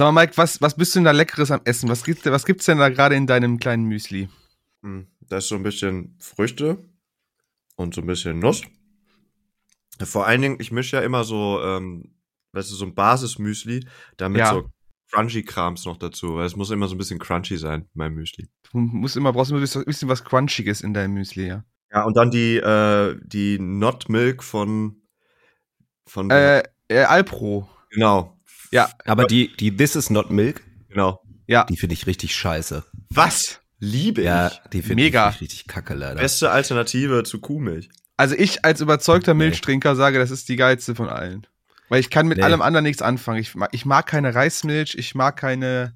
Sag mal, Mike, was, was bist du denn da Leckeres am Essen? Was gibt's, was gibt's denn da gerade in deinem kleinen Müsli? Hm, Da ist so ein bisschen Früchte und so ein bisschen Nuss. Vor allen Dingen, ich mische ja immer so, ähm, weißt du, so ein Basismüsli, damit Ja. so Crunchy-Krams noch dazu, weil es muss immer so ein bisschen crunchy sein, mein Müsli. Du musst immer, brauchst immer ein bisschen was Crunchiges in deinem Müsli, ja. Ja, und dann die, äh, die Not Milk von, von, Äh, äh Alpro. genau, Ja, Aber die, die This is not Milk, genau. ja. die finde ich richtig scheiße. Was? Liebe Ja, ich. die finde ich Mega. richtig, richtig kacke leider. Beste Alternative zu Kuhmilch. Also ich als überzeugter Nee. Milchtrinker sage, das ist die geilste von allen. Weil ich kann mit Nee. allem anderen nichts anfangen. Ich mag, ich mag keine Reismilch, ich mag keine.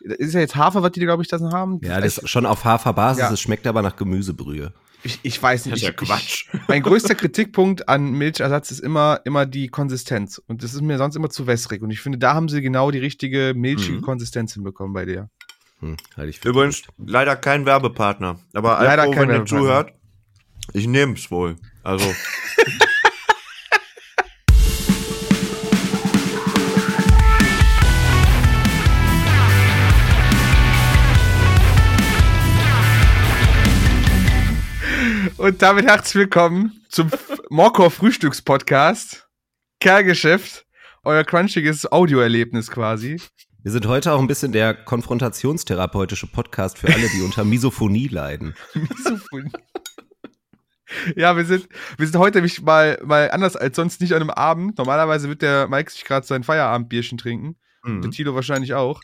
Ist ja jetzt Hafer, was die, glaube ich, das haben? Ja, das ist schon auf Haferbasis, Ja. es schmeckt aber nach Gemüsebrühe. Ich, ich weiß nicht. Das ist ja ich, Quatsch. Ich, mein größter Kritikpunkt an Milchersatz ist immer, immer die Konsistenz. Und das ist mir sonst immer zu wässrig. Und ich finde, da haben sie genau die richtige milchige Mhm. Konsistenz hinbekommen bei dir. Hm, für Übrigens, leider kein Werbepartner. Aber Leider Alpro, kein wenn ihr Werbepartner. zuhört, ich nehme es wohl. Also, Und damit herzlich willkommen zum Morkor Frühstückspodcast. Kerlgeschäft. Euer crunchiges Audioerlebnis quasi. Wir sind heute auch ein bisschen der konfrontationstherapeutische Podcast für alle, die unter Misophonie leiden. Misophonie. Ja, wir sind, wir sind heute nämlich mal, mal anders als sonst nicht an einem Abend. Normalerweise wird der Mike sich gerade sein Feierabendbierchen trinken. Der mhm. Tilo wahrscheinlich auch.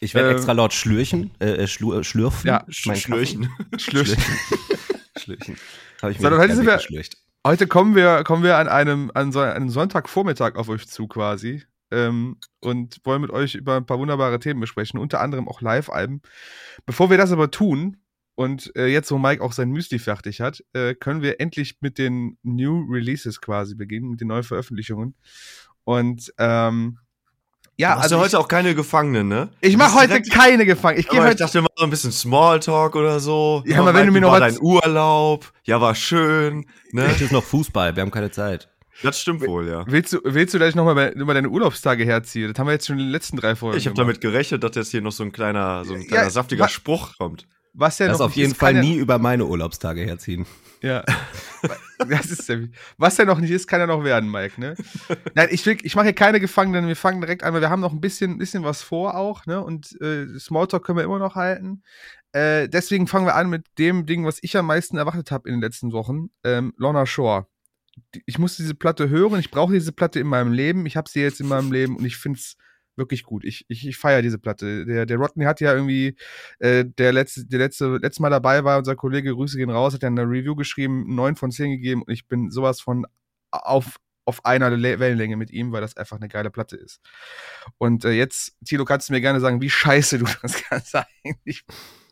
Ich werde Ähm, extra laut schlürchen, äh, schlur, schlürfen. Ja, mein Schlürchen. Schlürchen. Kaffee. Schlürchen. Habe ich mir heute sind wir-. Heute kommen wir, kommen wir an einem, an so einem Sonntagvormittag auf euch zu quasi. Ähm, und wollen mit euch über ein paar wunderbare Themen besprechen, unter anderem auch Live-Alben. Bevor wir das aber tun und äh, jetzt, wo Mike auch sein Müsli fertig hat, äh, können wir endlich mit den New Releases quasi beginnen, mit den neuen Veröffentlichungen. Und ähm, ja, Hast also ich, heute auch keine Gefangenen, ne? ich mache heute keine gefangen. Ich gehe Aber ich heute dachte immer so ein bisschen Smalltalk oder so. Ja, aber wenn du mir noch war dein Urlaub? Ja, war schön. Ne? Heute ist noch Fußball, wir haben keine Zeit. Das stimmt wohl, ja. Willst du, willst du gleich nochmal über deine Urlaubstage herziehen? Das haben wir jetzt schon in den letzten drei Folgen. Ich habe damit gerechnet, dass jetzt hier noch so ein kleiner, so ein kleiner Ja, saftiger Spruch kommt. Was ja Lass noch auf nicht jeden ist, Fall kann ja- nie über meine Urlaubstage herziehen. Ja. das ist ja, was ja noch nicht ist, kann ja noch werden, Mike, ne? Nein, ich, will- ich mache hier keine Gefangenen, wir fangen direkt an, weil wir haben noch ein bisschen, bisschen was vor auch, ne? Und äh, Smalltalk können wir immer noch halten. Äh, deswegen fangen wir an mit dem Ding, was ich am meisten erwartet habe in den letzten Wochen. Ähm, Lorna Shore. Ich muss diese Platte hören, ich brauche diese Platte in meinem Leben. Ich habe sie jetzt in meinem Leben und ich finde es wirklich gut. Ich, ich, ich feiere diese Platte. Der, der Rodney hat ja irgendwie, äh, der letzte, der letzte, letzte Mal dabei war, unser Kollege, Grüße gehen raus, hat ja eine Review geschrieben, 9 von 10 gegeben und ich bin sowas von auf, auf einer Le Wellenlänge mit ihm, weil das einfach eine geile Platte ist. Und äh, jetzt, Tilo, kannst du mir gerne sagen, wie scheiße du das Ganze eigentlich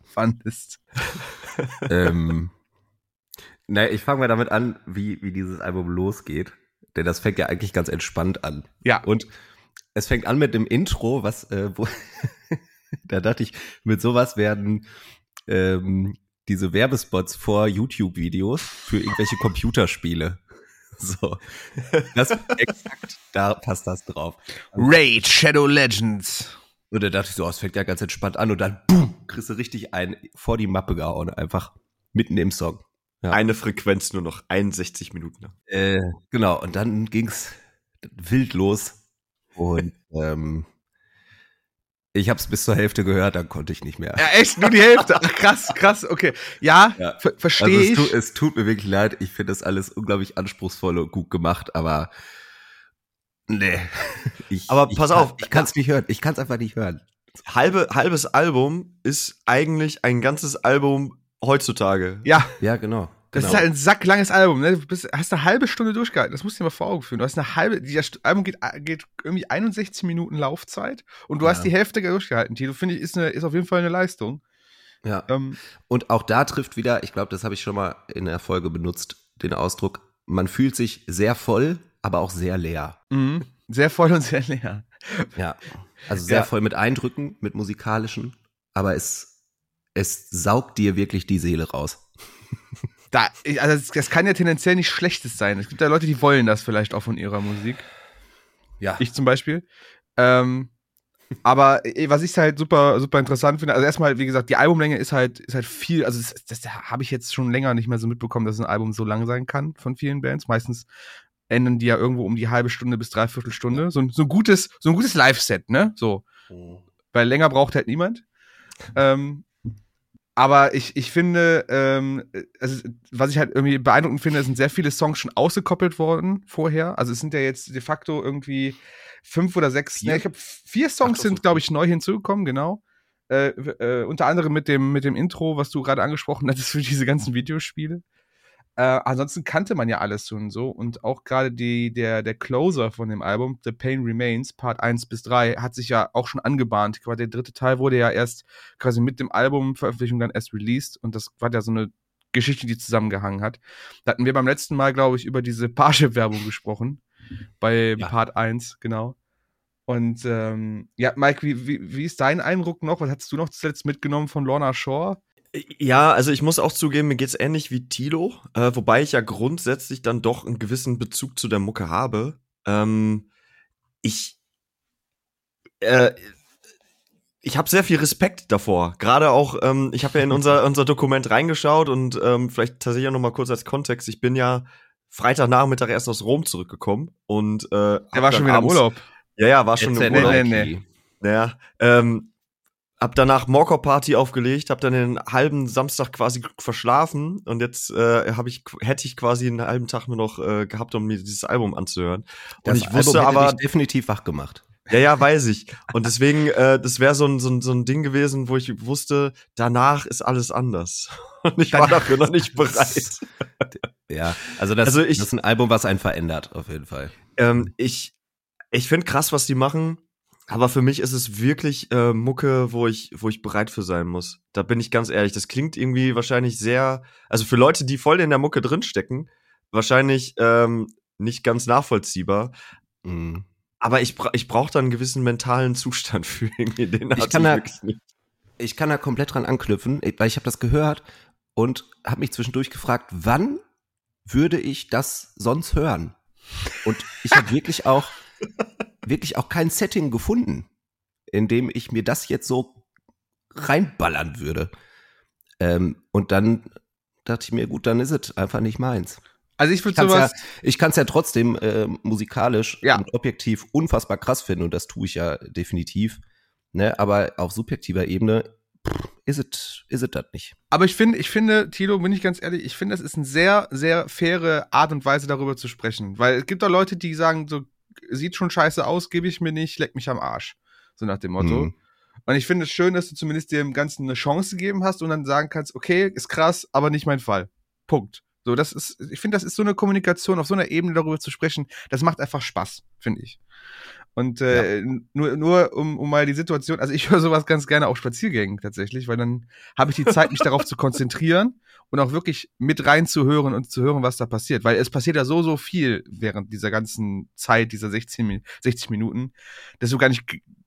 fandest. ähm, na, ich fange mal damit an, wie, wie dieses Album losgeht. Denn das fängt ja eigentlich ganz entspannt an. Ja. Und es fängt an mit dem Intro, was, äh, wo, da dachte ich, mit sowas werden ähm, diese Werbespots vor YouTube-Videos für irgendwelche Computerspiele. So. Das exakt, da passt das drauf. Raid Shadow Legends. Und da dachte ich so, oh, es fängt ja ganz entspannt an und dann boom, kriegst du richtig ein vor die Mappe gehauen, einfach mitten im Song. Ja. Eine Frequenz nur noch 61 Minuten. Äh, genau, und dann ging's wild los. Und ähm, ich habe es bis zur Hälfte gehört, dann konnte ich nicht mehr. Ja, echt, nur die Hälfte. Ach, krass, krass, okay. Ja, Ja. ver verstehe also es, ich. tu, es tut mir wirklich leid, ich finde das alles unglaublich anspruchsvoll und gut gemacht, aber nee. Ich, Aber ich pass kann, auf. ich kann es nicht hören. Ich kann es einfach nicht hören. Halbe, halbes Album ist eigentlich ein ganzes Album heutzutage. ja, Ja, genau. Das genau. ist halt ein sacklanges Album, ne? Du bist, hast eine halbe Stunde durchgehalten. Das musst du dir mal vor Augen führen. Du hast eine halbe, das Album geht, geht irgendwie 61 Minuten Laufzeit und du Ja. hast die Hälfte durchgehalten, Tilo. Finde ich, ist, eine, ist auf jeden Fall eine Leistung. ja. Ähm, Und auch da trifft wieder, ich glaube, das habe ich schon mal in der Folge benutzt, den Ausdruck, man fühlt sich sehr voll, aber auch sehr leer. mhm. Sehr voll und sehr leer. Ja. Also sehr Ja. voll mit Eindrücken, mit musikalischen, aber es, es saugt dir wirklich die Seele raus. Da, also das, das kann ja tendenziell nicht Schlechtes sein. Es gibt ja Leute, die wollen das vielleicht auch von ihrer Musik. Ja. Ich zum Beispiel. Ähm, Aber äh, was ich halt super, super interessant finde, also erstmal, wie gesagt, die Albumlänge ist halt, ist halt viel, also das, das habe ich jetzt schon länger nicht mehr so mitbekommen, dass ein Album so lang sein kann von vielen Bands. Meistens enden die ja irgendwo um die halbe Stunde bis dreiviertel Stunde. So, ein- so ein gutes, so ein gutes Live-Set, ne? So. Weil länger braucht halt niemand. Ähm, aber ich, ich finde, ähm, also, was ich halt irgendwie beeindruckend finde, sind sehr viele Songs schon ausgekoppelt worden vorher. Also es sind ja jetzt de facto irgendwie fünf oder sechs, Vier? ne, ich glaube vier Songs Ach, sind, glaube ich, neu hinzugekommen, genau. Äh, äh, unter anderem mit dem, mit dem Intro, was du gerade angesprochen hattest für diese ganzen Videospiele. Äh, ansonsten kannte man ja alles schon so und auch gerade der, der Closer von dem Album, The Pain Remains, Part 1 bis 3, hat sich ja auch schon angebahnt. Quasi der dritte Teil wurde ja erst quasi mit dem Album Veröffentlichung dann erst released und das war ja so eine Geschichte, die zusammengehangen hat. Da hatten wir beim letzten Mal, glaube ich, über diese Parship-Werbung gesprochen. Bei Ja. Part 1, genau. Und ähm, ja, Mike, wie, wie, wie ist dein Eindruck noch? Was hast du noch zuletzt mitgenommen von Lorna Shore? Ja, also ich muss auch zugeben, mir geht's ähnlich wie Tilo, äh, wobei ich ja grundsätzlich dann doch einen gewissen Bezug zu der Mucke habe. Ähm, ich äh, ich habe sehr viel Respekt davor. Gerade auch, ähm, ich habe ja in unser, unser Dokument reingeschaut und ähm, vielleicht tatsächlich noch mal kurz als Kontext. Ich bin ja Freitagnachmittag erst aus Rom zurückgekommen und äh, Er war schon wieder im Urlaub. Ja, ja, war schon im Erzähl Urlaub. nee, nee. Ki. Ja, ähm, hab danach Morcor Party aufgelegt, hab dann den halben Samstag quasi verschlafen und jetzt äh, habe ich hätte ich quasi einen halben Tag nur noch äh, gehabt, um mir dieses Album anzuhören. Das und ich wusste Album hätte aber, definitiv wach gemacht. ja, ja, weiß ich. Und deswegen, äh, das wäre so ein, so, ein, so ein Ding gewesen, wo ich wusste, danach ist alles anders. Und ich war dafür noch nicht bereit. Ja, also das, Also ich- das ist ein Album, was einen verändert, auf jeden Fall. ähm, ich ich finde krass, was die machen. Aber für mich ist es wirklich äh, Mucke, wo ich, wo ich bereit für sein muss. Da bin ich ganz ehrlich. Das klingt irgendwie wahrscheinlich sehr, also für Leute, die voll in der Mucke drinstecken, wahrscheinlich ähm, nicht ganz nachvollziehbar. Mhm. Aber ich, bra ich brauche da einen gewissen mentalen Zustand für irgendwie. Den Ich kann da- wirklich nicht. Ich kann da komplett dran anknüpfen, weil ich habe das gehört und habe mich zwischendurch gefragt, wann würde ich das sonst hören? Und ich habe wirklich auch wirklich auch kein Setting gefunden, in dem ich mir das jetzt so reinballern würde. Ähm, und dann dachte ich mir, gut, dann ist es einfach nicht meins. Also ich würde sowas. ja, ich kann es ja trotzdem äh, musikalisch Ja. und objektiv unfassbar krass finden und das tue ich ja definitiv. Ne? Aber auf subjektiver Ebene ist es es das nicht. Aber ich finde, ich finde, Tilo, bin ich ganz ehrlich, ich finde, das ist eine sehr, sehr faire Art und Weise, darüber zu sprechen. Weil es gibt doch Leute, die sagen, so, sieht schon scheiße aus, gebe ich mir nicht, leck mich am Arsch. So nach dem Motto. Mhm. Und ich finde es schön, dass du zumindest dem Ganzen eine Chance gegeben hast und dann sagen kannst, okay, ist krass, aber nicht mein Fall. Punkt. So, das ist, ich finde, das ist so eine Kommunikation, auf so einer Ebene darüber zu sprechen, das macht einfach Spaß, finde ich. Und äh, nur, nur um, um mal die Situation, also ich höre sowas ganz gerne auf Spaziergängen tatsächlich, weil dann habe ich die Zeit, mich darauf zu konzentrieren und auch wirklich mit reinzuhören und zu hören, was da passiert. Weil es passiert ja so, so viel während dieser ganzen Zeit, dieser 16, Mi- 60 Minuten, dass du gar nicht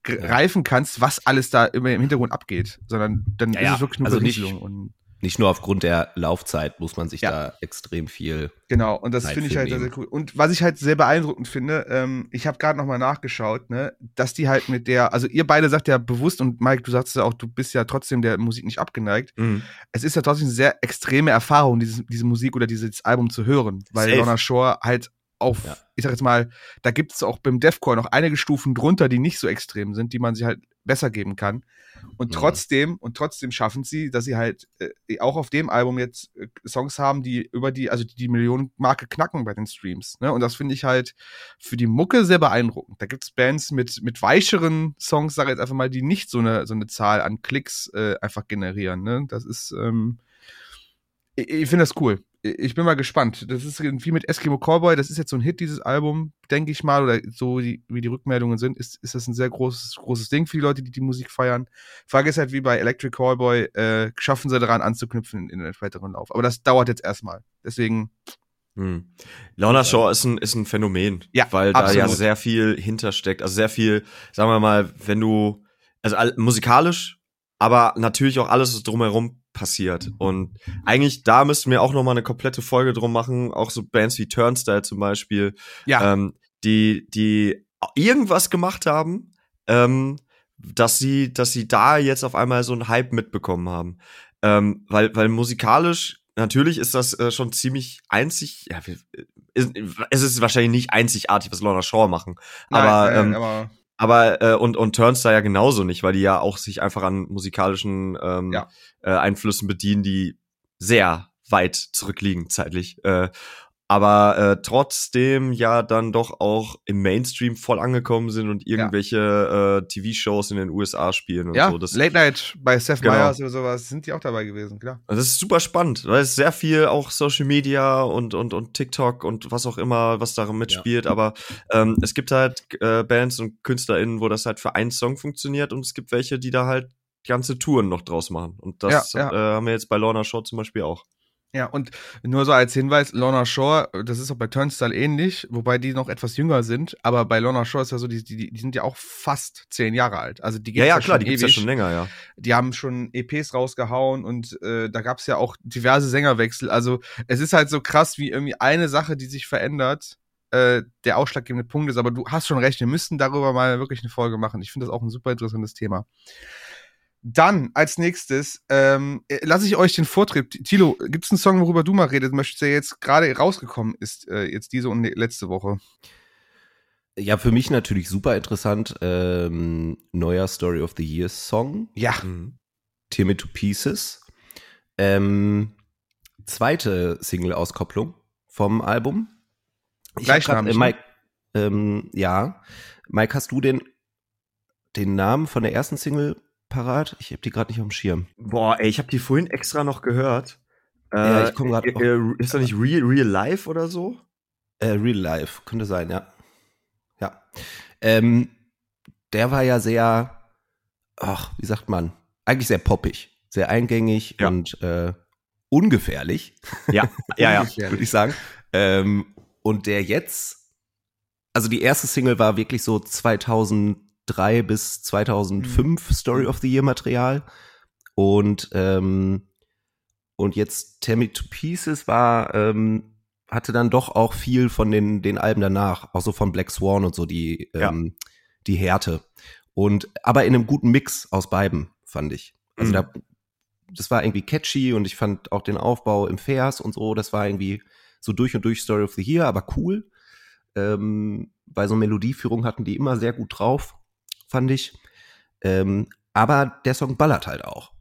Ja. greifen kannst, was alles da immer im Hintergrund abgeht, sondern dann Ja, ist ja. es wirklich nur Also nicht- Berieselung und Nicht nur aufgrund der Laufzeit muss man sich Ja. da extrem viel. Genau, und das finde ich halt sehr, sehr cool. Und was ich halt sehr beeindruckend finde, ähm, ich habe gerade nochmal nachgeschaut, ne, dass die halt mit der, also ihr beide sagt ja bewusst und Mike, du sagst ja auch, du bist ja trotzdem der Musik nicht abgeneigt. Mhm. Es ist ja trotzdem eine sehr extreme Erfahrung, diese, diese Musik oder dieses Album zu hören, weil Safe. Lorna Shore halt auf, Ja. ich sag jetzt mal, da gibt es auch beim Deathcore noch einige Stufen drunter, die nicht so extrem sind, die man sich halt besser geben kann. Und Mhm. trotzdem, und trotzdem schaffen sie, dass sie halt äh, auch auf dem Album jetzt äh, Songs haben, die über die, also die, die Millionenmarke knacken bei den Streams. Ne? Und das finde ich halt für die Mucke sehr beeindruckend. Da gibt es Bands mit, mit weicheren Songs, sage ich jetzt einfach mal, die nicht so eine, so eine Zahl an Klicks äh, einfach generieren. Ne? Das ist, ähm, ich, ich finde das cool. Ich bin mal gespannt. Das ist wie mit Eskimo Cowboy, das ist jetzt so ein Hit, dieses Album, denke ich mal, oder so die, wie die Rückmeldungen sind, ist, ist das ein sehr großes, großes Ding für die Leute, die die Musik feiern. Frage ist halt, wie bei Electric Cowboy, äh, schaffen sie daran anzuknüpfen in den weiteren Lauf. Aber das dauert jetzt erstmal. Deswegen, Hm. Lorna Shaw ist ein, ist ein Phänomen, Ja, weil da ja absolut. sehr viel hintersteckt. Also sehr viel, sagen wir mal, wenn du, also musikalisch, aber natürlich auch alles, was drumherum passiert. Und eigentlich da müssten wir auch noch mal eine komplette Folge drum machen, auch so Bands wie Turnstyle zum Beispiel, ja, ähm, die, die irgendwas gemacht haben, ähm, dass sie, dass sie da jetzt auf einmal so einen Hype mitbekommen haben. Ähm, weil, weil musikalisch, natürlich ist das äh, schon ziemlich einzig, ja, wir, ist, es ist wahrscheinlich nicht einzigartig, was Lorna Shaw machen. Aber, Nein, ähm, nein, aber aber äh, und und Turnstile ja genauso nicht, weil die ja auch sich einfach an musikalischen ähm, Ja. äh, Einflüssen bedienen, die sehr weit zurückliegen zeitlich. Äh, aber äh, trotzdem ja dann doch auch im Mainstream voll angekommen sind und irgendwelche äh, TV-Shows in den USA spielen und ja, so. Das, Late Night bei Seth Genau. Meyers oder sowas sind die auch dabei gewesen, klar. Also das ist super spannend, weil es sehr viel auch Social Media und und und TikTok und was auch immer, was darin mitspielt. Aber ähm, es gibt halt äh, Bands und KünstlerInnen, wo das halt für einen Song funktioniert und es gibt welche, die da halt ganze Touren noch draus machen. Und das Ja, ja. Äh, haben wir jetzt bei Lorna Shaw zum Beispiel auch. Ja, und nur so als Hinweis, Lorna Shore, das ist auch bei Turnstile ähnlich, wobei die noch etwas jünger sind, aber bei Lorna Shore ist ja so, die, die, die sind ja auch fast zehn Jahre alt. Also die Ja, gibt's ja, klar, schon die gibt's ja ewig. schon länger, ja. Die haben schon EPs rausgehauen und äh, da gab's ja auch diverse Sängerwechsel. Also es ist halt so krass, wie irgendwie eine Sache, die sich verändert, äh, der ausschlaggebende Punkt ist. Aber du hast schon recht, wir müssten darüber mal wirklich eine Folge machen. Ich finde das auch ein super interessantes Thema. Dann als nächstes ähm, äh, lasse ich euch den Vortritt. Tilo, gibt's einen Song, worüber du mal redet möchtest, der jetzt gerade rausgekommen ist, äh, jetzt diese und letzte Woche? Ja, für mich natürlich super interessant. Ähm, neuer Story of the Year Song. Ja, Mhm. Tear Me to Pieces. Ähm, zweite Single-Auskopplung vom Album. Ich hab grad, Gleichnamig, äh, ne? Mike, ähm, ja. Mike, hast du den, den Namen von der ersten Single parat? Ich habe die gerade nicht auf dem Schirm. Boah, ey, ich habe die vorhin extra noch gehört. Äh, Ja, ich komm grad äh, äh, Ist das nicht Real, Real Life oder so? Äh, Real Life, könnte sein, ja. Ja. Ähm, der war ja sehr, ach, wie sagt man, eigentlich sehr poppig, sehr eingängig Ja. und äh, ungefährlich, Ja, ja, ja. würde ich sagen. Ähm, und der jetzt, also die erste Single war wirklich so 2003 bis 2005 Story of the Year Material und ähm, und jetzt Tear Me to Pieces war ähm, hatte dann doch auch viel von den den Alben danach, auch so von Black Swan und so die Ja. ähm, die Härte und aber in einem guten Mix aus beiden fand ich. Also Mhm. da das war irgendwie catchy und ich fand auch den Aufbau im Vers und so, das war irgendwie so durch und durch Story of the Year, aber cool. Ähm, bei so Melodieführung hatten die immer sehr gut drauf, fand ich. Ähm, aber der Song ballert halt auch.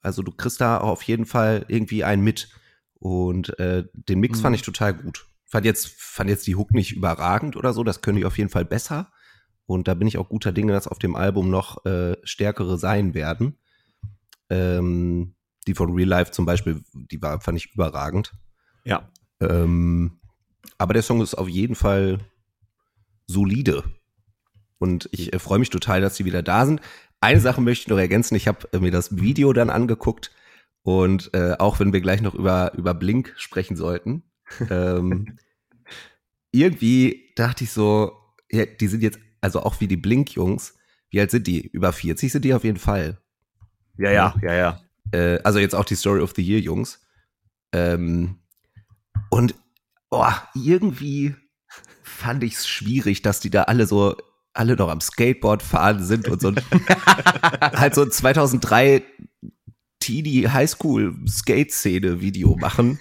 Also du kriegst da auf jeden Fall irgendwie einen mit. Und äh, den Mix Mhm. fand ich total gut. Fand jetzt, fand jetzt die Hook nicht überragend oder so, das können die auf jeden Fall besser. Und da bin ich auch guter Dinge, dass auf dem Album noch äh, stärkere sein werden. Ähm, die von Real Life zum Beispiel, die war, fand ich überragend. Ja. Ähm, aber der Song ist auf jeden Fall solide. Und ich äh, freue mich total, dass sie wieder da sind. Eine Sache möchte ich noch ergänzen. Ich habe äh, mir das Video dann angeguckt. Und äh, auch wenn wir gleich noch über, über Blink sprechen sollten, ähm, irgendwie dachte ich so, ja, die sind jetzt, also auch wie die Blink-Jungs, wie alt sind die? Über 40 sind die auf jeden Fall. Ja, ja, ja, ja. Äh, also jetzt auch die Story of the Year Jungs. Ähm, und oh, irgendwie fand ich es schwierig, dass die da alle so alle noch am Skateboard fahren sind und so ein, halt so ein 2003 Teenie Highschool Skate Szene Video machen.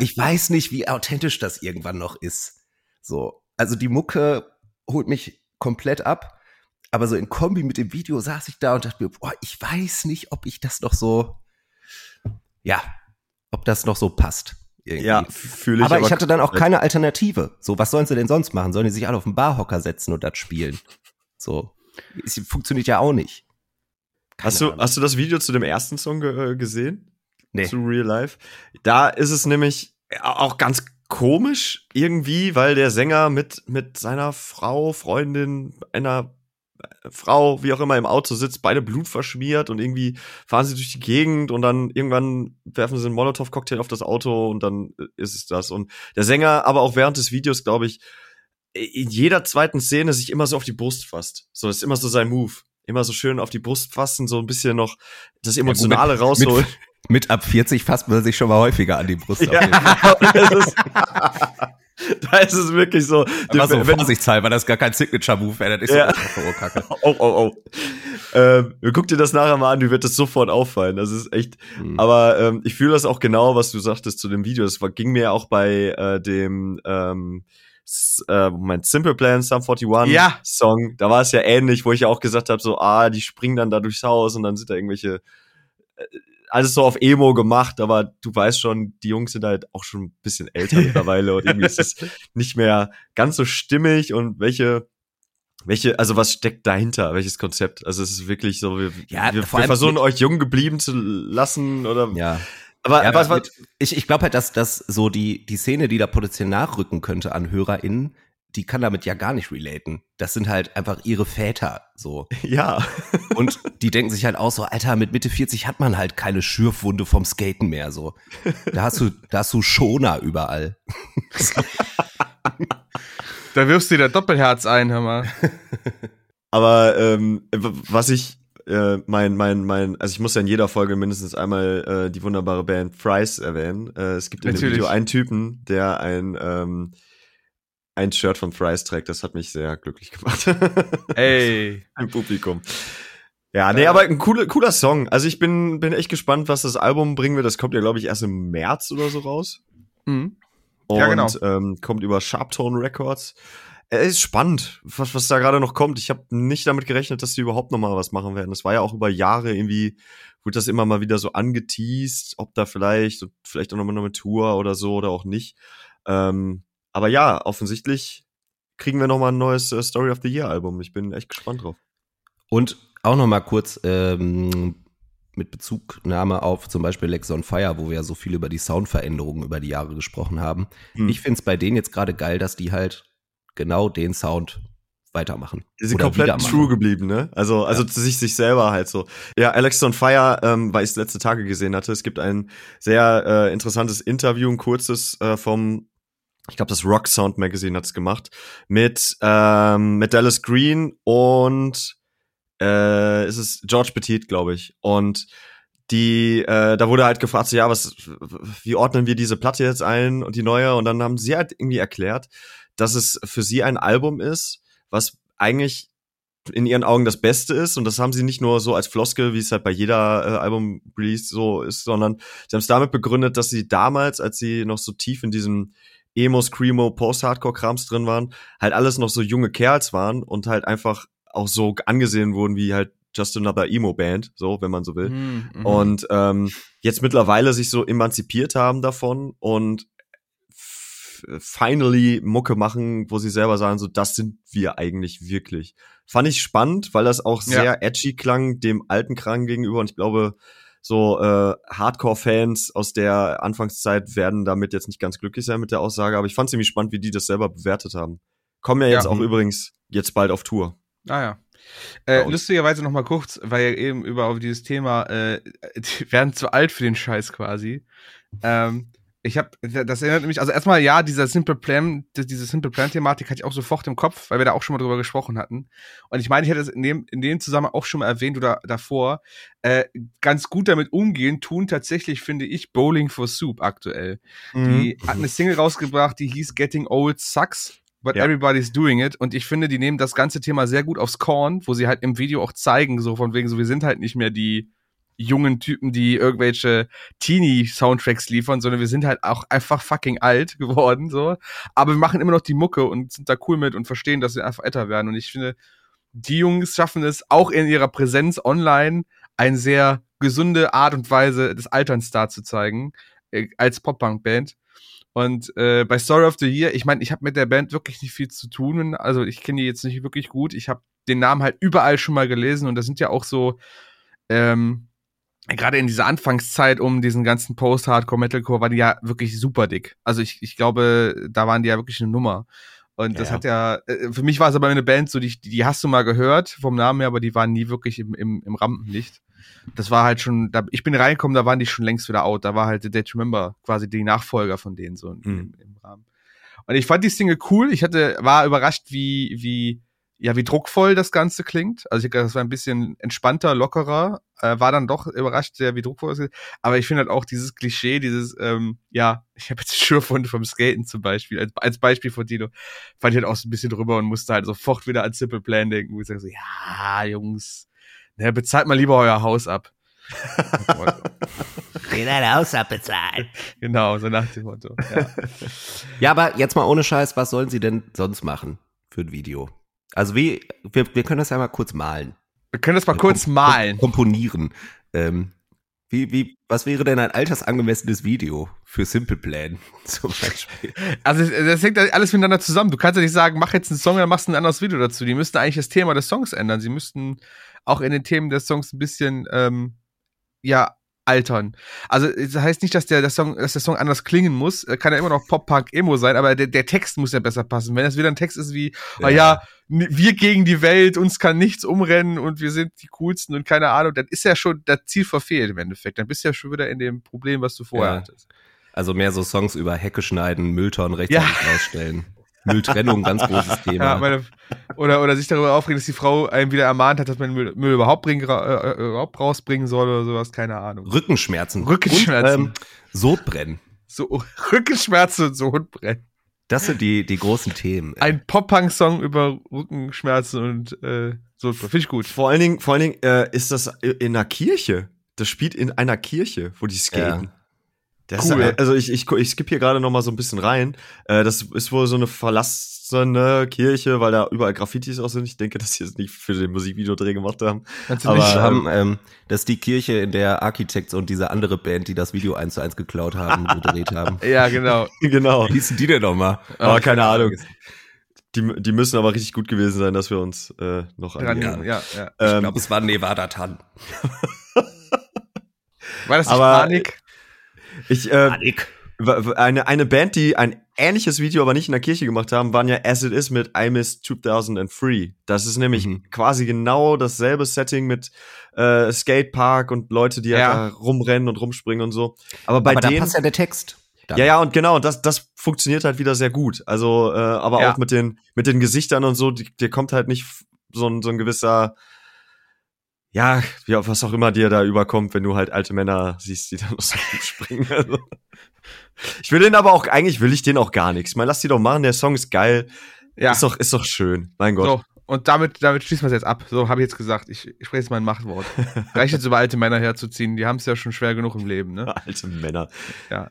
Ich weiß nicht, wie authentisch das irgendwann noch ist. So, also die Mucke holt mich komplett ab, aber so in Kombi mit dem Video saß ich da und dachte mir, boah, ich weiß nicht, ob ich das noch so, ja, ob das noch so passt. Irgendwie. Ja, fühle ich. aber, ich hatte dann auch keine Alternative. So, was sollen sie denn sonst machen? Sollen die sich alle auf den Barhocker setzen und das spielen? So, es funktioniert ja auch nicht. Keine Hast du, Ahnung. hast du das Video zu dem ersten Song ge äh, gesehen? Nee. Zu Real Life? Da ist es nämlich auch ganz komisch irgendwie, weil der Sänger mit, mit seiner Frau, Freundin, einer Frau, wie auch immer, im Auto sitzt, beide Blut verschmiert und irgendwie fahren sie durch die Gegend und dann irgendwann werfen sie einen Molotow-Cocktail auf das Auto und dann äh, ist es das. Und der Sänger, aber auch während des Videos, glaube ich, in jeder zweiten Szene sich immer so auf die Brust fasst. So, das ist immer so sein Move. Immer so schön auf die Brust fassen, so ein bisschen noch das Emotionale mit- rausholen. Mit ab 40 fasst man sich schon mal häufiger an die Brust. Ja, das ist, da ist es wirklich so. Aber so vorsichtshalber, das ist gar kein Signature-Move wäre, das ist ja. so oh, Kacke. oh, oh, oh. Ähm, guck dir das nachher mal an, dir wird das sofort auffallen. Das ist echt. Mhm. Aber ähm, ich fühle das auch genau, was du sagtest zu dem Video. Das war, ging mir auch bei äh, dem ähm, äh, mein Simple Plan Sum 41 ja. Song. Da war es ja ähnlich, wo ich ja auch gesagt habe, so, ah, die springen dann da durchs Haus und dann sind da irgendwelche äh, alles so auf Emo gemacht, aber du weißt schon, die Jungs sind halt auch schon ein bisschen älter mittlerweile und irgendwie ist es nicht mehr ganz so stimmig und welche welche, also was steckt dahinter? Welches Konzept? Also es ist wirklich so, wir, ja, wir, wir versuchen euch jung geblieben zu lassen oder. Ja. Aber, ja, aber was, ich, ich glaube halt, dass, dass so die, die Szene, die da potenziell nachrücken könnte an HörerInnen, die kann damit ja gar nicht relaten. Das sind halt einfach ihre Väter, so. Ja. Und die denken sich halt auch so, Alter, mit Mitte 40 hat man halt keine Schürfwunde vom Skaten mehr, so. Da hast du, da hast du Schoner überall. da wirfst du dir Doppelherz ein, hör mal. Aber ähm, was ich äh, mein, mein, mein, also ich muss ja in jeder Folge mindestens einmal äh, die wunderbare Band Fries erwähnen. Äh, es gibt in Natürlich. dem Video einen Typen, der ein ähm, ein Shirt von Fries trägt. Das hat mich sehr glücklich gemacht. Ey. Im Publikum. Ja, nee, aber ein cooler, cooler Song. Also ich bin, bin echt gespannt, was das Album bringen wird. Das kommt ja, glaube ich, erst im März oder so raus. Mhm. Und ja, genau. ähm, kommt über Sharptone Records. Es ist spannend, was, was da gerade noch kommt. Ich habe nicht damit gerechnet, dass sie überhaupt noch mal was machen werden. Das war ja auch über Jahre irgendwie, wurde das immer mal wieder so angeteased, ob da vielleicht, vielleicht auch noch mal eine Tour oder so oder auch nicht. Ähm, aber ja, offensichtlich kriegen wir noch mal ein neues äh, Story of the Year Album. Ich bin echt gespannt drauf. Und auch noch mal kurz ähm, mit Bezugnahme auf zum Beispiel Lex on Fire, wo wir ja so viel über die Soundveränderungen über die Jahre gesprochen haben. Hm. Ich finde es bei denen jetzt gerade geil, dass die halt genau den Sound weitermachen. Die sind komplett true geblieben, ne? Also, also ja. sich sich selber halt so. Ja, Alex on Fire, ähm, weil ich es letzte Tage gesehen hatte, es gibt ein sehr äh, interessantes Interview, ein kurzes äh, vom ich glaube, das Rock Sound Magazine hat's gemacht, mit, ähm, mit Dallas Green und äh, ist es George Petit, glaube ich. Und die, äh, da wurde halt gefragt, so, ja, was, wie ordnen wir diese Platte jetzt ein und die neue? Und dann haben sie halt irgendwie erklärt, dass es für sie ein Album ist, was eigentlich in ihren Augen das Beste ist. Und das haben sie nicht nur so als Floskel, wie es halt bei jeder äh, Album-Release so ist, sondern sie haben es damit begründet, dass sie damals, als sie noch so tief in diesem Emo, Screamo, Post-Hardcore-Krams drin waren, halt alles noch so junge Kerls waren und halt einfach auch so angesehen wurden wie halt Just Another Emo-Band, so, wenn man so will. Mhm, mhm. und ähm, jetzt mittlerweile sich so emanzipiert haben davon und finally Mucke machen, wo sie selber sagen, so, das sind wir eigentlich wirklich. Fand ich spannend, weil das auch sehr ja. edgy klang, dem alten Krank gegenüber und ich glaube, so äh, Hardcore-Fans aus der Anfangszeit werden damit jetzt nicht ganz glücklich sein mit der Aussage, aber ich fand es ziemlich spannend, wie die das selber bewertet haben. Kommen ja jetzt ja. auch übrigens jetzt bald auf Tour. Ah ja. Äh, lustigerweise noch mal kurz, weil ja eben über auf dieses Thema, äh, die werden zu alt für den Scheiß quasi. Ähm, ich habe, das erinnert mich, also erstmal ja, dieser Simple Plan, diese Simple Plan Thematik hatte ich auch sofort im Kopf, weil wir da auch schon mal drüber gesprochen hatten. Und ich meine, ich hätte es in dem, in dem Zusammenhang auch schon mal erwähnt oder davor, äh, ganz gut damit umgehen, tun tatsächlich, finde ich, Bowling for Soup aktuell. Mhm. Die hat eine Single rausgebracht, die hieß Getting Old Sucks. But ja. everybody's doing it. Und ich finde, die nehmen das ganze Thema sehr gut aufs Korn, wo sie halt im Video auch zeigen, so von wegen, so wir sind halt nicht mehr die, jungen Typen, die irgendwelche Teenie-Soundtracks liefern, sondern wir sind halt auch einfach fucking alt geworden, so. Aber wir machen immer noch die Mucke und sind da cool mit und verstehen, dass wir einfach älter werden. Und ich finde, die Jungs schaffen es auch in ihrer Präsenz online eine sehr gesunde Art und Weise des Alterns darzuzeigen, äh, als Pop-Punk-Band. Und äh, bei Story of the Year, ich meine, ich habe mit der Band wirklich nicht viel zu tun. Also ich kenne die jetzt nicht wirklich gut. Ich habe den Namen halt überall schon mal gelesen und das sind ja auch so ähm, gerade in dieser Anfangszeit um diesen ganzen Post-Hardcore, Metalcore, war die ja wirklich super dick. Also ich, ich glaube, da waren die ja wirklich eine Nummer. Und das ja. hat ja, äh, für mich war es aber eine Band, so die, die hast du mal gehört vom Namen her, aber die waren nie wirklich im, im, im Rampenlicht. Das war halt schon, da, ich bin reingekommen, da waren die schon längst wieder out. Da war halt The Dead Remember quasi die Nachfolger von denen so mhm. im, im Rahmen. Und ich fand die Single cool. Ich hatte, war überrascht, wie, wie ja, wie druckvoll das Ganze klingt. Also ich das war ein bisschen entspannter, lockerer, äh, war dann doch überrascht sehr, wie druckvoll es ist. Aber ich finde halt auch dieses Klischee, dieses, ähm, ja, ich habe jetzt Schürfwunde vom Skaten zum Beispiel, als, als Beispiel von Tino, fand ich halt auch so ein bisschen drüber und musste halt sofort wieder an Simple Plan denken, wo ich sage so, ja, Jungs, ne, bezahlt mal lieber euer Haus ab. Geh dein Haus abbezahlen. Genau, so nach dem Motto. Ja. ja, aber jetzt mal ohne Scheiß, was sollen sie denn sonst machen für ein Video? Also wie, wir, wir können das ja mal kurz malen. Wir können das mal kurz Kom malen. Komponieren. Ähm, wie, wie, was wäre denn ein altersangemessenes Video für Simple Plan zum Beispiel? Also das hängt alles miteinander zusammen. Du kannst ja nicht sagen, mach jetzt einen Song, dann machst du ein anderes Video dazu. Die müssten eigentlich das Thema des Songs ändern. Sie müssten auch in den Themen des Songs ein bisschen ähm, ja altern. Also das heißt nicht, dass der, der Song, dass der Song anders klingen muss. Kann ja immer noch Pop Punk Emo sein, aber der, der Text muss ja besser passen. Wenn es wieder ein Text ist wie, ja. Oh ja, wir gegen die Welt, uns kann nichts umrennen und wir sind die coolsten und keine Ahnung, dann ist ja schon das Ziel verfehlt im Endeffekt. Dann bist du ja schon wieder in dem Problem, was du vorher ja. hattest. Also mehr so Songs über Hecke schneiden, Mülltonnen rechtzeitig ja. rausstellen. Mülltrennung, ganz großes Thema. Ja, meine, oder, oder sich darüber aufregen, dass die Frau einem wieder ermahnt hat, dass man Müll, Müll überhaupt, bringen, äh, äh, überhaupt rausbringen soll oder sowas, keine Ahnung. Rückenschmerzen. Rückenschmerzen. Und, ähm, Sodbrennen. So, Rückenschmerzen und Sodbrennen. Das sind die, die großen Themen. Ein Pop-Punk-Song über Rückenschmerzen und äh, Sodbrennen. Finde ich gut. Vor allen Dingen, vor allen Dingen äh, ist das in einer Kirche. Das spielt in einer Kirche, wo die skaten. Ja. Das cool. Ist, also ich, ich, ich skippe hier gerade noch mal so ein bisschen rein. Äh, das ist wohl so eine verlassene Kirche, weil da überall Graffitis auch sind. Ich denke, dass sie es nicht für den Musikvideodreh gemacht haben. Aber nicht, haben, ähm, das ist die Kirche, in der Architects und diese andere Band, die das Video eins zu eins geklaut haben, gedreht haben. ja, genau. genau. Wie hießen die denn nochmal? Aber oh, keine Ahnung. Die, die müssen aber richtig gut gewesen sein, dass wir uns äh, noch an ja, ja, ja. Ich ähm, glaube, es war Nevada Tan. war das nicht aber, Panik? Ich, äh, eine, eine Band, die ein ähnliches Video, aber nicht in der Kirche gemacht haben, waren ja As It Is mit I Miss 2003. Das ist nämlich mhm. quasi genau dasselbe Setting mit äh, Skatepark und Leute, die ja. da rumrennen und rumspringen und so. Aber bei aber denen, da passt ja der Text. Dann. Ja, ja, und genau, das, das funktioniert halt wieder sehr gut. Also, äh, aber ja. auch mit den, mit den Gesichtern und so, dir kommt halt nicht so ein, so ein gewisser ja, wie auf was auch immer dir da überkommt, wenn du halt alte Männer siehst, die dann aus dem springen. Also. Ich will den aber auch, eigentlich will ich den auch gar nichts. Ich meine, lass die doch machen, der Song ist geil. Ja. Ist doch, ist doch schön. Mein Gott. So, und damit, damit schließen wir es jetzt ab. So habe ich jetzt gesagt. Ich, ich spreche jetzt mein Machtwort. Reicht jetzt über alte Männer herzuziehen. Die haben es ja schon schwer genug im Leben, ne? Alte Männer. Ja.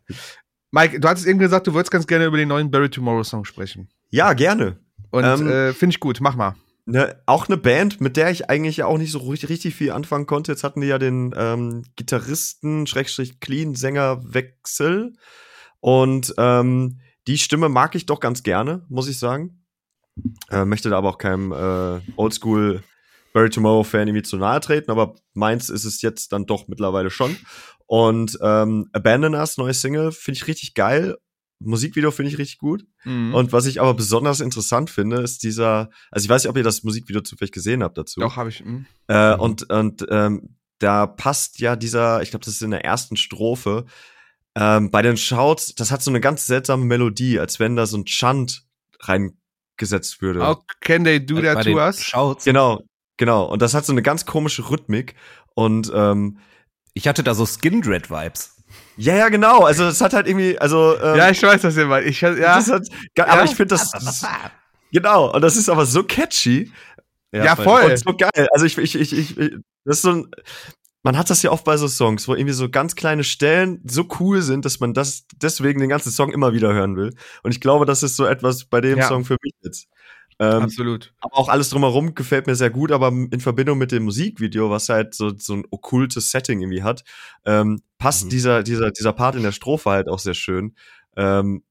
Mike, du hattest eben gesagt, du wolltest ganz gerne über den neuen Barry Tomorrow Song sprechen. Ja, gerne. Und ähm, äh, finde ich gut. Mach mal ne, auch eine Band, mit der ich eigentlich ja auch nicht so richtig, richtig viel anfangen konnte. Jetzt hatten die ja den ähm, Gitarristen, Schrägstrich Clean, Sänger Wechsel. Und ähm, die Stimme mag ich doch ganz gerne, muss ich sagen. Äh, möchte da aber auch keinem äh, Oldschool Barry Tomorrow Fan irgendwie zu nahe treten, aber meins ist es jetzt dann doch mittlerweile schon. Und ähm, Abandon Us, neue Single, finde ich richtig geil Musikvideo finde ich richtig gut. Mhm. Und was ich aber besonders interessant finde, ist dieser, also ich weiß nicht, ob ihr das Musikvideo zufällig gesehen habt dazu. Doch, habe ich. Mhm. Äh, und und ähm, da passt ja dieser, ich glaube, das ist in der ersten Strophe, ähm, bei den Shouts, das hat so eine ganz seltsame Melodie, als wenn da so ein Chant reingesetzt würde. How can they do that to us? Shouts. Genau, genau. Und das hat so eine ganz komische Rhythmik. Und ähm, ich hatte da so Skin Dread Vibes. Ja, ja, genau. Also es hat halt irgendwie, also ähm, ja, ich weiß, was ihr meint. Ich, ja. Halt, aber ja. ich finde das, das genau. Und das ist aber so catchy. Ja, ja voll. Und so geil. Also ich, ich, ich, ich, das ist so ein, man hat das ja oft bei so Songs, wo irgendwie so ganz kleine Stellen so cool sind, dass man das deswegen den ganzen Song immer wieder hören will. Und ich glaube, das ist so etwas bei dem ja. Song für mich jetzt. Ähm, Absolut. Aber auch alles drumherum gefällt mir sehr gut, aber in Verbindung mit dem Musikvideo, was halt so, so ein okkultes Setting irgendwie hat, ähm, passt mhm. dieser, dieser, dieser Part in der Strophe halt auch sehr schön. Ähm,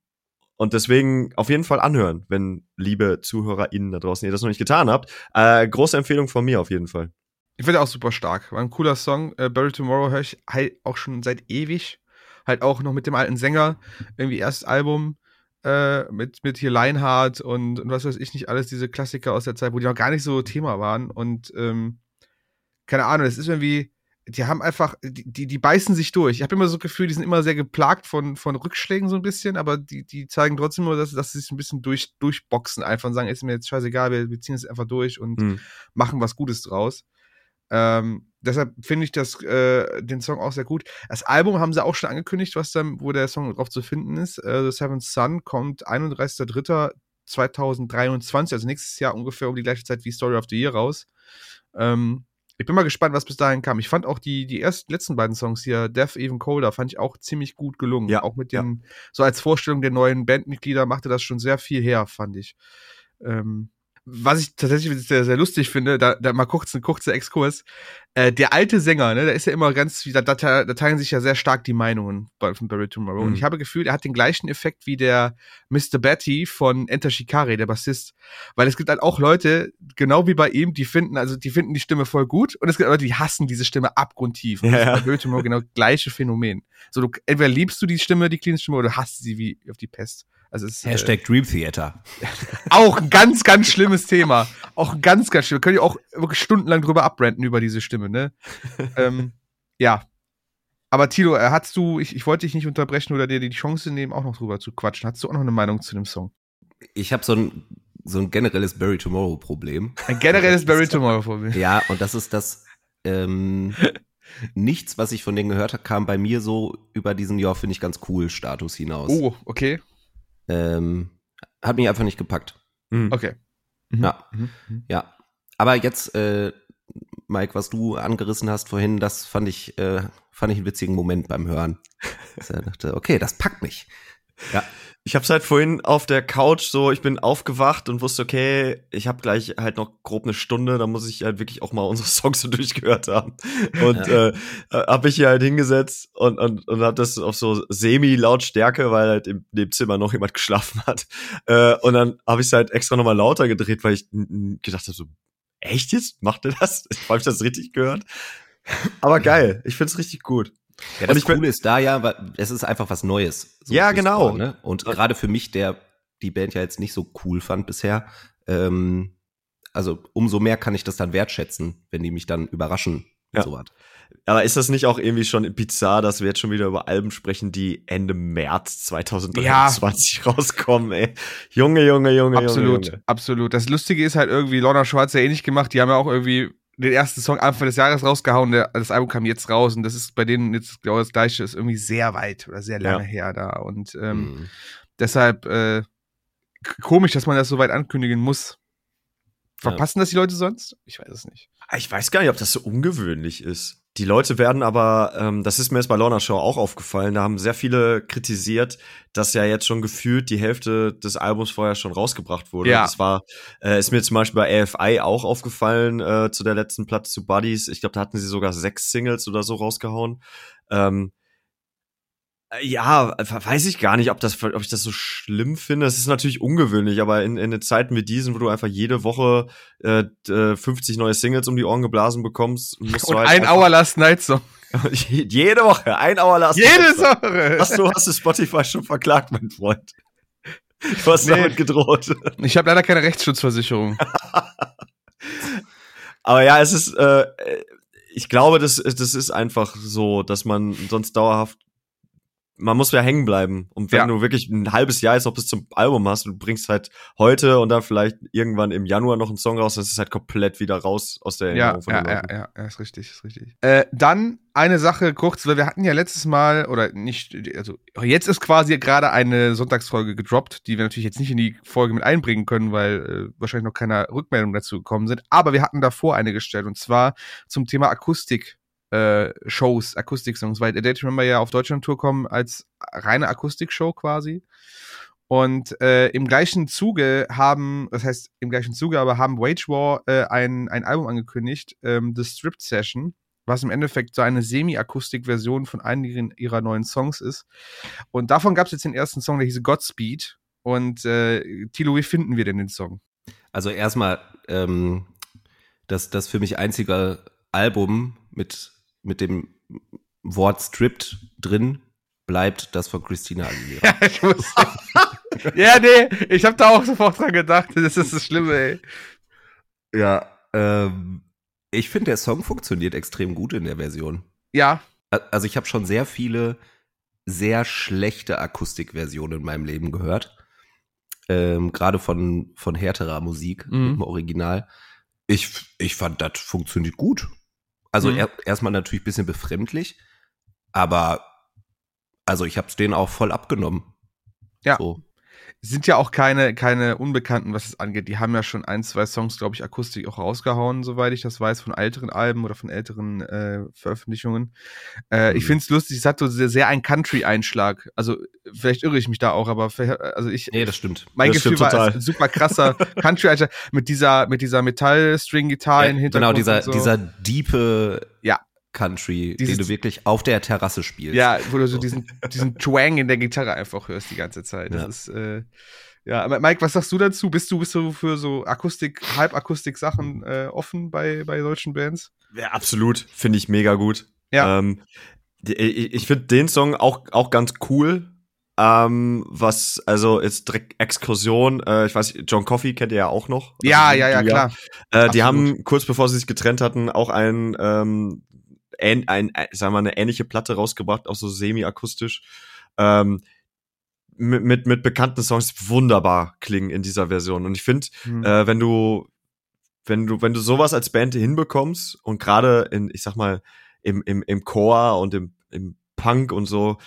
und deswegen auf jeden Fall anhören, wenn liebe ZuhörerInnen da draußen ihr das noch nicht getan habt. Äh, große Empfehlung von mir auf jeden Fall. Ich finde auch super stark. War ein cooler Song. Äh, Barry Tomorrow höre ich halt auch schon seit ewig. Halt auch noch mit dem alten Sänger. Irgendwie erstes Album äh, mit, mit hier Leinhardt und, und was weiß ich nicht, alles diese Klassiker aus der Zeit, wo die noch gar nicht so Thema waren. Und ähm, keine Ahnung, es ist irgendwie, die haben einfach, die, die, die beißen sich durch. Ich habe immer so das Gefühl, die sind immer sehr geplagt von, von Rückschlägen so ein bisschen, aber die, die zeigen trotzdem nur, dass, dass sie sich ein bisschen durch, durchboxen einfach und sagen, ist mir jetzt scheißegal, wir, wir ziehen es einfach durch und Hm. machen was Gutes draus. Ähm, deshalb finde ich das, äh, den Song auch sehr gut. Das Album haben sie auch schon angekündigt, was dann, wo der Song drauf zu finden ist. Äh, The Seventh Sun kommt 31.03.2023, also nächstes Jahr ungefähr um die gleiche Zeit wie Story of the Year raus. Ähm, ich bin mal gespannt, was bis dahin kam. Ich fand auch die, die ersten, letzten beiden Songs hier, Death Even Colder, fand ich auch ziemlich gut gelungen. Ja, Auch mit den, so als Vorstellung der neuen Bandmitglieder machte das schon sehr viel her, fand ich. Ähm, was ich tatsächlich sehr, sehr lustig finde, da, da mal kurz ein kurzer Exkurs. Äh, der alte Sänger, ne, der ist ja immer ganz, da, da, da teilen sich ja sehr stark die Meinungen bei, von Barry Tomorrow. Und Mhm. ich habe gefühlt, er hat den gleichen Effekt wie der Mr. Betty von Enter Shikari, der Bassist. Weil es gibt halt auch Leute, genau wie bei ihm, die finden, also die finden die Stimme voll gut und es gibt Leute, die hassen diese Stimme abgrundtief. Und Ja, das ist ja. bei Barry Tomorrow genau das gleiche Phänomen. So, du, entweder liebst du die Stimme, die clean Stimme, oder hasst sie wie auf die Pest. Also es ist, äh, Hashtag Dream Theater. auch ein ganz, ganz schlimmes Thema. Auch ein ganz, ganz schlimm. Wir können ja auch wirklich stundenlang drüber abbranden über diese Stimme, ne? ähm, ja. Aber Tilo, äh, hast du, ich, ich wollte dich nicht unterbrechen oder dir die Chance nehmen, auch noch drüber zu quatschen. Hast du auch noch eine Meinung zu dem Song? Ich habe so ein, so ein generelles Barry Tomorrow Problem. Ein generelles Barry Tomorrow vor mir. Ja, und das ist das, ähm, nichts, was ich von denen gehört habe, kam bei mir so über diesen, ja, finde ich ganz cool Status hinaus. Oh, okay. Ähm, hat mich einfach nicht gepackt. Hm. Okay. Mhm. Ja. Mhm. Mhm. Ja. Aber jetzt, äh, Mike, was du angerissen hast vorhin, das fand ich, äh, fand ich einen witzigen Moment beim Hören. Dass er dachte, okay, das packt mich. Ja. Ich hab's halt vorhin auf der Couch so, ich bin aufgewacht und wusste, okay, ich habe gleich halt noch grob eine Stunde, da muss ich halt wirklich auch mal unsere Songs so durchgehört haben. Und Ja. äh, hab mich hier halt hingesetzt und, und, und hab das auf so Semi-Lautstärke, weil halt im Nebenzimmer noch jemand geschlafen hat. Äh, und dann habe ich halt extra nochmal lauter gedreht, weil ich gedacht habe, so, echt jetzt? Macht ihr das? Habe ich das richtig gehört? Aber geil, ich find's richtig gut. Ja, Und das Coole ist da ja, weil es ist einfach was Neues. So Ja, genau. Ne? Und gerade für mich, der die Band ja jetzt nicht so cool fand bisher, ähm, also umso mehr kann ich das dann wertschätzen, wenn die mich dann überraschen Ja. und so was. Aber ist das nicht auch irgendwie schon bizarr, dass wir jetzt schon wieder über Alben sprechen, die Ende März 2023 rauskommen, ey? Junge, Junge, Junge, Absolut, Junge. absolut. Das Lustige ist halt irgendwie, Lorna Schwarz ja ähnlich gemacht. Die haben ja auch irgendwie den ersten Song Anfang des Jahres rausgehauen. Der, das Album kam jetzt raus und das ist bei denen jetzt genau das gleiche. Ist irgendwie sehr weit oder sehr lange Ja. her da. Und ähm, Mhm. deshalb äh, komisch, dass man das so weit ankündigen muss. Ja. Verpassen das die Leute sonst? Ich weiß es nicht. Ich weiß gar nicht, ob das so ungewöhnlich ist. Die Leute werden aber, ähm, das ist mir jetzt bei Lorna Show auch aufgefallen, da haben sehr viele kritisiert, dass ja jetzt schon gefühlt die Hälfte des Albums vorher schon rausgebracht wurde. Ja. Das war, äh, ist mir zum Beispiel bei AFI auch aufgefallen, äh, zu der letzten Platte zu Buddies. Ich glaube, da hatten sie sogar sechs Singles oder so rausgehauen. Ähm, äh, ja, we- weiß ich gar nicht, ob, das, ob ich das so schlimm finde. Es ist natürlich ungewöhnlich, aber in, in den Zeiten wie diesen, wo du einfach jede Woche äh, d- äh, 50 neue Singles um die Ohren geblasen bekommst, musst Und du halt ein Hour Last Night Song. jede Woche, ein Hour Last Jede Night Song. Woche. Hast du, hast du Spotify schon verklagt, mein Freund? Du hast Nee. damit gedroht. Ich habe leider keine Rechtsschutzversicherung. Aber ja, es ist, äh, ich glaube, das, das ist einfach so, dass man sonst dauerhaft, man muss ja hängen bleiben. Und wenn Ja. du wirklich ein halbes Jahr jetzt noch bis zum Album hast, du bringst halt heute und dann vielleicht irgendwann im Januar noch einen Song raus, das ist halt komplett wieder raus aus der Ja, Erinnerung von ja, den ja, Leuten. ja, ja, ist richtig, ist richtig. Äh, dann eine Sache kurz, weil wir hatten ja letztes Mal, oder nicht, also jetzt ist quasi gerade eine Sonntagsfolge gedroppt, die wir natürlich jetzt nicht in die Folge mit einbringen können, weil äh, wahrscheinlich noch keine Rückmeldungen dazu gekommen sind. Aber wir hatten davor eine gestellt und zwar zum Thema Akustik. Äh, Shows, Akustik-Songs, weil A Day to Remember ja auf Deutschland-Tour kommen als reine Akustik-Show quasi. Und äh, im gleichen Zuge haben, das heißt im gleichen Zuge, aber haben Wage War äh, ein, ein Album angekündigt, ähm, The Stripped Session, was im Endeffekt so eine Semi-Akustik-Version von einigen ihrer neuen Songs ist. Und davon gab es jetzt den ersten Song, der hieß Godspeed. Und äh, Tilo, wie finden wir denn den Song? Also erstmal, ähm, das, das für mich einzige Album mit, mit dem Wort stripped drin bleibt das von Christina Aguilera. ich muss. ja, nee, ich habe da auch sofort dran gedacht. Das ist das Schlimme, ey. Ja, ähm, Ich finde, der Song funktioniert extrem gut in der Version. Ja. Also ich habe schon sehr viele sehr schlechte Akustikversionen in meinem Leben gehört. Ähm, Gerade von, von härterer Musik Mhm. im Original. Ich, ich fand, das funktioniert gut. Also Mhm. er, erstmal natürlich ein bisschen befremdlich, aber also ich habe es denen auch voll abgenommen. Ja. So. Sind ja auch keine, keine Unbekannten, was es angeht. Die haben ja schon ein, zwei Songs, glaube ich, Akustik auch rausgehauen, soweit ich das weiß, von älteren Alben oder von älteren äh, Veröffentlichungen. Äh, Ich Mhm. finde es lustig, es hat so sehr, sehr einen Country-Einschlag. Also, vielleicht irre ich mich da auch, aber also ich, Nee, das stimmt. mein das Gefühl stimmt war ein super krasser Country-Einschlag mit dieser, mit dieser Metall-String-Gitarre Ja, im Hintergrund. genau, dieser, so. dieser diepe Ja. Country, Dieses- den du wirklich auf der Terrasse spielst. Ja, wo du so diesen, diesen Twang in der Gitarre einfach hörst die ganze Zeit. Das Ja. ist, äh, ja, aber Mike, was sagst du dazu? Bist du, bist du für so Akustik, Halbakustik-Sachen äh, offen bei, bei deutschen Bands? Ja, absolut. Finde ich mega gut. Ja. Ähm, die, ich ich finde den Song auch, auch ganz cool. Ähm, was, also jetzt direkt Exkursion, äh, ich weiß, John Coffey kennt ihr ja auch noch. Ja, Also, ja, ja, klar. Äh, die haben kurz bevor sie sich getrennt hatten auch ein, ähm, ein, äh, sagen wir eine ähnliche Platte rausgebracht, auch so semi-akustisch. Ähm, mit, mit, mit bekannten Songs wunderbar klingen in dieser Version. Und ich finde, Hm. äh, wenn du, wenn du, wenn du sowas als Band hinbekommst und gerade in, ich sag mal, im, im, im Chor und im, im Punk und so,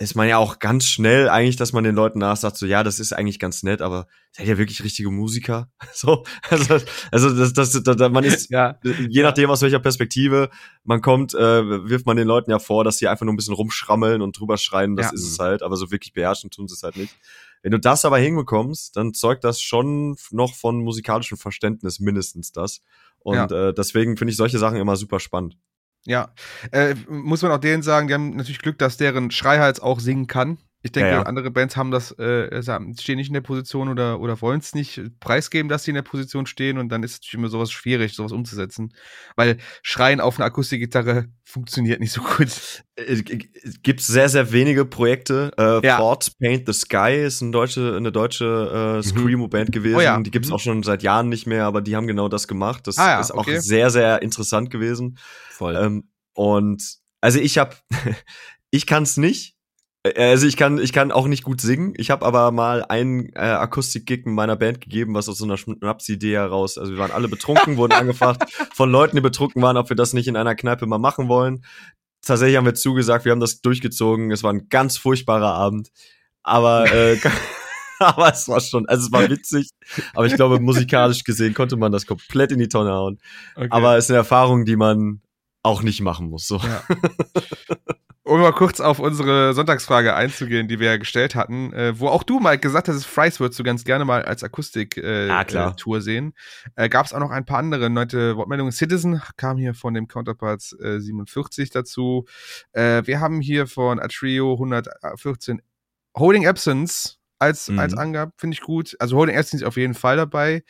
ist man ja auch ganz schnell eigentlich, dass man den Leuten nachsagt, so, ja, das ist eigentlich ganz nett, aber seid ihr wirklich richtige Musiker? So, also, also das, das, das, man ist, ja, je nachdem aus welcher Perspektive man kommt, äh, wirft man den Leuten ja vor, dass sie einfach nur ein bisschen rumschrammeln und drüber schreien, das Ja. ist es halt, aber so wirklich beherrschen tun sie es halt nicht. Wenn du das aber hinbekommst, dann zeugt das schon noch von musikalischem Verständnis mindestens das. Und äh, deswegen finde ich solche Sachen immer super spannend. Ja. Äh, muss man auch denen sagen, die haben natürlich Glück, dass deren Schreihals auch singen kann. Ich denke, Ja, ja. andere Bands haben das, äh, sagen- stehen nicht in der Position oder, oder wollen es nicht preisgeben, dass sie in der Position stehen und dann ist es natürlich immer sowas schwierig, sowas umzusetzen. Weil Schreien auf einer Akustikgitarre funktioniert nicht so gut. Äh, Gibt sehr, sehr wenige Projekte. Äh, Ja. Ford Paint the Sky ist eine deutsche, eine deutsche äh, Screamo-Band gewesen. Oh ja. Die gibt's Mhm. auch schon seit Jahren nicht mehr, aber die haben genau das gemacht. Das Ah ja, ist auch okay. sehr, sehr interessant gewesen. voll. Ähm, und also ich habe, ich kann es nicht. Äh, Also ich kann, ich kann auch nicht gut singen. Ich habe aber mal einen äh, Akustik-Gig in meiner Band gegeben, was aus so einer Schnapsidee heraus. Also wir waren alle betrunken, wurden angefragt von Leuten, die betrunken waren, ob wir das nicht in einer Kneipe mal machen wollen. Tatsächlich haben wir zugesagt, wir haben das durchgezogen. Es war ein ganz furchtbarer Abend. Aber, äh, aber es war schon, also es war witzig. Aber ich glaube, musikalisch gesehen konnte man das komplett in die Tonne hauen. Okay. Aber es ist eine Erfahrung, die man auch nicht machen muss. So. Ja. Um mal kurz auf unsere Sonntagsfrage einzugehen, die wir ja gestellt hatten, äh, wo auch du, Mike, gesagt hast, Fries würdest du ganz gerne mal als Akustik-Tour äh, klar. äh, Tour sehen. Äh, Gab es auch noch ein paar andere neue Wortmeldungen. Citizen kam hier von dem Counterparts äh, 47 dazu. Äh, wir haben hier von Atrio 114 Holding Absence als, Mhm. als Angabe, finde ich gut. Also Holding ist auf jeden Fall dabei.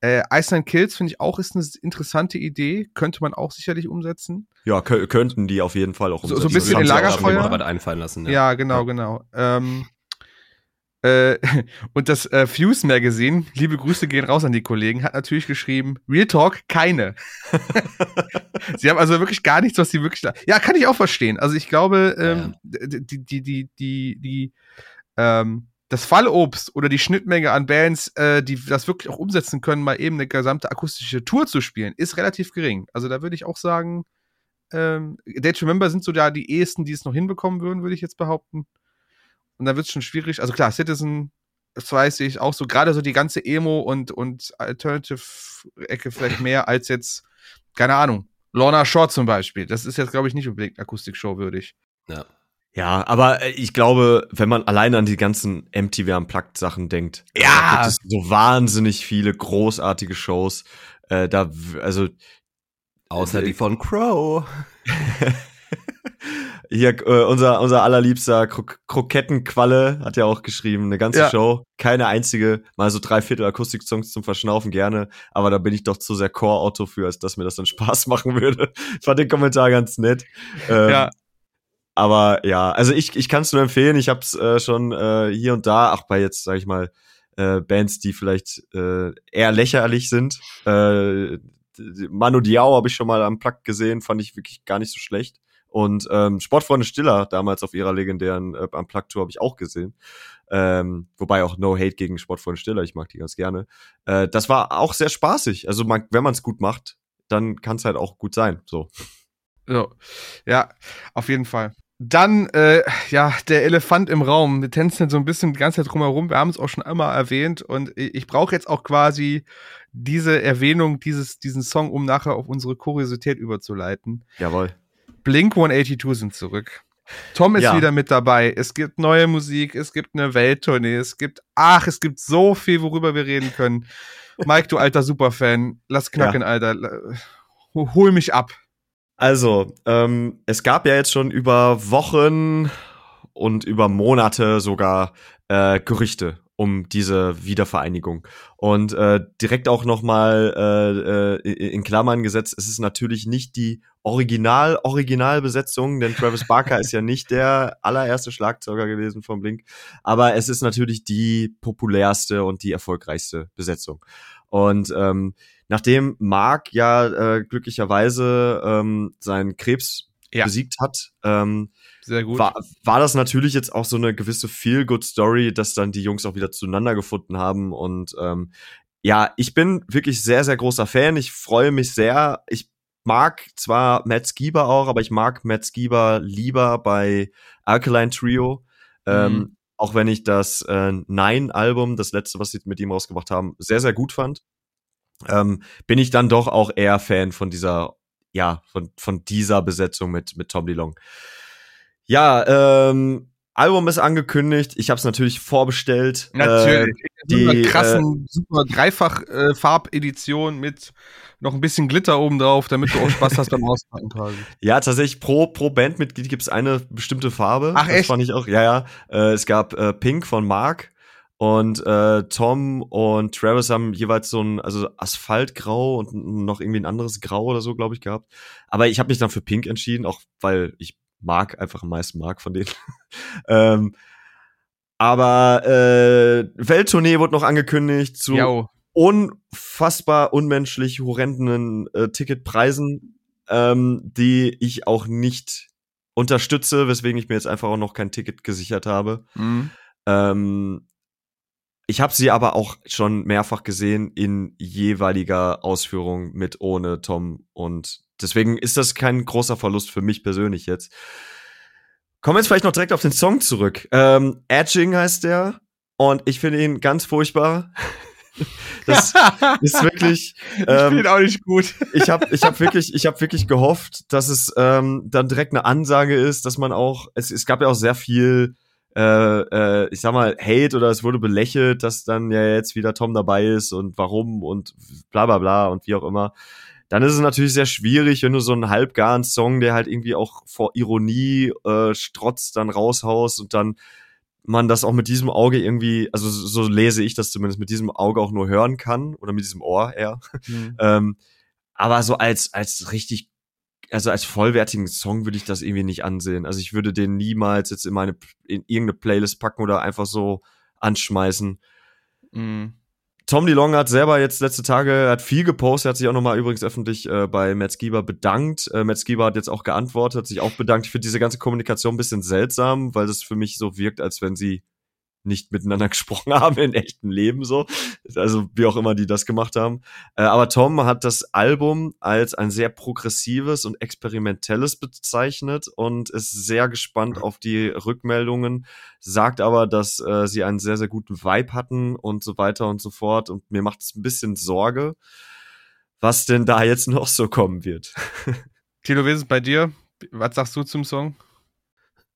Äh, Iceland Kills finde ich auch ist eine interessante Idee. Könnte man auch sicherlich umsetzen. Ja, kö könnten die auf jeden Fall auch So- so ein umsetzen. bisschen Das in auch Lagerfeuer. was einfallen lassen. Ja, genau, genau. Ähm, äh, und das äh, Fuse Magazine, liebe Grüße gehen raus an die Kollegen, hat natürlich geschrieben, Real Talk, keine. sie haben also wirklich gar nichts, was sie wirklich da. Ja, kann ich auch verstehen. Also ich glaube, ähm, die, die, die, die, die, die ähm, das Fallobst oder die Schnittmenge an Bands, äh, die das wirklich auch umsetzen können, mal eben eine gesamte akustische Tour zu spielen, ist relativ gering. Also da würde ich auch sagen, ähm, Day to Remember sind so da die ehesten, die es noch hinbekommen würden, würde ich jetzt behaupten. Und dann wird es schon schwierig. Also klar, Citizen, das weiß ich auch so, gerade so die ganze Emo- und, und Alternative-Ecke vielleicht mehr als jetzt, keine Ahnung, Lorna Shore zum Beispiel. Das ist jetzt, glaube ich, nicht unbedingt Akustik-Show würdig. Ja. Ja, aber äh, ich glaube, wenn man allein an die ganzen MTV Unplugged Sachen denkt, Ja. da gibt es so wahnsinnig viele großartige Shows. Äh, da, also Außer Äh, die von Crow. hier äh, unser unser allerliebster Krok Krokettenqualle hat ja auch geschrieben, eine ganze Ja. Show, keine einzige, mal so drei Viertel Akustik-Songs zum Verschnaufen gerne, aber da bin ich doch zu sehr Core-Auto für, als dass mir das dann Spaß machen würde. Ich fand den Kommentar ganz nett. Ähm, Ja. Aber ja, also ich, ich kann es nur empfehlen. Ich habe es äh, schon äh, hier und da, auch bei jetzt, sag ich mal, äh, Bands, die vielleicht äh, eher lächerlich sind. Äh, Manu Diao habe ich schon mal am Plug gesehen, fand ich wirklich gar nicht so schlecht. Und ähm, Sportfreunde Stiller damals auf ihrer legendären äh, Plug Tour habe ich auch gesehen. Ähm, wobei auch No Hate gegen Sportfreunde Stiller, ich mag die ganz gerne. Äh, das war auch sehr spaßig. Also man, wenn man es gut macht, dann kann es halt auch gut sein. So. So. Ja, auf jeden Fall. Dann, äh, ja, der Elefant im Raum. Wir tänzen so ein bisschen die ganze Zeit drumherum. Wir haben es auch schon einmal erwähnt und ich brauche jetzt auch quasi diese Erwähnung, dieses, diesen Song, um nachher auf unsere Kuriosität überzuleiten. Jawohl. Blink 182 sind zurück. Tom ist Ja. wieder mit dabei. Es gibt neue Musik, es gibt eine Welttournee, es gibt, ach, es gibt so viel, worüber wir reden können. Mike, du alter Superfan, lass knacken, Alter. Hol hol mich ab. Also, ähm, es gab ja jetzt schon über Wochen und über Monate sogar äh, Gerüchte um diese Wiedervereinigung. Und äh, direkt auch nochmal äh, äh, in Klammern gesetzt, es ist natürlich nicht die Original-Originalbesetzung, denn Travis Barker ist ja nicht der allererste Schlagzeuger gewesen von Blink, aber es ist natürlich die populärste und die erfolgreichste Besetzung. Und ähm, nachdem Mark ja äh, glücklicherweise ähm, seinen Krebs Ja. besiegt hat, ähm, Sehr gut. war, war das natürlich jetzt auch so eine gewisse Feel-Good-Story, dass dann die Jungs auch wieder zueinander gefunden haben. Und ähm, ja, ich bin wirklich sehr, sehr großer Fan. Ich freue mich sehr. Ich mag zwar Matt Skiba auch, aber ich mag Matt Skiba lieber bei Alkaline Trio. Ähm, Mhm. auch wenn ich das äh, Nine-Album, das letzte, was sie mit ihm rausgebracht haben, sehr, sehr gut fand, ähm, bin ich dann doch auch eher Fan von dieser, ja, von, von dieser Besetzung mit, mit Tom DeLong. Ja, ähm, Album ist angekündigt. Ich habe es natürlich vorbestellt. Natürlich. Äh, so einer die, krassen, super Dreifach-Farbedition mit noch ein bisschen Glitter oben drauf, damit du auch Spaß hast beim Auspacken quasi. ja, tatsächlich pro, pro Bandmitglied gibt es eine bestimmte Farbe. Ach, das echt? fand ich auch. Ja, ja. Äh, es gab äh, Pink von Mark und äh, Tom und Travis haben jeweils so ein also Asphaltgrau und noch irgendwie ein anderes Grau oder so, glaube ich, gehabt. Aber ich habe mich dann für Pink entschieden, auch weil ich mag einfach am meisten mag von denen. ähm, aber äh, Welttournee wurde noch angekündigt zu Jau. unfassbar unmenschlich horrenden äh, Ticketpreisen, ähm, die ich auch nicht unterstütze, weswegen ich mir jetzt einfach auch noch kein Ticket gesichert habe. Mhm. Ähm, ich habe sie aber auch schon mehrfach gesehen in jeweiliger Ausführung mit ohne Tom und deswegen ist das kein großer Verlust für mich persönlich jetzt. Kommen wir jetzt vielleicht noch direkt auf den Song zurück. Ähm, Edging heißt der und ich finde ihn ganz furchtbar. Das ist wirklich. ich ähm, finde ihn auch nicht gut. ich habe ich hab wirklich, ich habe wirklich gehofft, dass es ähm, dann direkt eine Ansage ist, dass man auch, es, es gab ja auch sehr viel, äh, äh, ich sag mal, Hate oder es wurde belächelt, dass dann ja jetzt wieder Tom dabei ist und warum und bla bla bla und wie auch immer. Dann ist es natürlich sehr schwierig, wenn du so einen halbgaren Song, der halt irgendwie auch vor Ironie äh, strotzt, dann raushaust und dann man das auch mit diesem Auge irgendwie, also so lese ich das zumindest, mit diesem Auge auch nur hören kann oder mit diesem Ohr eher. Ähm, aber so als, als richtig, also als vollwertigen Song würde ich das irgendwie nicht ansehen. Also ich würde den niemals jetzt in meine, in irgendeine Playlist packen oder einfach so anschmeißen. Mhm. Tom DeLong hat selber jetzt letzte Tage, hat viel gepostet, hat sich auch nochmal übrigens öffentlich äh, bei Skiba bedankt. Äh, Skiba hat jetzt auch geantwortet, hat sich auch bedankt. Ich finde diese ganze Kommunikation ein bisschen seltsam, weil das für mich so wirkt, als wenn sie nicht miteinander gesprochen haben in echten Leben so. Also wie auch immer die das gemacht haben. Äh, aber Tom hat das Album als ein sehr progressives und experimentelles bezeichnet und ist sehr gespannt auf die Rückmeldungen, sagt aber, dass äh, sie einen sehr, sehr guten Vibe hatten und so weiter und so fort. Und mir macht es ein bisschen Sorge, was denn da jetzt noch so kommen wird. Tilo, wie ist es bei dir? Was sagst du zum Song?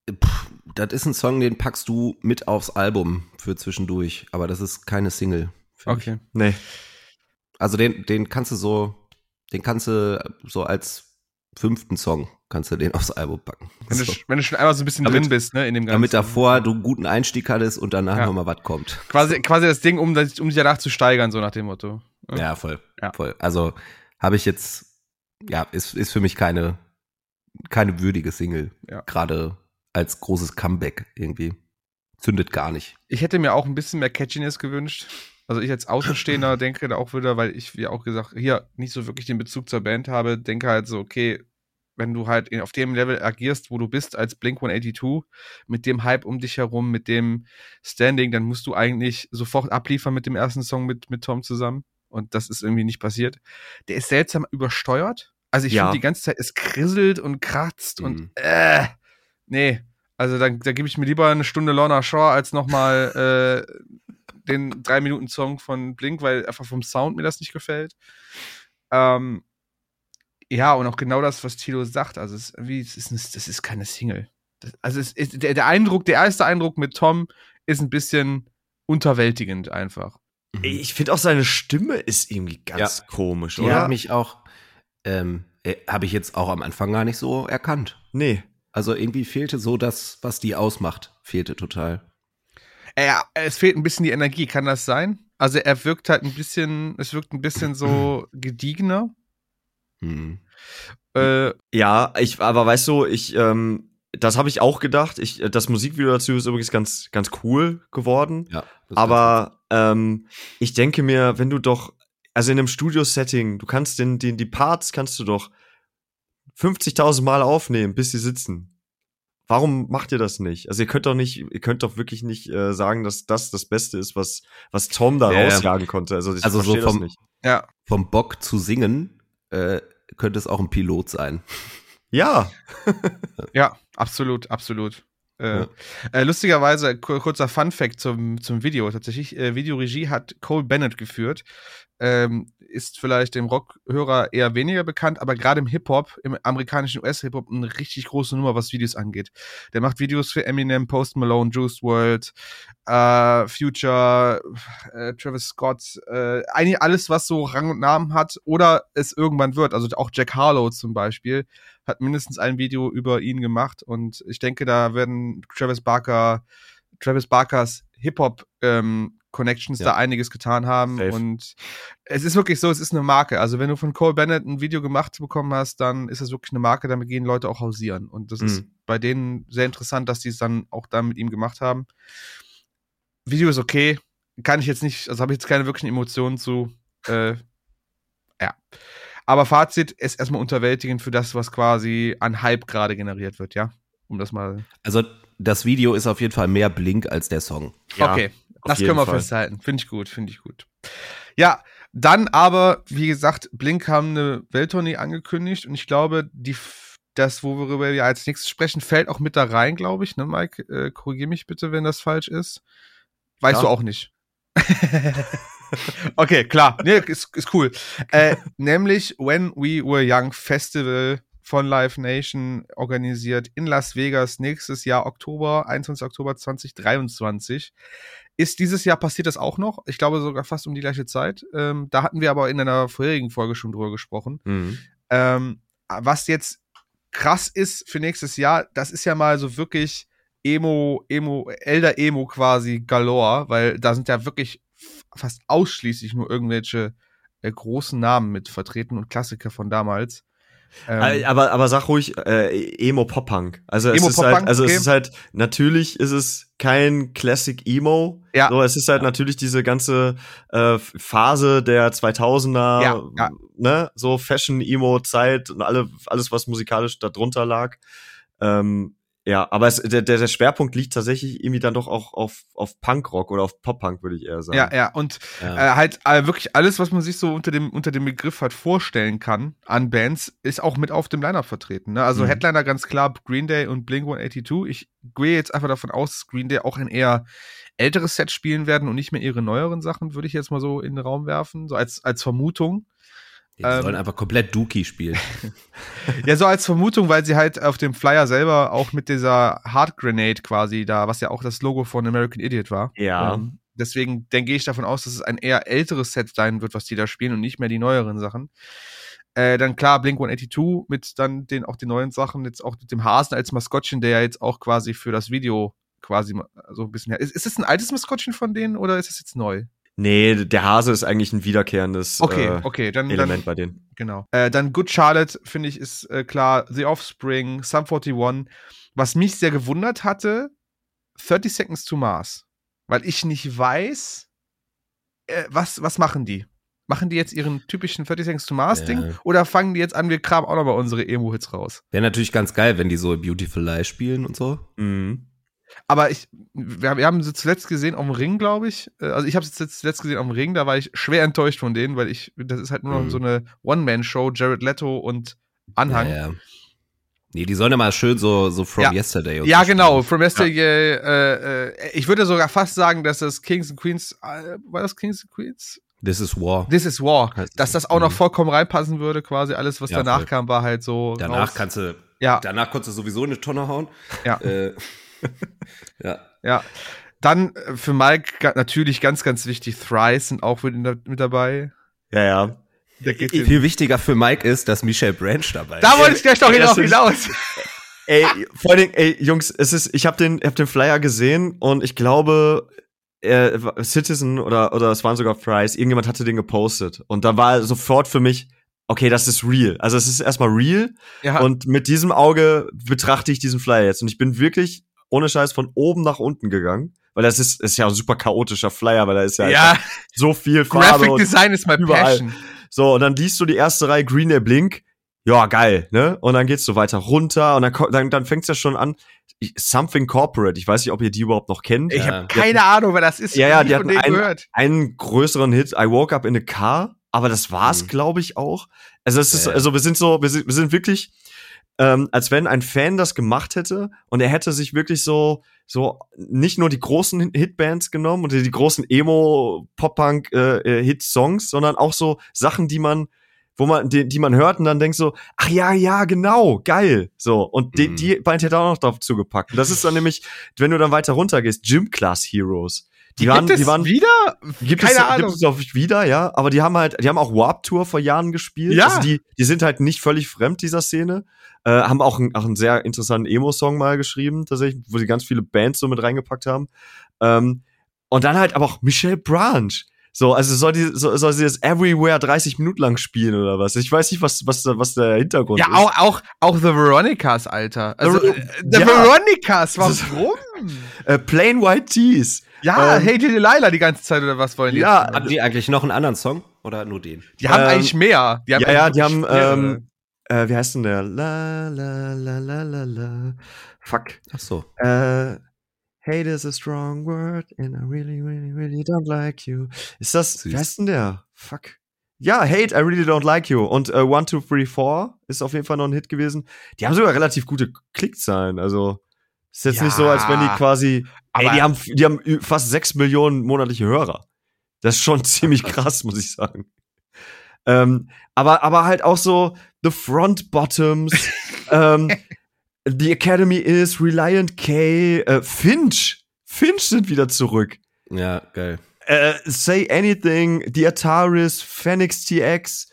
Puh, das ist ein Song, den packst du mit aufs Album für zwischendurch, aber das ist keine Single. Okay. Nee. Also den, den kannst du so, den kannst du so als fünften Song kannst du den aufs Album packen. Wenn, So. du, wenn du schon einmal so ein bisschen Damit- drin bist, ne, in dem Ganzen. Damit davor du einen guten Einstieg hattest und danach Ja. noch mal was kommt. Quasi, quasi das Ding, um, um sich danach zu steigern, so nach dem Motto. Ja. Ja, voll. Ja. voll. Also habe ich jetzt, ja, ist, ist für mich keine, keine würdige Single. Ja. Gerade als großes Comeback irgendwie. Zündet gar nicht. Ich hätte mir auch ein bisschen mehr Catchiness gewünscht. Also ich als Außenstehender denke da auch wieder, weil ich, wie auch gesagt, hier nicht so wirklich den Bezug zur Band habe, denke halt so, okay, wenn du halt auf dem Level agierst, wo du bist als Blink 182, mit dem Hype um dich herum, mit dem Standing, dann musst du eigentlich sofort abliefern mit dem ersten Song mit, mit Tom zusammen. Und das ist irgendwie nicht passiert. Der ist seltsam übersteuert. Also ich Ja. finde die ganze Zeit, es krisselt und kratzt Mhm. und äh, nee. Also da, da gebe ich mir lieber eine Stunde Lorna Shaw als nochmal äh, den drei Minuten Song von Blink, weil einfach vom Sound mir das nicht gefällt. Ähm, ja, und auch genau das, was Tilo sagt. Also, es ist, irgendwie, es ist, ein- das ist keine Single. Das, also, es ist, der, der Eindruck, der erste Eindruck mit Tom ist ein bisschen unterwältigend einfach. Mhm. Ich finde auch seine Stimme ist irgendwie ganz Ja. komisch, Die oder? hat mich auch, ähm, äh, habe ich jetzt auch am Anfang gar nicht so erkannt. nee. Also irgendwie fehlte so das, was die ausmacht, fehlte total. Er, es fehlt ein bisschen die Energie, kann das sein? Also, er wirkt halt ein bisschen, es wirkt ein bisschen so gediegener. Mhm. Äh, Ja, ich, aber weißt du, ich, ähm, das habe ich auch gedacht. Ich, äh, das Musikvideo dazu ist übrigens ganz, ganz cool geworden. Ja. Aber ähm, ich denke mir, wenn du doch, also in einem Studio-Setting, du kannst den, den, die Parts kannst du doch 50.000 Mal aufnehmen, bis sie sitzen. Warum macht ihr das nicht? Also ihr könnt doch nicht, ihr könnt doch wirklich nicht äh, sagen, dass das das Beste ist, was was Tom da Ja, ja. rausjagen konnte. Also ich Also so vom- nicht. ja, vom Bock zu singen äh, könnte es auch ein Pilot sein. Ja, Ja, absolut, absolut. Äh, Ja. äh, lustigerweise, kur- kurzer Fun-Fact zum, zum Video. Tatsächlich, äh, Videoregie hat Cole Bennett geführt. Ähm, ist vielleicht dem Rockhörer eher weniger bekannt, aber gerade im Hip-Hop, im amerikanischen US-Hip-Hop, eine richtig große Nummer, was Videos angeht. Der macht Videos für Eminem, Post Malone, Juice WRLD, äh, Future, äh, Travis Scott, äh, eigentlich alles, was so Rang und Namen hat oder es irgendwann wird. Also auch Jack Harlow zum Beispiel hat mindestens ein Video über ihn gemacht und ich denke, da werden Travis Barker, Travis Barkers Hip-Hop ähm, Connections Ja. da einiges getan haben Safe. und es ist wirklich so, es ist eine Marke. Also wenn du von Cole Bennett ein Video gemacht bekommen hast, dann ist es wirklich eine Marke, damit gehen Leute auch hausieren und das ist Mhm. bei denen sehr interessant, dass die es dann auch da mit ihm gemacht haben. Video ist okay, kann ich jetzt nicht, also habe ich jetzt keine wirklichen Emotionen zu. Äh, ja. Aber Fazit ist erstmal unterwältigend für das, was quasi an Hype gerade generiert wird, ja? Um das mal. Also das Video ist auf jeden Fall mehr Blink als der Song. ja. okay, das können wir Fall. festhalten. Finde ich gut, finde ich gut. Ja, dann aber, wie gesagt, Blink haben eine Welttournee angekündigt und ich glaube, die, das, worüber wir als nächstes sprechen, fällt auch mit da rein, glaube ich, ne, Mike? Äh, Korrigier mich bitte, wenn das falsch ist. Weißt Ja. du auch nicht. okay, klar. Nee, ist, ist cool. Äh, nämlich When We Were Young Festival von Live Nation organisiert in Las Vegas nächstes Jahr Oktober, 21. Oktober 2023. Ist dieses Jahr passiert das auch noch? Ich glaube sogar fast um die gleiche Zeit. Ähm, da hatten wir aber in einer vorherigen Folge schon drüber gesprochen. Mhm. Ähm, was jetzt krass ist für nächstes Jahr, das ist ja mal so wirklich Emo, Emo, Elder Emo quasi galore, weil da sind ja wirklich fast ausschließlich nur irgendwelche äh, großen Namen mit vertreten und Klassiker von damals. Ähm, Äh, Aber, aber sag ruhig, äh, Emo Pop Punk. Also es Emo ist halt, also es ist halt, natürlich ist es kein Classic Emo. Ja. So, es ist halt natürlich diese ganze äh, Phase der 2000er, Ja, ja. ne, so Fashion Emo Zeit und alle, alles was musikalisch da drunter lag. Ähm, ja, aber es, der, der der Schwerpunkt liegt tatsächlich irgendwie dann doch auch auf, auf Punkrock oder auf Pop-Punk, würde ich eher sagen. ja, ja, und Ja. äh, halt äh, wirklich alles, was man sich so unter dem, unter dem Begriff halt vorstellen kann an Bands, ist auch mit auf dem Lineup vertreten. Ne? Also Mhm. Headliner ganz klar Green Day und Blink 182. Ich gehe jetzt einfach davon aus, dass Green Day auch ein eher älteres Set spielen werden und nicht mehr ihre neueren Sachen, würde ich jetzt mal so in den Raum werfen, so als, als Vermutung. Die ähm, sollen einfach komplett Dookie spielen. Ja, so als Vermutung, weil sie halt auf dem Flyer selber auch mit dieser Hard Grenade quasi da, was ja auch das Logo von American Idiot war. Ja. Ähm, deswegen denke ich davon aus, dass es ein eher älteres Set sein wird, was die da spielen und nicht mehr die neueren Sachen. Äh, dann klar, Blink 182 mit dann den auch den neuen Sachen, jetzt auch mit dem Hasen als Maskottchen, der ja jetzt auch quasi für das Video quasi so ein bisschen her. Ist, ist es ein altes Maskottchen von denen oder ist es jetzt neu? Nee, der Hase ist eigentlich ein wiederkehrendes Okay, äh, okay, dann, dann Element bei denen. Genau. Äh, dann Good Charlotte, finde ich, ist äh, klar. The Offspring, Sum 41. Was mich sehr gewundert hatte, 30 Seconds to Mars. Weil ich nicht weiß, äh, was, was machen die? Machen die jetzt ihren typischen 30 Seconds to Mars Ja. Ding oder fangen die jetzt an, wir kramen auch noch mal unsere Emo-Hits raus? Wäre natürlich ganz geil, wenn die so Beautiful Lie spielen und so. Mhm. Aber ich, wir, wir haben sie zuletzt gesehen auf dem Ring, glaube ich. Äh, Also ich habe sie jetzt zuletzt gesehen auf dem Ring, da war ich schwer enttäuscht von denen, weil ich, das ist halt nur noch Mhm. so eine One-Man-Show, Jared Leto und Anhang. Ja, ja. Nee, die sollen ja mal schön so, so From Ja. Yesterday und Ja, so genau. From Yesterday, äh, äh, ich würde sogar fast sagen, dass das Kings and Queens, äh, war das Kings and Queens? This is War. This is War. Dass das auch noch Mhm. vollkommen reinpassen würde, quasi alles, was danach voll. kam, war halt so. Danach raus. kannst du, Ja, danach konntest du sowieso eine Tonne hauen. ja, Äh, ja. ja. Dann äh, für Mike natürlich ganz, ganz wichtig, Thrice sind auch mit, mit dabei. Ja, ja. Viel wichtiger für Mike ist, dass Michelle Branch dabei ist. da wollte ich gleich noch das hinaus hinaus. Ey, vor allen Dingen, ey, Jungs, es ist, ich habe den, ich hab den Flyer gesehen und ich glaube, äh, Citizen oder, oder es waren sogar Fries, irgendjemand hatte den gepostet. Und da war sofort für mich, okay, das ist real. Also es ist erstmal real Ja, und mit diesem Auge betrachte ich diesen Flyer jetzt. Und ich bin wirklich ohne Scheiß von oben nach unten gegangen. Weil das ist, ist ja ein super chaotischer Flyer, weil da ist ja, ja so viel Farbe Graphic und Design ist my überall. passion. so, und dann liest du die erste Reihe Green Day Blink. Ja, geil, ne? Und dann geht's so weiter runter und dann, dann, dann fängt's ja schon an. Ich, Something Corporate, ich weiß nicht, ob ihr die überhaupt noch kennt. Ich Ja. habe keine Ahnung, wer das ist. Ja, ja, die hatten einen- gehört. Einen größeren Hit, I Woke Up in a Car, aber das war's, Mhm. glaube ich, auch. Also es ist, also wir sind so, wir sind, wir sind wirklich, ähm, als wenn ein Fan das gemacht hätte und er hätte sich wirklich so, so nicht nur die großen Hitbands genommen und die großen Emo, Pop-Punk, äh, äh, sondern auch so Sachen, die man wo man, die, die man hört und dann denkt so, ach ja, ja, genau, geil. So. Und die, Mhm. die Band hätte er auch noch drauf zugepackt. Und das ist dann nämlich, wenn du dann weiter runter gehst, Gym Class Heroes. Die waren, Gibt es die waren, wieder? gibt Keine es, Ahnung. gibt es auch wieder, ja. Aber die haben halt, die haben auch Warp Tour vor Jahren gespielt. Ja. Also die, die sind halt nicht völlig fremd dieser Szene. Äh, haben auch, ein, auch einen sehr interessanten Emo-Song mal geschrieben, tatsächlich, wo sie ganz viele Bands so mit reingepackt haben. Ähm, und dann halt aber auch Michelle Branch. So, also soll die, so, soll sie das Everywhere 30 Minuten lang spielen oder was? Ich weiß nicht, was, was, was der Hintergrund Ja, ist. auch, auch, auch The Veronicas, Alter. Also, The- äh, The ja. Veronicas, warum? Äh, Plain White Tees. Ja, Ähm, Hey Delilah die ganze Zeit oder was wollen die? Ja, jetzt? Haben die eigentlich noch einen anderen Song oder nur den? die haben ähm, eigentlich mehr. Die haben ja, ja, die haben, ähm, äh, wie heißt denn der? La, la, la, la, la, la. Fuck. Ach so. Äh, hate is a strong word and I really, really, really don't like you. Ist das, Süß. wie heißt denn der? Fuck. Ja, Hate, I really don't like you. Und äh, One, Two, Three, Four ist auf jeden Fall noch ein Hit gewesen. Die haben sogar relativ gute Klickzahlen. Also ist jetzt nicht so, als wenn die Ja, quasi, ey, aber- die haben, die haben fast sechs Millionen monatliche Hörer. Das ist schon ziemlich krass, muss ich sagen. Ähm, aber, aber halt auch so The Front Bottoms, ähm, The Academy is, Reliant K, äh, Finch. Finch sind wieder zurück. Ja, geil. Äh, Say Anything, The Ataris, Phoenix TX.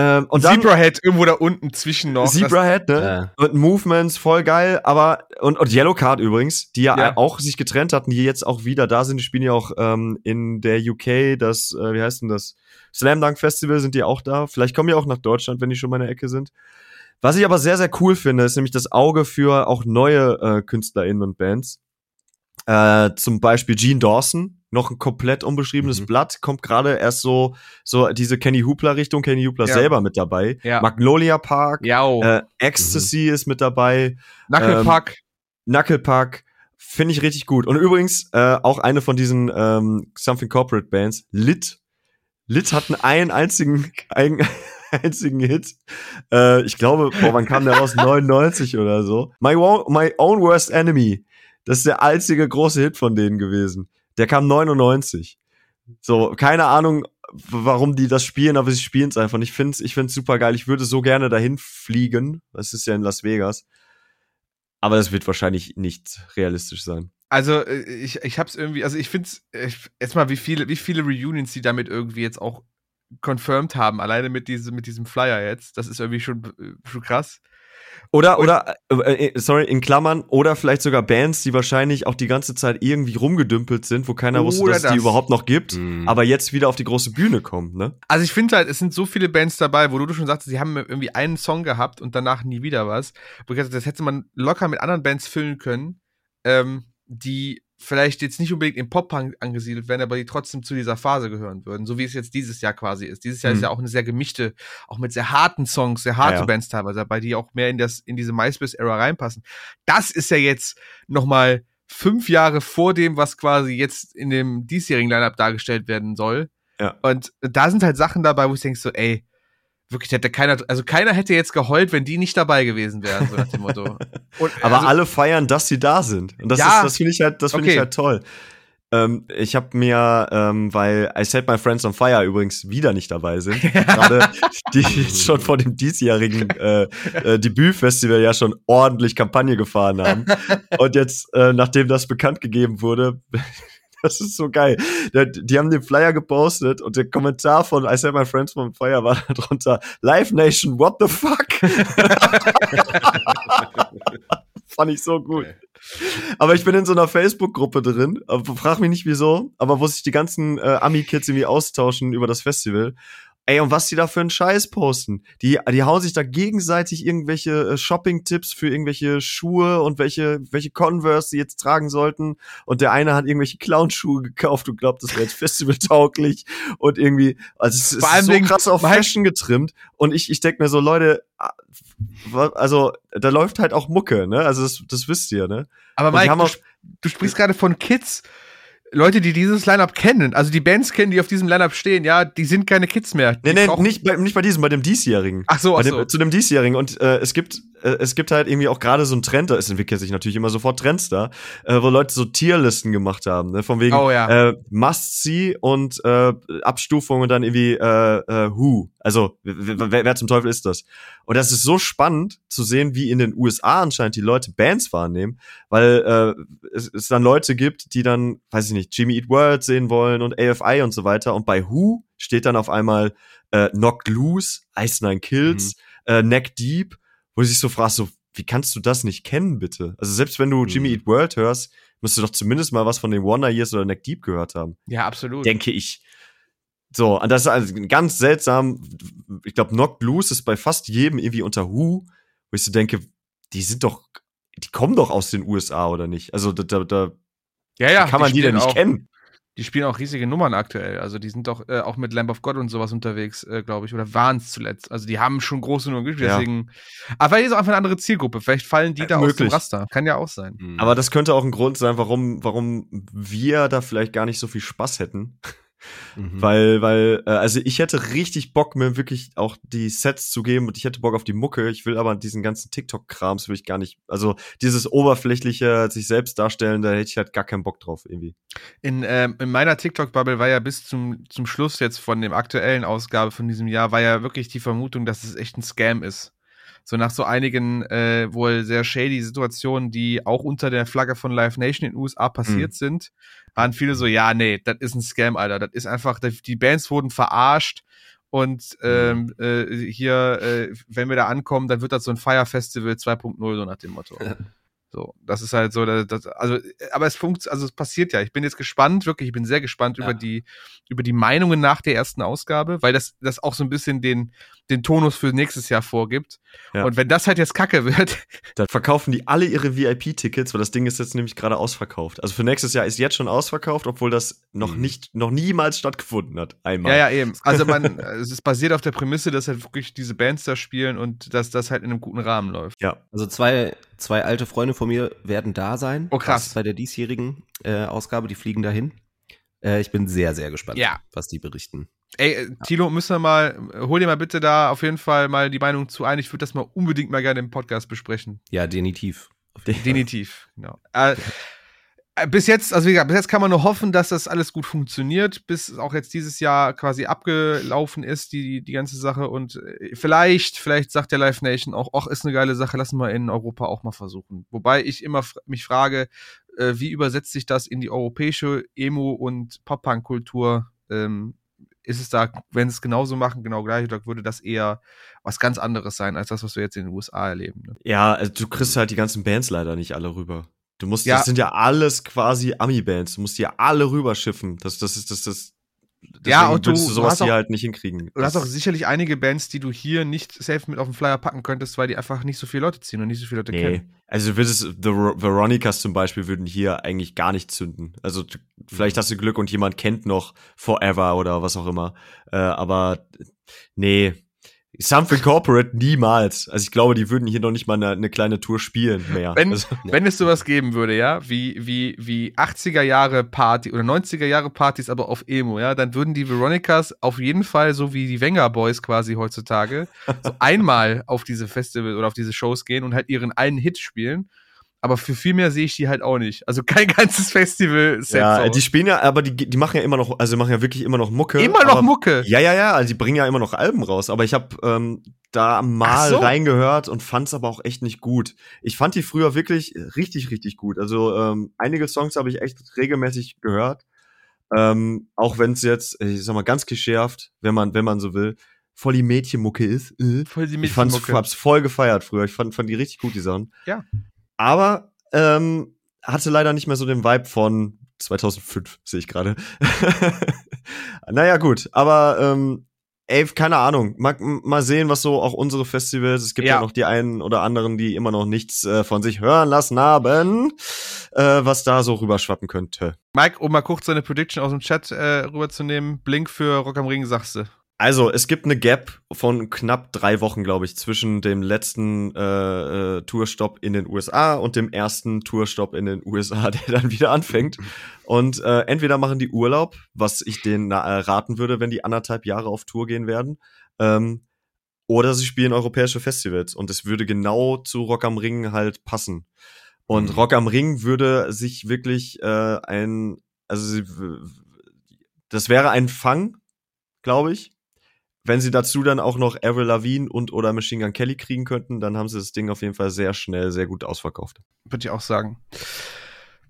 Ähm, und dann Zebrahead irgendwo da unten zwischen noch. Zebrahead, ne? Ja. Und Movements, voll geil, aber und, und Yellow Card übrigens, die ja, Ja. auch sich getrennt hatten, die jetzt auch wieder da sind, die spielen ja auch ähm, in der UK, das, äh, wie heißt denn das? Slam Dunk Festival sind die auch da. Vielleicht kommen die auch nach Deutschland, wenn die schon mal in der Ecke sind. Was ich aber sehr, sehr cool finde, ist nämlich das Auge für auch neue äh, KünstlerInnen und Bands. Äh, zum Beispiel Gene Dawson, noch ein komplett unbeschriebenes Mhm. Blatt, kommt gerade erst so, so diese Kenny Hoopla Richtung, Kenny Hoopla Ja. selber mit dabei. Ja. Magnolia Park, Ja, oh. äh, Ecstasy ist mit dabei, Knucklepuck. Knucklepuck, finde ich richtig gut. Und übrigens äh, auch eine von diesen ähm, Something Corporate Bands, Lit. Lit hatten einen einzigen, einen einzigen Hit. Äh, ich glaube, boah, wann kam der raus? 99 oder so. My, My Own Worst Enemy. Das ist der einzige große Hit von denen gewesen. Der kam 99. So, keine Ahnung, warum die das spielen, aber sie spielen es einfach. Ich finde es ich find's super geil. Ich würde so gerne dahin fliegen. Das ist ja in Las Vegas. Aber das wird wahrscheinlich nicht realistisch sein. Also äh, ich, ich hab's irgendwie, also ich find's, ich, erstmal wie viele, wie viele Reunions die damit irgendwie jetzt auch confirmed haben, alleine mit diesem, mit diesem Flyer jetzt. Das ist irgendwie schon, äh, schon krass. Oder, oder, äh, äh, sorry, in Klammern, oder vielleicht sogar Bands, die wahrscheinlich auch die ganze Zeit irgendwie rumgedümpelt sind, wo keiner wusste, dass es die das. überhaupt noch gibt, Mhm. aber jetzt wieder auf die große Bühne kommen, ne? Also ich finde halt, es sind so viele Bands dabei, wo du schon sagst, sie haben irgendwie einen Song gehabt und danach nie wieder was. Das hätte man locker mit anderen Bands füllen können, ähm, die vielleicht jetzt nicht unbedingt im Pop-Punk angesiedelt werden, aber die trotzdem zu dieser Phase gehören würden, so wie es jetzt dieses Jahr quasi ist. Dieses Jahr Hm. ist ja auch eine sehr gemischte, auch mit sehr harten Songs, sehr harte Ja, ja. Bands teilweise dabei, die auch mehr in das in diese MySpace-Ära reinpassen. Das ist ja jetzt noch mal fünf Jahre vor dem, was quasi jetzt in dem diesjährigen Lineup dargestellt werden soll. Ja. Und da sind halt Sachen dabei, wo ich denke so, ey, wirklich hätte keiner, also keiner hätte jetzt geheult, wenn die nicht dabei gewesen wären, so nach dem Motto. Und, Aber also, alle feiern, dass sie da sind. Und das Ja. ist, das finde ich halt, das finde ich halt toll. Ähm, ich habe mir, ähm, weil I Set My Friends on Fire übrigens wieder nicht dabei sind, gerade die jetzt schon vor dem diesjährigen äh, äh, Debütfestival ja schon ordentlich Kampagne gefahren haben. Und jetzt, äh, nachdem das bekannt gegeben wurde, das ist so geil. Die haben den Flyer gepostet und der Kommentar von I Set My Friends on Fire war darunter, Live Nation, what the fuck? Fand ich so gut. Aber ich bin in so einer Facebook-Gruppe drin, frag mich nicht wieso, aber wo sich die ganzen äh, Ami-Kids irgendwie austauschen über das Festival. Ey, und was die da für einen Scheiß posten. Die, die hauen sich da gegenseitig irgendwelche äh, Shopping-Tipps für irgendwelche Schuhe und welche, welche Converse sie jetzt tragen sollten. Und der eine hat irgendwelche Clownschuhe gekauft und glaubt, das wäre jetzt festivaltauglich. Und irgendwie, also es ist allem so krass auf Fashion getrimmt. Und ich, ich denk mir so, Leute, ah, also da läuft halt auch Mucke, ne? Also das, das wisst ihr, ne? aber Mike, du, auch- sp- du sprichst gerade von Kids. Leute, die dieses Lineup kennen, also die Bands kennen, die auf diesem Lineup stehen, ja, die sind keine Kids mehr. Die Nee, nee, nicht bei, nicht bei diesem, bei dem diesjährigen. Ach so, bei ach dem, so. Zu dem diesjährigen. Und äh, es gibt äh, es gibt halt irgendwie auch gerade so einen Trend, da es entwickelt sich natürlich immer sofort Trends da, äh, wo Leute so Tierlisten gemacht haben, ne? Von wegen Oh, ja. äh, Must-See und äh, Abstufung und dann irgendwie äh, äh, Who. Also, wer, wer, zum Teufel ist das? Und das ist so spannend zu sehen, wie in den USA anscheinend die Leute Bands wahrnehmen, weil äh, es, es dann Leute gibt, die dann, weiß ich nicht, Jimmy Eat World sehen wollen und AFI und so weiter. Und bei Who steht dann auf einmal äh, Knocked Loose, Ice Nine Kills, äh, Neck Deep, wo du sich so fragst, so, wie kannst du das nicht kennen, bitte? Also selbst wenn du Jimmy Mhm. Eat World hörst, musst du doch zumindest mal was von den Wonder Years oder Neck Deep gehört haben Ja, absolut. denke ich. So, und das ist also ganz seltsam. Ich glaube, Knocked Loose ist bei fast jedem irgendwie unter Who, wo ich so denke, die sind doch, die kommen doch aus den USA oder nicht? Also da, da, da ja, ja, kann man die, denn spielen nicht kennen? Die spielen auch riesige Nummern aktuell. Also die sind doch äh, auch mit Lamb of God und sowas unterwegs, äh, glaube ich. Oder waren es zuletzt. Also die haben schon große Nummern gespielt. Ja. Deswegen. Aber vielleicht ist auch einfach eine andere Zielgruppe. Vielleicht fallen die Äh, da aus dem möglich. Raster. Kann ja auch sein. Aber das könnte auch ein Grund sein, warum, warum wir da vielleicht gar nicht so viel Spaß hätten. Mhm. Weil, weil, äh, also ich hätte richtig Bock, mir wirklich auch die Sets zu geben und ich hätte Bock auf die Mucke. Ich will aber diesen ganzen TikTok-Krams will ich gar nicht. Also dieses oberflächliche, sich selbst darstellen, da hätte ich halt gar keinen Bock drauf irgendwie. In, ähm, in meiner TikTok-Bubble war ja bis zum, zum Schluss jetzt von dem aktuellen Ausgabe von diesem Jahr, war ja wirklich die Vermutung, dass es echt ein Scam ist. So nach so einigen äh, wohl sehr shady Situationen, die auch unter der Flagge von Live Nation in den USA passiert sind, waren viele so, ja, nee, das ist ein Scam, Alter. Das ist einfach, die Bands wurden verarscht und ähm, äh, hier, äh, wenn wir da ankommen, dann wird das so ein Fire Festival 2.0, so nach dem Motto. So, das ist halt so, das, das, also, aber es funkt, also es passiert ja. Ich bin jetzt gespannt, wirklich, ich bin sehr gespannt Ja. über die, über die Meinungen nach der ersten Ausgabe, weil das, das auch so ein bisschen den, den Tonus für nächstes Jahr vorgibt. Ja. Und wenn das halt jetzt Kacke wird, Da verkaufen die alle ihre VIP-Tickets, weil das Ding ist jetzt nämlich gerade ausverkauft. Also für nächstes Jahr ist jetzt schon ausverkauft, obwohl das noch Mhm. nicht, noch niemals stattgefunden hat. Einmal. ja, ja, eben. Also man, es ist basiert auf der Prämisse, dass halt wirklich diese Bands da spielen und dass das halt in einem guten Rahmen läuft. Ja. Also zwei, zwei alte Freunde von mir werden da sein. Oh, krass. Bei der diesjährigen äh, Ausgabe, die fliegen dahin. Äh, ich bin sehr, sehr gespannt, Ja. was die berichten. Ey, äh, Tilo, müssen wir mal, hol dir mal bitte da auf jeden Fall mal die Meinung zu ein. Ich würde das mal unbedingt mal gerne im Podcast besprechen. Ja, definitiv. Definitiv, genau. Äh, äh, bis jetzt, also wie gesagt, bis jetzt kann man nur hoffen, dass das alles gut funktioniert, bis auch jetzt dieses Jahr quasi abgelaufen ist, die, die ganze Sache. Und äh, vielleicht, vielleicht sagt der Live Nation auch, ach, ist eine geile Sache, lassen wir in Europa auch mal versuchen. Wobei ich immer mich frage, äh, wie übersetzt sich das in die europäische Emo- und Pop-Punk-Kultur? Ähm, ist es da, wenn sie es genauso machen, genau gleich, oder würde das eher was ganz anderes sein, als das, was wir jetzt in den USA erleben? Ne? Ja, also du kriegst halt die ganzen Bands leider nicht alle rüber. Du musst, Ja. das sind ja alles quasi Ami-Bands. Du musst die ja alle rüberschiffen. Das, das ist, das, das, Deswegen und du- würdest du du sowas auch- hier halt nicht hinkriegen. Du hast auch sicherlich einige Bands, die du hier nicht safe mit auf den Flyer packen könntest, weil die einfach nicht so viele Leute ziehen und nicht so viele Leute Nee. kennen. Also du würdest, The Ver- Veronicas zum Beispiel würden hier eigentlich gar nicht zünden. Also du- vielleicht hast du Glück und jemand kennt noch Forever oder was auch immer. Äh, aber nee. Something Corporate niemals. Also ich glaube, die würden hier noch nicht mal eine, eine kleine Tour spielen mehr. Wenn, also, wenn es sowas geben würde, ja, wie, wie, wie 80er Jahre Party oder 90er Jahre Partys, aber auf Emo, ja, dann würden die Veronicas auf jeden Fall, so wie die Wenger Boys quasi heutzutage, so einmal auf diese Festival oder auf diese Shows gehen und halt ihren einen Hit spielen. Aber für viel mehr sehe ich die halt auch nicht. Also kein ganzes Festival ja, so. die spielen ja, aber die, die machen ja immer noch, also machen ja wirklich immer noch Mucke. Immer noch aber, Mucke. Ja, ja, ja, also die bringen ja immer noch Alben raus, aber ich habe ähm, da mal so. reingehört und fand's aber auch echt nicht gut. Ich fand die früher wirklich richtig, richtig gut. Also ähm, einige Songs habe ich echt regelmäßig gehört. Ähm, auch wenn es jetzt, ich sag mal, ganz geschärft, wenn man, wenn man so will, voll die Mädchenmucke ist. Äh. Voll die Ich fand's, Mädchenmucke. hab's voll gefeiert früher. Ich fand, fand die richtig gut, die Sachen. Ja. Aber ähm, hatte leider nicht mehr so den Vibe von 2005, sehe ich gerade. naja, gut. Aber ähm, ey, keine Ahnung. Mal, mal sehen, was so auch unsere Festivals. Es gibt ja, Ja. noch die einen oder anderen, die immer noch nichts äh, von sich hören lassen haben, äh, was da so rüberschwappen könnte. Mike, um mal kurz seine Prediction aus dem Chat äh, rüberzunehmen. Blink für Rock am Ring, sagst du. Also, es gibt eine Gap von knapp drei Wochen, glaube ich, zwischen dem letzten äh, äh, Tourstopp in den USA und dem ersten Tourstopp in den USA, der dann wieder anfängt. Und äh, entweder machen die Urlaub, was ich denen äh, raten würde, wenn die anderthalb Jahre auf Tour gehen werden, ähm, oder sie spielen europäische Festivals. Und es würde genau zu Rock am Ring halt passen. Und Mhm. Rock am Ring würde sich wirklich äh, ein, also sie, das wäre ein Fang, glaube ich. Wenn sie dazu dann auch noch Avril Lavigne und oder Machine Gun Kelly kriegen könnten, dann haben sie das Ding auf jeden Fall sehr schnell, sehr gut ausverkauft. Würde ich auch sagen.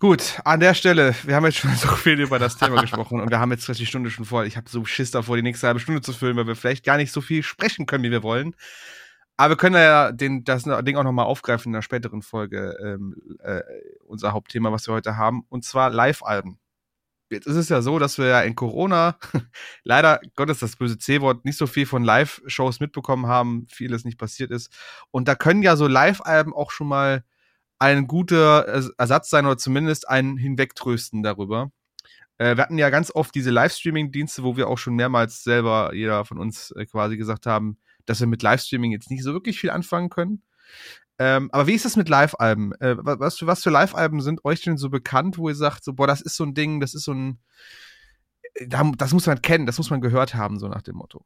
Gut, an der Stelle, wir haben jetzt schon so viel über das Thema gesprochen und wir haben jetzt die Stunde schon voll. Ich habe so Schiss davor, die nächste halbe Stunde zu füllen, weil wir vielleicht gar nicht so viel sprechen können, wie wir wollen. Aber wir können ja den, das Ding auch nochmal aufgreifen in einer späteren Folge, ähm, äh, unser Hauptthema, was wir heute haben, und zwar Live-Alben. Jetzt ist es ja so, dass wir ja in Corona leider Gottes das böse C-Wort nicht so viel von Live-Shows mitbekommen haben, vieles nicht passiert ist. Und da können ja so Live-Alben auch schon mal ein guter Ers- Ersatz sein oder zumindest ein Hinwegtrösten darüber. Äh, wir hatten ja ganz oft diese Livestreaming-Dienste, wo wir auch schon mehrmals selber, jeder von uns äh, quasi gesagt haben, dass wir mit Livestreaming jetzt nicht so wirklich viel anfangen können. Ähm, aber wie ist das mit Live-Alben? Äh, wa- was, für, was für Live-Alben sind euch denn so bekannt, wo ihr sagt, so, boah, das ist so ein Ding, das ist so ein, äh, da- das muss man kennen, das muss man gehört haben, so nach dem Motto.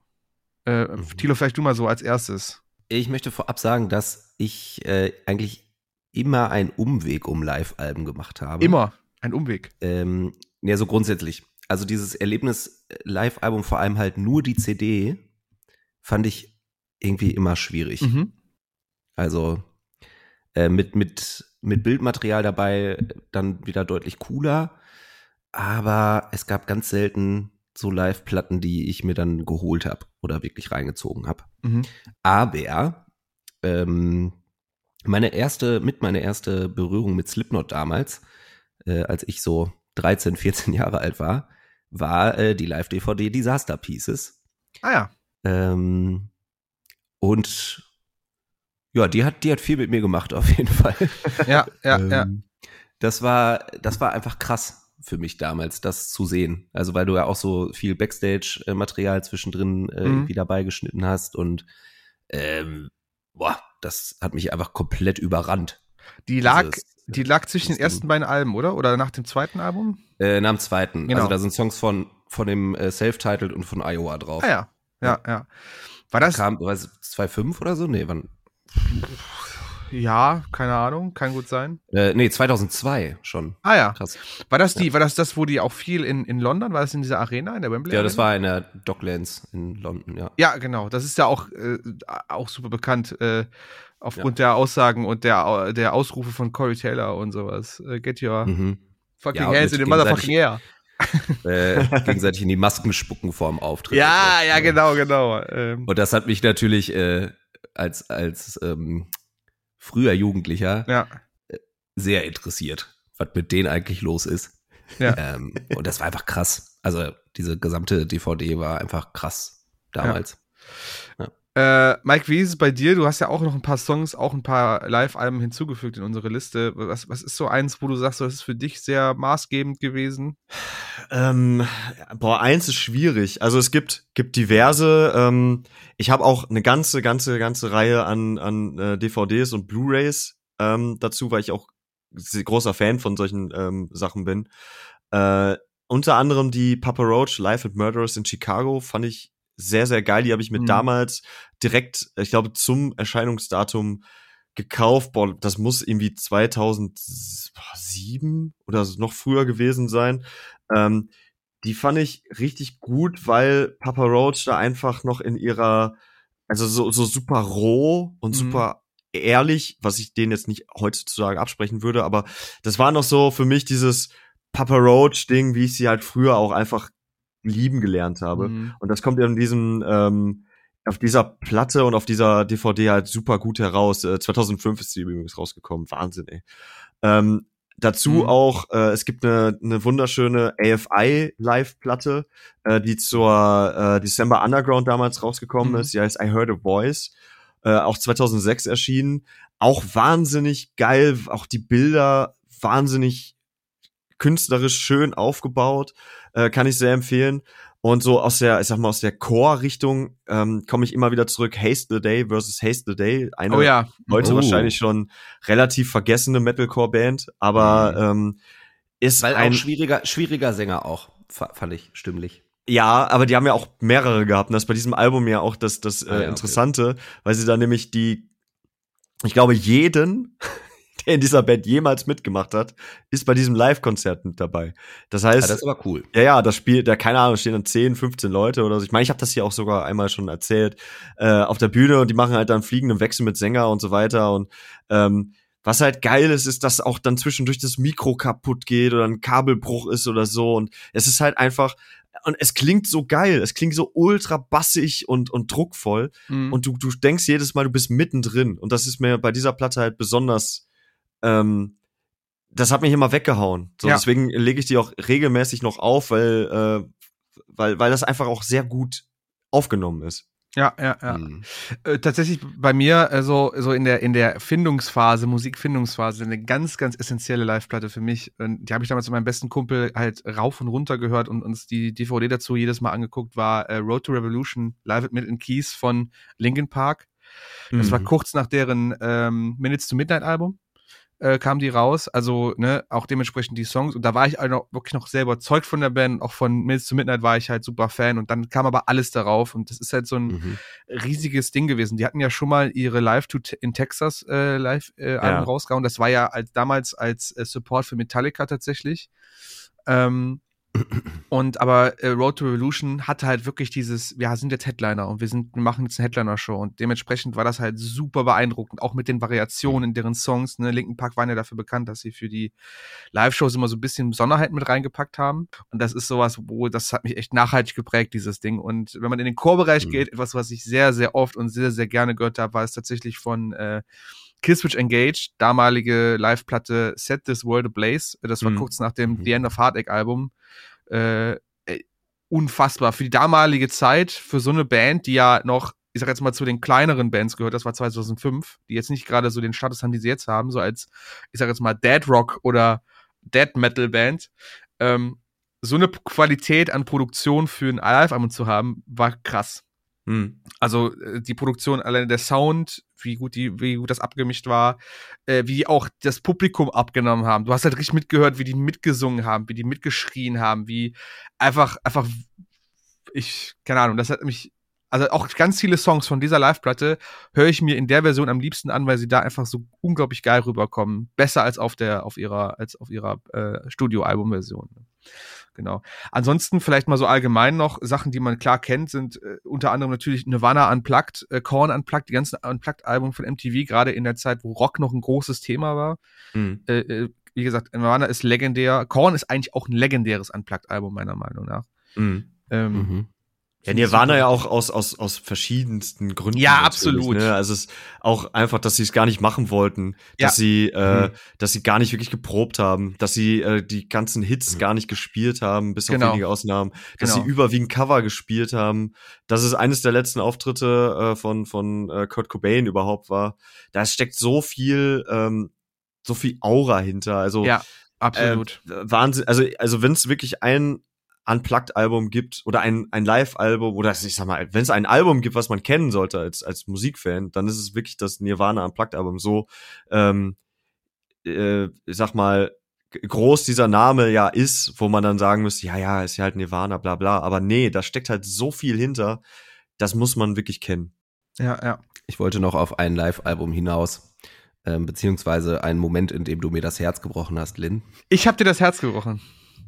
Äh, Mhm. Thilo, vielleicht du mal so als erstes. Ich möchte vorab sagen, dass ich äh, eigentlich immer einen Umweg um Live-Alben gemacht habe. Immer ein Umweg. Ähm, ja, so grundsätzlich. Also dieses Erlebnis äh, Live-Album, vor allem halt nur die CD, fand ich irgendwie immer schwierig. Mhm. Also äh, mit, mit, mit Bildmaterial dabei dann wieder deutlich cooler. Aber es gab ganz selten so Live-Platten, die ich mir dann geholt habe oder wirklich reingezogen habe. Mhm. Aber ähm, meine erste, mit meine erste Berührung mit Slipknot damals, äh, als ich so 13, 14 Jahre alt war, war äh, die Live-DVD Disaster Pieces. Ah ja. Ähm, und ja, die hat, die hat viel mit mir gemacht, auf jeden Fall. Ja, ja, ja. Ähm, Das war, das war einfach krass für mich damals, das zu sehen. Also weil du ja auch so viel Backstage-Material zwischendrin äh, Mhm. irgendwie dabei geschnitten hast und ähm, boah, das hat mich einfach komplett überrannt. Die lag, Dieses, die lag zwischen den ersten beiden Alben, oder? Oder nach dem zweiten Album? Äh, nach dem zweiten. Genau. Also da sind Songs von, von dem äh, Self-Titled und von Iowa drauf. Ah ja. Ja, ja. War das? Kam, weiß ich, 2.5 oder so? Nee, wann? Ja, keine Ahnung, kann gut sein. Äh, nee, 2002 schon. Ah ja. Krass. War das die, war das das, wo die auch viel in, in London, war das in dieser Arena, in der Wembley? Ja, das Arena? war in der Docklands in London, ja. Ja, genau. Das ist ja auch, äh, auch super bekannt, äh, aufgrund der Aussagen und der, der Ausrufe von Corey Taylor und sowas. Äh, get your Mhm. fucking Ja, hands in the motherfucking gegenseitig- air. äh, gegenseitig in die Masken spucken vor dem Auftritt. Ja, und so. ja, genau, genau. Ähm, Und das hat mich natürlich äh, als, als ähm, früher Jugendlicher ja. sehr interessiert, was mit denen eigentlich los ist. Ja. Ähm, und das war einfach krass. Also diese gesamte DVD war einfach krass damals. Äh, Mike, wie ist es bei dir? Du hast ja auch noch ein paar Songs, auch ein paar Live-Alben hinzugefügt in unsere Liste. Was, was ist so eins, wo du sagst, das ist für dich sehr maßgebend gewesen? Ähm, boah, eins ist schwierig. Also es gibt gibt diverse. Ähm, ich habe auch eine ganze ganze ganze Reihe an an äh, DVDs und Blu-rays ähm, dazu, weil ich auch großer Fan von solchen ähm, Sachen bin. Äh, unter anderem die Papa Roach Life and Murderers in Chicago fand ich sehr, sehr geil. Die habe ich mir Mhm. damals direkt, ich glaube, zum Erscheinungsdatum gekauft. Boah, das muss irgendwie 2007 oder noch früher gewesen sein. Ähm, die fand ich richtig gut, weil Papa Roach da einfach noch in ihrer, also so, so super roh und Mhm. super ehrlich, was ich denen jetzt nicht heutzutage absprechen würde, aber das war noch so für mich dieses Papa Roach Ding, wie ich sie halt früher auch einfach lieben gelernt habe. Mhm. Und das kommt ja in diesem, ähm, auf dieser Platte und auf dieser DVD halt super gut heraus. Äh, 2005 ist sie übrigens rausgekommen. Wahnsinn, ey. Ähm, dazu Mhm. auch, äh, es gibt eine, eine wunderschöne AFI Live-Platte, äh, die zur äh, December Underground damals rausgekommen Mhm. ist. Die heißt I Heard a Voice. Äh, auch 2006 erschienen. Auch wahnsinnig geil. Auch die Bilder wahnsinnig künstlerisch schön aufgebaut. Äh, kann ich sehr empfehlen. Und so aus der, ich sag mal, aus der Core-Richtung ähm, komme ich immer wieder zurück. Haste the Day versus Haste the Day. Eine Oh ja. heute Oh. wahrscheinlich schon relativ vergessene Metalcore-Band, aber ähm, ist Weil ein auch schwieriger, schwieriger Sänger auch, fa- fand ich stimmlich. ja, aber die haben ja auch mehrere gehabt. Und das ist bei diesem Album ja auch das, das äh, Ah, ja, okay. Interessante, weil sie da nämlich die, ich glaube, jeden, der in dieser Band jemals mitgemacht hat, ist bei diesem Live-Konzert mit dabei. Das Ja, heißt, das ist aber cool. ja, ja, das Spiel, da keine Ahnung, stehen dann 10, 15 Leute oder so. Ich meine, ich habe das hier auch sogar einmal schon erzählt äh, auf der Bühne und die machen halt dann fliegenden Wechsel mit Sänger und so weiter und ähm, was halt geil ist, ist, dass auch dann zwischendurch das Mikro kaputt geht oder ein Kabelbruch ist oder so und es ist halt einfach und es klingt so geil, es klingt so ultra bassig und und druckvoll Mhm. und du du denkst jedes Mal, du bist mittendrin und das ist mir bei dieser Platte halt besonders ähm, das hat mich immer weggehauen. So, Ja. Deswegen lege ich die auch regelmäßig noch auf, weil, äh, weil, weil das einfach auch sehr gut aufgenommen ist. ja, ja, ja. Mhm. Äh, tatsächlich bei mir, also so in der in der Findungsphase, Musikfindungsphase, eine ganz, ganz essentielle Live-Platte für mich. Und die habe ich damals mit meinem besten Kumpel halt rauf und runter gehört und uns die DVD dazu jedes Mal angeguckt, war äh, Road to Revolution Live at Milton Keys von Linkin Park. Das war Mhm. kurz nach deren ähm, Minutes to Midnight Album. Äh, kam die raus, also ne, auch dementsprechend die Songs und da war ich noch, wirklich noch sehr überzeugt von der Band, auch von Minutes to Midnight war ich halt super Fan und dann kam aber alles darauf und das ist halt so ein Mhm. riesiges Ding gewesen. Die hatten ja schon mal ihre Live to in Texas äh, Live äh, Ja. rausgehauen. Das war ja als damals als äh, Support für Metallica tatsächlich. Ähm, und aber äh, Road to Revolution hatte halt wirklich dieses, wir sind jetzt Headliner und wir sind, wir machen jetzt eine Headliner-Show und dementsprechend war das halt super beeindruckend, auch mit den Variationen in deren Songs. Ne? Linken Park waren ja dafür bekannt, dass sie für die Live-Shows immer so ein bisschen Besonderheiten mit reingepackt haben. Und das ist sowas, wo das hat mich echt nachhaltig geprägt, dieses Ding. Und wenn man in den Chorbereich Mhm. geht, etwas, was ich sehr, sehr oft und sehr, sehr gerne gehört habe, war es tatsächlich von äh, Killswitch Engage, damalige Live-Platte Set This World Ablaze. Das war Mhm. kurz nach dem Mhm. The End of Heartache Album. Äh, äh, unfassbar. Für die damalige Zeit, für so eine Band, die ja noch, ich sag jetzt mal, zu den kleineren Bands gehört, das war 2005, die jetzt nicht gerade so den Status haben, die sie jetzt haben, so als, ich sag jetzt mal, Dead Rock oder Dead Metal Band. Ähm, so eine Qualität an Produktion für ein Live-Album zu haben, war krass. Mhm. Also äh, die Produktion, alleine der Sound, wie gut die, wie gut das abgemischt war, äh, wie die auch das Publikum abgenommen haben. Du hast halt richtig mitgehört, wie die mitgesungen haben, wie die mitgeschrien haben, wie einfach, einfach, ich, keine Ahnung, das hat mich, also auch ganz viele Songs von dieser Live-Platte höre ich mir in der Version am liebsten an, weil sie da einfach so unglaublich geil rüberkommen. Besser als auf der, auf ihrer, als auf ihrer äh, Studio-Album-Version. Genau. Ansonsten vielleicht mal so allgemein noch Sachen, die man klar kennt, sind äh, unter anderem natürlich Nirvana Unplugged, äh, Korn Unplugged, die ganzen Unplugged-Alben von MTV, gerade in der Zeit, wo Rock noch ein großes Thema war. Mhm. Äh, äh, wie gesagt, Nirvana ist legendär. Korn ist eigentlich auch ein legendäres Unplugged-Album, meiner Meinung nach. Mhm. Ähm, Mhm. Ja, Nirvana ja auch aus, aus, aus verschiedensten Gründen. Ja, absolut. Ne? Also es ist auch einfach, dass sie es gar nicht machen wollten, dass Ja. sie, äh, Mhm. dass sie gar nicht wirklich geprobt haben, dass sie äh, die ganzen Hits Mhm. gar nicht gespielt haben, bis auf Genau. wenige Ausnahmen, dass Genau. sie überwiegend Cover gespielt haben, dass es eines der letzten Auftritte äh, von, von äh, Kurt Cobain überhaupt war. Da steckt so viel, ähm, so viel Aura hinter. Also Ja, absolut. äh, Wahnsinn. Also, also wenn es wirklich ein Unplugged-Album gibt oder ein, ein Live-Album oder ich sag mal, wenn es ein Album gibt, was man kennen sollte als, als Musikfan, dann ist es wirklich das Nirvana Unplugged-Album. So, ähm, äh, ich sag mal, groß dieser Name ja ist, wo man dann sagen müsste, ja, ja, ist ja halt Nirvana, bla bla. Aber nee, da steckt halt so viel hinter, das muss man wirklich kennen. ja, ja. Ich wollte noch auf ein Live-Album hinaus, ähm, beziehungsweise einen Moment, in dem du mir das Herz gebrochen hast, Lynn. Ich habe dir das Herz gebrochen.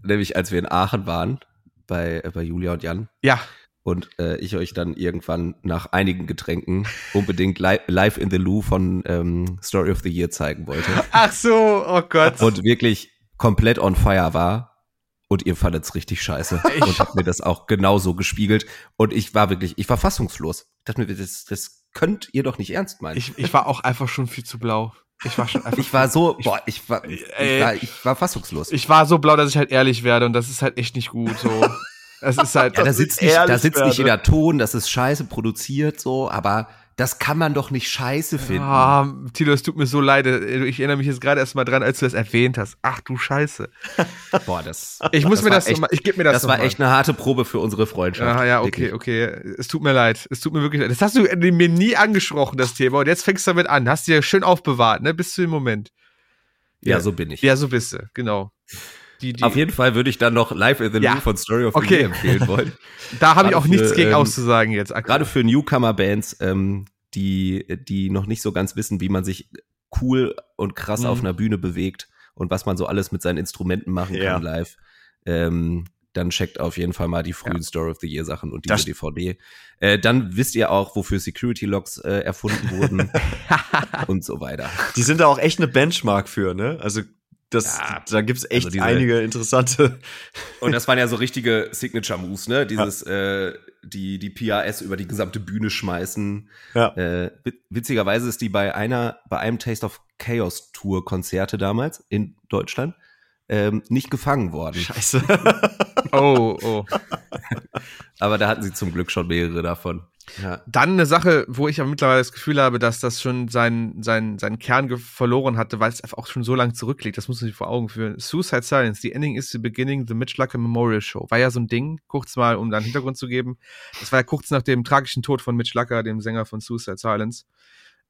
Nämlich als wir in Aachen waren, bei, äh, bei Julia und Jan. Ja. Und äh, ich euch dann irgendwann nach einigen Getränken unbedingt li Live in the Lou von ähm, Story of the Year zeigen wollte. Ach so, oh Gott. Und wirklich komplett on fire war. Und ihr fandet's richtig scheiße. Und habt mir das auch genauso gespiegelt. Und ich war wirklich, ich war fassungslos. Ich dachte mir, das, das könnt ihr doch nicht ernst meinen. ich, ich war auch einfach schon viel zu blau. Ich war schon einfach. Ich war so, boah, ich war, ich Ey. war, ich war fassungslos. ich war so blau, dass ich halt ehrlich werde und das ist halt echt nicht gut. So, es ist halt. ja, da sitzt nicht, da sitzt nicht werde. jeder Ton, das ist scheiße produziert so, aber das kann man doch nicht scheiße finden. Ah, Tilo, es tut mir so leid. Ich erinnere mich jetzt gerade erst mal dran, als du das erwähnt hast. Ach du Scheiße. Boah, das. Ich muss Das mir das, echt- mal, ich gebe mir das. Das war mal. echt eine harte Probe für unsere Freundschaft. Ah, ja, okay, Wirklich. okay. Es tut mir leid. Es tut mir wirklich leid. Das hast du mir nie angesprochen, das Thema. Und jetzt fängst du damit an. Hast dir schön aufbewahrt, ne? Bis zu dem Moment. Ja, so bin ich. Ja, so bist du. Genau. Die, die, Auf jeden Fall würde ich dann noch Live in the Ja. Von Story of the Okay. Year empfehlen wollen. da habe ich auch nichts für, gegen ähm, auszusagen jetzt. aktuell. Gerade für Newcomer-Bands, ähm, die, die noch nicht so ganz wissen, wie man sich cool und krass Mhm. auf einer Bühne bewegt und was man so alles mit seinen Instrumenten machen Ja. kann live. Ähm, dann checkt auf jeden Fall mal die frühen Story of the Year Sachen und diese Das- DVD. Äh, dann wisst ihr auch, wofür Security Locks äh, erfunden wurden und so weiter. Die sind da auch echt eine Benchmark für, ne? Also das, Ja, da gibt's echt also diese- einige interessante. Und das waren ja so richtige Signature Moves, ne? Dieses, äh, die, die PRS über die gesamte Bühne schmeißen. Ja. Äh, wit- witzigerweise ist die bei einer, bei einem Taste of Chaos Tour Konzerte damals in Deutschland ähm, nicht gefangen worden. Scheiße. oh, oh. Aber da hatten sie zum Glück schon mehrere davon. Ja. Dann eine Sache, wo ich aber mittlerweile das Gefühl habe, dass das schon seinen, seinen, seinen Kern verloren hatte, weil es einfach auch schon so lange zurückliegt. Das muss man sich vor Augen führen. Suicide Silence, The Ending is the Beginning, The Mitch Lucker Memorial Show. War ja so ein Ding, kurz mal, um da einen Hintergrund zu geben. Das war ja kurz nach dem tragischen Tod von Mitch Lucker, dem Sänger von Suicide Silence.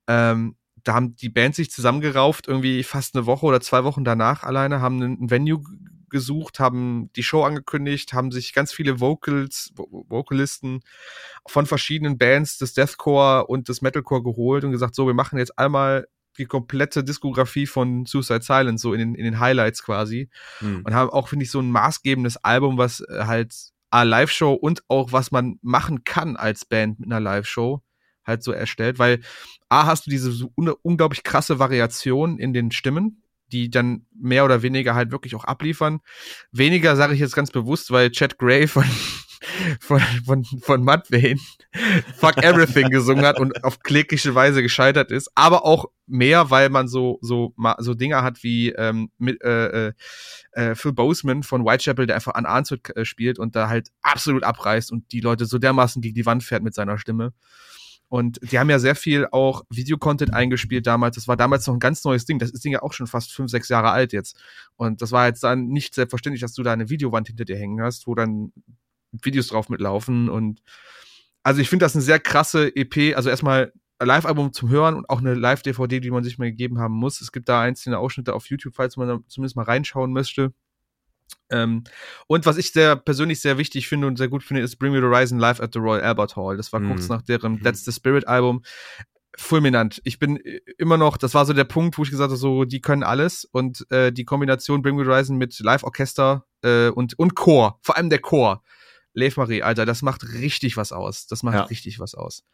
Ähm, da haben die Band sich zusammengerauft, irgendwie fast eine Woche oder zwei Wochen danach alleine, haben ein Venue gesucht, haben die Show angekündigt, haben sich ganz viele Vocals, Vo- Vocalisten von verschiedenen Bands des Deathcore und des Metalcore geholt und gesagt, so, wir machen jetzt einmal die komplette Diskografie von Suicide Silence, so in den, in den Highlights quasi. Hm. Und haben auch, finde ich, so ein maßgebendes Album, was äh, halt A, Live-Show und auch was man machen kann als Band mit einer Live-Show halt so erstellt, weil A, hast du diese so un unglaublich krasse Variation in den Stimmen, die dann mehr oder weniger halt wirklich auch abliefern. Weniger sage ich jetzt ganz bewusst, weil Chad Gray von von, von, von Mudvayne Fuck Everything gesungen hat und auf klägliche Weise gescheitert ist, aber auch mehr, weil man so so so Dinger hat wie ähm, mit, äh, äh, äh, Phil Boseman von Whitechapel, der einfach an Arnswood äh, spielt und da halt absolut abreißt und die Leute so dermaßen gegen die Wand fährt mit seiner Stimme. Und die haben ja sehr viel auch Videocontent eingespielt damals. Das war damals noch ein ganz neues Ding. Das ist Ding ja auch schon fast fünf, sechs Jahre alt jetzt. Und das war jetzt dann nicht selbstverständlich, dass du da eine Videowand hinter dir hängen hast, wo dann Videos drauf mitlaufen. Und also ich finde das eine sehr krasse EP. Also erstmal ein Live-Album zum Hören und auch eine Live-DVD, die man sich mal gegeben haben muss. Es gibt da einzelne Ausschnitte auf YouTube, falls man da zumindest mal reinschauen möchte. Ähm, und was ich sehr persönlich sehr wichtig finde und sehr gut finde, ist Bring Me the Horizon live at the Royal Albert Hall. Das war Mhm. kurz nach deren Mhm. That's the Spirit Album. Fulminant. Ich bin äh, immer noch, das war so der Punkt, wo ich gesagt habe, so, die können alles. Und äh, die Kombination Bring Me the Horizon mit Live-Orchester äh, und, und Chor, vor allem der Chor. Lev Marie, Alter, das macht richtig was aus. Das macht Ja. richtig was aus.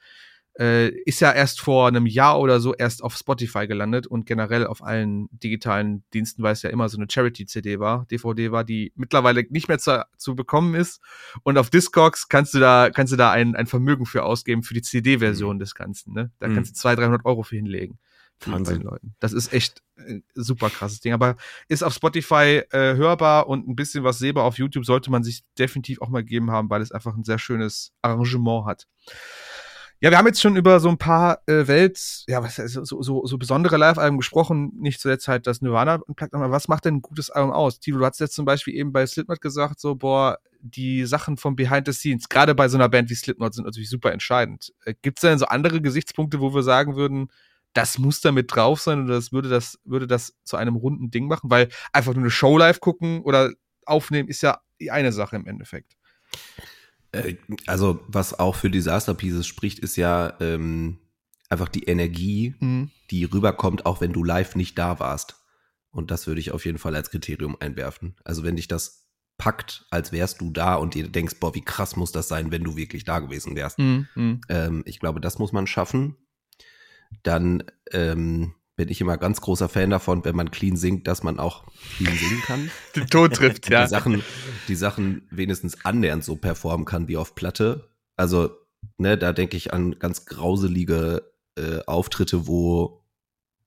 Äh, ist ja erst vor einem Jahr oder so erst auf Spotify gelandet und generell auf allen digitalen Diensten, weil es ja immer so eine Charity-CD war, DVD war, die mittlerweile nicht mehr zu, zu bekommen ist. Und auf Discogs kannst du da, kannst du da ein, ein Vermögen für ausgeben für die CD-Version mhm. des Ganzen. Ne? Da mhm. kannst du 200, 300 Euro für hinlegen. Wahnsinn. Leuten. Das ist echt ein super krasses Ding. Aber ist auf Spotify äh, hörbar und ein bisschen was sehbar auf YouTube sollte man sich definitiv auch mal geben haben, weil es einfach ein sehr schönes Arrangement hat. Ja, wir haben jetzt schon über so ein paar äh, Welt, ja, was so, so, so besondere Live-Alben gesprochen, nicht zuletzt halt das Nirvana Unplugged, aber was macht denn ein gutes Album aus? Tilo, du hast jetzt zum Beispiel eben bei Slipknot gesagt, so, boah, die Sachen vom Behind the Scenes, gerade bei so einer Band wie Slipknot, sind natürlich super entscheidend. Äh, Gibt es denn so andere Gesichtspunkte, wo wir sagen würden, das muss da mit drauf sein oder das würde das, würde das zu einem runden Ding machen? Weil einfach nur eine Show live gucken oder aufnehmen ist ja eine Sache im Endeffekt. Äh, also, was auch für Disaster Pieces spricht, ist ja ähm, einfach die Energie, mhm. die rüberkommt, auch wenn du live nicht da warst. Und das würde ich auf jeden Fall als Kriterium einwerfen. Also, wenn dich das packt, als wärst du da und dir denkst, boah, wie krass muss das sein, wenn du wirklich da gewesen wärst. Mhm. mhm. Ähm, ich glaube, das muss man schaffen. Dann ähm, bin ich immer ganz großer Fan davon, wenn man clean singt, dass man auch clean singen kann. Den Ton trifft, ja. Die Sachen, die Sachen wenigstens annähernd so performen kann wie auf Platte. Also, ne, da denke ich an ganz grauselige äh, Auftritte, wo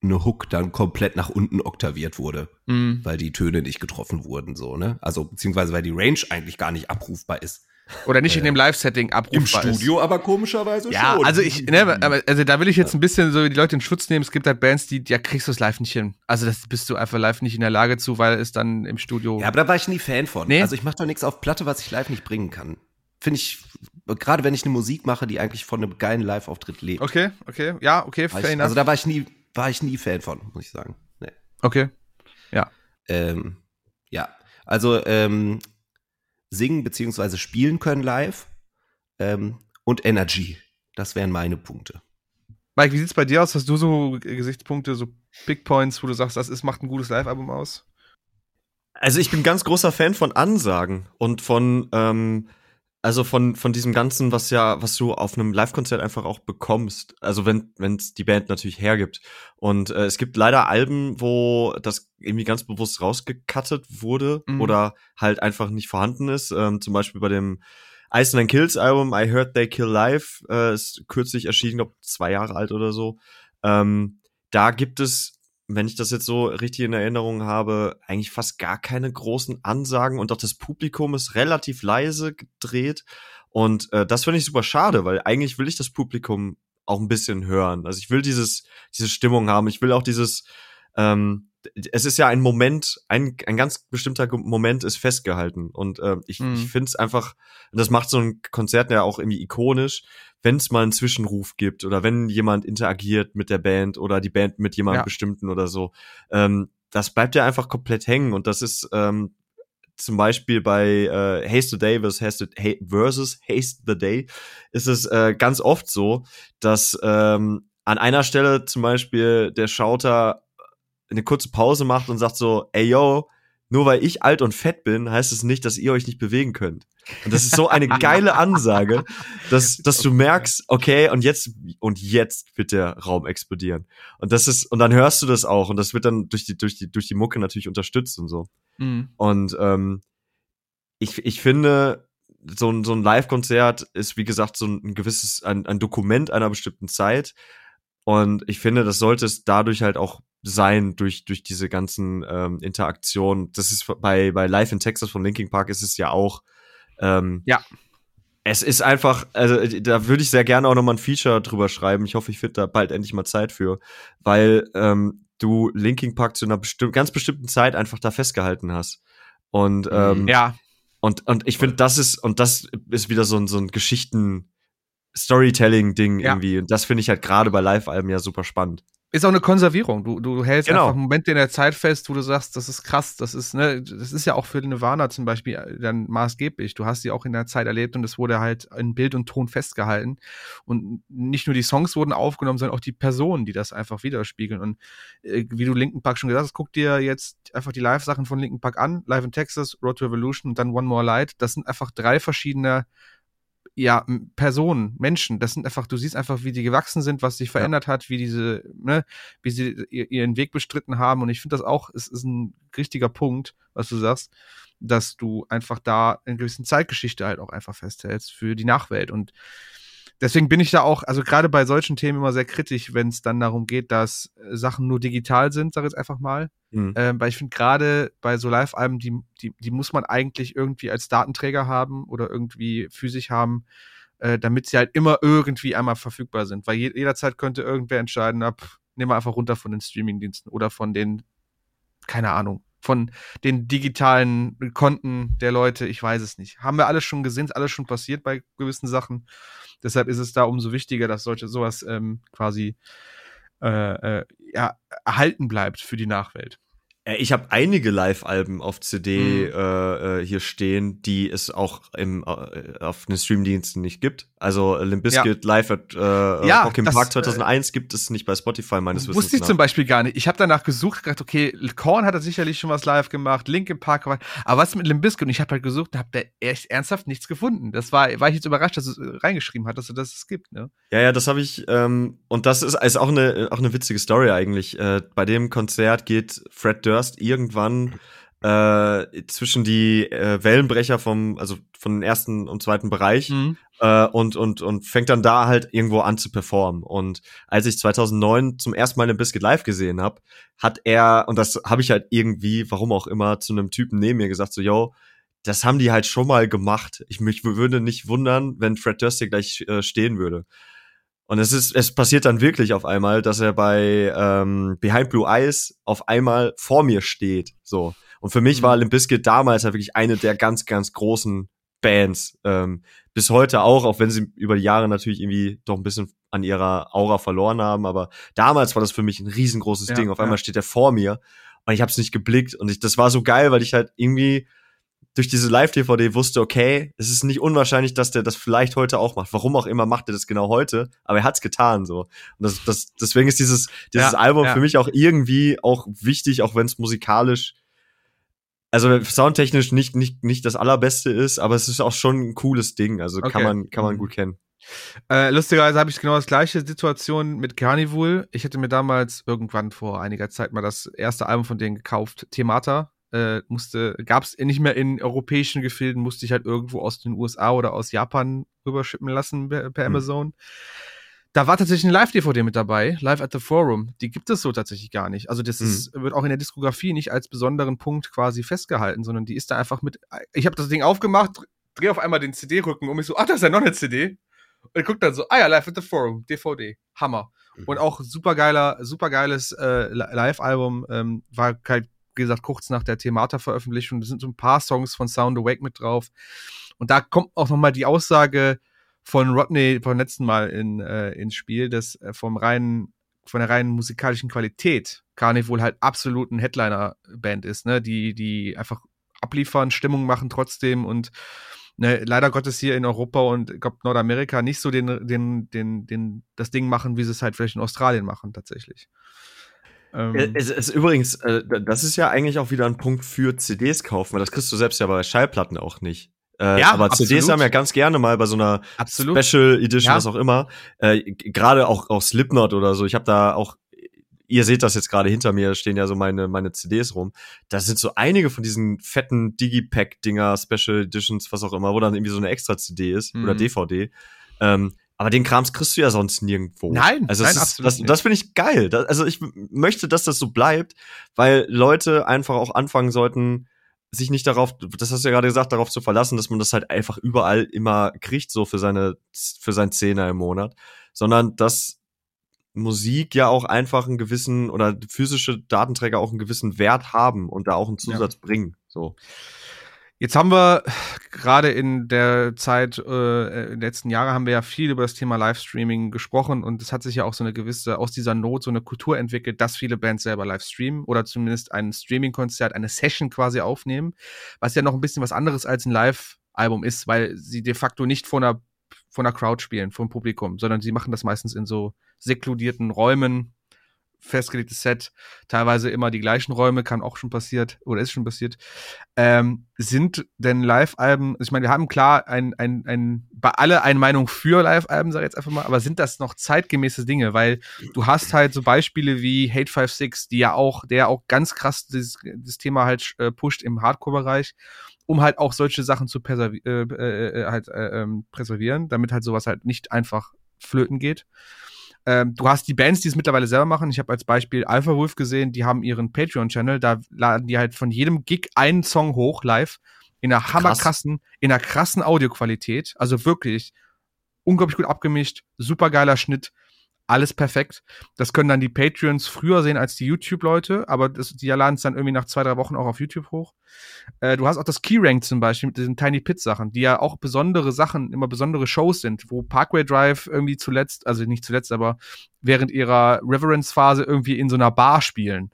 eine Hook dann komplett nach unten oktaviert wurde, mm. weil die Töne nicht getroffen wurden, so, ne? Also, beziehungsweise weil die Range eigentlich gar nicht abrufbar ist. Oder nicht in dem Live-Setting abrufbar Im Studio ist. aber komischerweise ja, schon. Ja, also ich, ne, aber, also da will ich jetzt ein bisschen so die Leute in Schutz nehmen. Es gibt halt Bands, die, ja, kriegst du es live nicht hin. Also das bist du einfach live nicht in der Lage zu, weil es dann im Studio. Ja, aber da war ich nie Fan von. Nee? Also ich mache doch nichts auf Platte, was ich live nicht bringen kann. Finde ich, gerade wenn ich eine Musik mache, die eigentlich von einem geilen Live-Auftritt lebt. Okay, okay, ja, okay, fair ich, Also da war ich nie, war ich nie Fan von, muss ich sagen. Nee. Okay, ja. Ähm, ja, also ähm, singen beziehungsweise spielen können live ähm, und Energy. Das wären meine Punkte. Mike, wie sieht's bei dir aus? Hast du so Gesichtspunkte, so Big Points, wo du sagst, das ist, macht ein gutes Live-Album aus? Also ich bin ganz großer Fan von Ansagen und von ähm, also von, von diesem Ganzen, was ja, was du auf einem Live-Konzert einfach auch bekommst. Also wenn es die Band natürlich hergibt. Und äh, es gibt leider Alben, wo das irgendwie ganz bewusst rausgecuttet wurde mhm. oder halt einfach nicht vorhanden ist. Ähm, zum Beispiel bei dem Ice and Kills Album I Heard They Kill Live äh, ist kürzlich erschienen, glaube zwei Jahre alt oder so. Ähm, da gibt es wenn ich das jetzt so richtig in Erinnerung habe, eigentlich fast gar keine großen Ansagen und auch das Publikum ist relativ leise gedreht. Und äh, das finde ich super schade, weil eigentlich will ich das Publikum auch ein bisschen hören. Also ich will dieses, diese Stimmung haben. Ich will auch dieses, ähm, es ist ja ein Moment, ein, ein ganz bestimmter Moment ist festgehalten. Und äh, ich, mhm. ich finde es einfach, das macht so ein Konzert ja auch irgendwie ikonisch, wenn es mal einen Zwischenruf gibt oder wenn jemand interagiert mit der Band oder die Band mit jemandem ja. bestimmten oder so. Ähm, das bleibt ja einfach komplett hängen. Und das ist ähm, zum Beispiel bei äh, Haste the Day versus Haste, versus Haste the Day ist es äh, ganz oft so, dass ähm, an einer Stelle zum Beispiel der Schauter eine kurze Pause macht und sagt so, ey yo, nur weil ich alt und fett bin, heißt es nicht, dass ihr euch nicht bewegen könnt. Und das ist so eine geile Ansage, dass, dass du merkst, okay, und jetzt, und jetzt wird der Raum explodieren. Und das ist, und dann hörst du das auch, und das wird dann durch die, durch die, durch die Mucke natürlich unterstützt und so. Mhm. Und ähm, ich, ich finde, so ein, so ein Live-Konzert ist, wie gesagt, so ein gewisses, ein, ein Dokument einer bestimmten Zeit. Und ich finde, das sollte es dadurch halt auch sein durch durch diese ganzen ähm, Interaktionen. Das ist bei bei Live in Texas von Linkin Park ist es ja auch. Ähm, ja. Es ist einfach, also da würde ich sehr gerne auch noch mal ein Feature drüber schreiben. Ich hoffe, ich finde da bald endlich mal Zeit für, weil ähm, du Linkin Park zu einer bestimm ganz bestimmten Zeit einfach da festgehalten hast. Und ähm, ja. Und und ich finde, das ist und das ist wieder so ein so ein Geschichten Storytelling-Ding ja. irgendwie. Und das finde ich halt gerade bei Live-Alben ja super spannend ist auch eine Konservierung. Du, du hältst genau. einfach Momente in der Zeit fest, wo du sagst, das ist krass, das ist, ne, das ist ja auch für Nirvana zum Beispiel äh, dann maßgeblich. Du hast sie auch in der Zeit erlebt und es wurde halt in Bild und Ton festgehalten. Und nicht nur die Songs wurden aufgenommen, sondern auch die Personen, die das einfach widerspiegeln. Und äh, wie du Linken Park schon gesagt hast, guck dir jetzt einfach die Live-Sachen von Linken Park an, Live in Texas, Road to Evolution und dann One More Light. Das sind einfach drei verschiedene ja, Personen, Menschen, das sind einfach, du siehst einfach, wie die gewachsen sind, was sich verändert ja. hat, wie diese, ne, wie sie ihren Weg bestritten haben. Und ich finde das auch, es ist ein richtiger Punkt, was du sagst, dass du einfach da in gewissen Zeitgeschichte halt auch einfach festhältst für die Nachwelt. Und deswegen bin ich da auch, also gerade bei solchen Themen immer sehr kritisch, wenn es dann darum geht, dass äh, Sachen nur digital sind, sag ich jetzt einfach mal. Mhm. Ähm, weil ich finde gerade bei so Live-Alben, die, die, die muss man eigentlich irgendwie als Datenträger haben oder irgendwie physisch haben, äh, damit sie halt immer irgendwie einmal verfügbar sind. Weil je, jederzeit könnte irgendwer entscheiden, ab, nehmen wir einfach runter von den Streamingdiensten oder von den, keine Ahnung, von den digitalen Konten der Leute, ich weiß es nicht. Haben wir alles schon gesehen, ist alles schon passiert bei gewissen Sachen. Deshalb ist es da umso wichtiger, dass solche sowas ähm, quasi äh, äh, ja, erhalten bleibt für die Nachwelt. Äh, ich habe einige Live-Alben auf CD mhm. Äh, äh, hier stehen, die es auch im, äh, auf den Streamdiensten nicht gibt. Also Limp Bizkit ja. live at äh, ja, Rock im Park 2001 äh, gibt es nicht bei Spotify meines Wissens. Wusste ich nach. zum Beispiel gar nicht. Ich habe danach gesucht, gedacht, okay, Korn hat er sicherlich schon was live gemacht, Link im Park, aber was mit Limp Bizkit? Und ich habe halt gesucht und habe da echt ernsthaft nichts gefunden. Das war, war ich jetzt überrascht, dass du reingeschrieben hat, dass du das es gibt. Ne? Ja, ja, das habe ich. Ähm, und das ist, ist auch eine auch eine witzige Story eigentlich. Äh, bei dem Konzert geht Fred Durst irgendwann äh, zwischen die äh, Wellenbrecher vom, also von den ersten und zweiten Bereich mhm. äh, und, und, und fängt dann da halt irgendwo an zu performen. Und als ich 2009 zum ersten Mal eine Biscuit live gesehen habe, hat er, und das habe ich halt irgendwie, warum auch immer, zu einem Typen neben mir gesagt, so, yo, das haben die halt schon mal gemacht. Ich mich würde nicht wundern, wenn Fred Durst hier gleich äh, stehen würde. Und es ist, es passiert dann wirklich auf einmal, dass er bei ähm, Behind Blue Eyes auf einmal vor mir steht. So. Und für mich mhm. war Limp Bizkit damals halt wirklich eine der ganz, ganz großen Bands. Ähm, bis heute auch, auch wenn sie über die Jahre natürlich irgendwie doch ein bisschen an ihrer Aura verloren haben. Aber damals war das für mich ein riesengroßes ja, Ding. Auf einmal ja. steht er vor mir und ich habe es nicht geblickt. Und ich, das war so geil, weil ich halt irgendwie durch diese Live-DVD wusste, okay, es ist nicht unwahrscheinlich, dass der das vielleicht heute auch macht. Warum auch immer macht er das genau heute, aber er hat's getan so. Und das, das, deswegen ist dieses, dieses ja, Album ja. für mich auch irgendwie auch wichtig, auch wenn es musikalisch, also soundtechnisch nicht, nicht, nicht das allerbeste ist, aber es ist auch schon ein cooles Ding. Also okay. kann man, kann man mhm. gut kennen. Äh, lustigerweise habe ich genau das gleiche Situation mit Carnival. Ich hätte mir damals irgendwann vor einiger Zeit mal das erste Album von denen gekauft, Themata äh, musste, gab es nicht mehr in europäischen Gefilden, musste ich halt irgendwo aus den USA oder aus Japan rüberschippen lassen per, per mhm. Amazon. Da war tatsächlich eine Live-DVD mit dabei, Live at the Forum. Die gibt es so tatsächlich gar nicht. Also das mhm. ist, wird auch in der Diskografie nicht als besonderen Punkt quasi festgehalten, sondern die ist da einfach mit. Ich habe das Ding aufgemacht, drehe auf einmal den CD-Rücken um mich so, ach, das ist ja noch eine CD. Und ich guck dann so, ah ja, Live at the Forum, DVD, Hammer. Mhm. Und auch supergeiler, supergeiles äh, Live-Album, ähm, war halt wie gesagt, kurz nach der Themata-Veröffentlichung. Da sind so ein paar Songs von Sound Awake mit drauf. Und da kommt auch nochmal die Aussage von Rodney vom letzten Mal in, äh, ins Spiel, dass äh, vom reinen, von der reinen musikalischen Qualität Carnival halt absolut ein Headliner-Band ist, ne? Die, die einfach abliefern, Stimmung machen trotzdem und ne, leider Gottes hier in Europa und ich glaube Nordamerika nicht so den, den, den, den, das Ding machen, wie sie es halt vielleicht in Australien machen, tatsächlich. Ähm, es ist übrigens, äh, das ist ja eigentlich auch wieder ein Punkt für CDs kaufen, weil das kriegst du selbst ja bei Schallplatten auch nicht. Äh, ja, aber absolut. CDs haben ja ganz gerne mal bei so einer absolut. Special Edition, ja. was auch immer, äh, gerade auch, auch Slipknot oder so. Ich habe da auch, ihr seht das jetzt gerade hinter mir, stehen ja so meine, meine CDs rum. Da sind so einige von diesen fetten Digipack-Dinger, Special Editions, was auch immer, wo dann irgendwie so eine extra CD ist mhm. oder DVD. Ähm, aber den Krams kriegst du ja sonst nirgendwo. Nein, also nein, ist, absolut das, das finde ich geil. Das, also ich möchte, dass das so bleibt, weil Leute einfach auch anfangen sollten, sich nicht darauf, das hast du ja gerade gesagt, darauf zu verlassen, dass man das halt einfach überall immer kriegt, so für seine, für sein Zehner im Monat, sondern dass Musik ja auch einfach einen gewissen oder physische Datenträger auch einen gewissen Wert haben und da auch einen Zusatz ja. bringen. So. Jetzt haben wir gerade in der Zeit, äh, in den letzten Jahren haben wir ja viel über das Thema Livestreaming gesprochen und es hat sich ja auch so eine gewisse, aus dieser Not so eine Kultur entwickelt, dass viele Bands selber live streamen oder zumindest ein Streaming-Konzert, eine Session quasi aufnehmen, was ja noch ein bisschen was anderes als ein Live-Album ist, weil sie de facto nicht vor einer, vor einer Crowd spielen, vom Publikum, sondern sie machen das meistens in so sekludierten Räumen, festgelegtes Set, teilweise immer die gleichen Räume, kann auch schon passiert oder ist schon passiert. Ähm, sind denn Live-Alben, also ich meine, wir haben klar ein, ein, ein, bei alle eine Meinung für Live-Alben, sag ich jetzt einfach mal, aber sind das noch zeitgemäße Dinge? Weil du hast halt so Beispiele wie Hate 56, die ja auch, der auch ganz krass das, das Thema halt äh, pusht im Hardcore-Bereich um halt auch solche Sachen zu äh, äh, äh, halt, äh, ähm, präservieren, damit halt sowas halt nicht einfach flöten geht. Ähm, du hast die Bands, die es mittlerweile selber machen. Ich habe als Beispiel Alpha Wolf gesehen, die haben ihren Patreon-Channel, da laden die halt von jedem Gig einen Song hoch, live, in einer hammerkrassen, in einer krassen Audioqualität. Also wirklich unglaublich gut abgemischt, super geiler Schnitt alles perfekt. Das können dann die Patreons früher sehen als die YouTube-Leute, aber das, die laden es dann irgendwie nach zwei, drei Wochen auch auf YouTube hoch. Äh, du hast auch das Keyrank zum Beispiel mit diesen Tiny Pit-Sachen, die ja auch besondere Sachen, immer besondere Shows sind, wo Parkway Drive irgendwie zuletzt, also nicht zuletzt, aber während ihrer Reverence-Phase irgendwie in so einer Bar spielen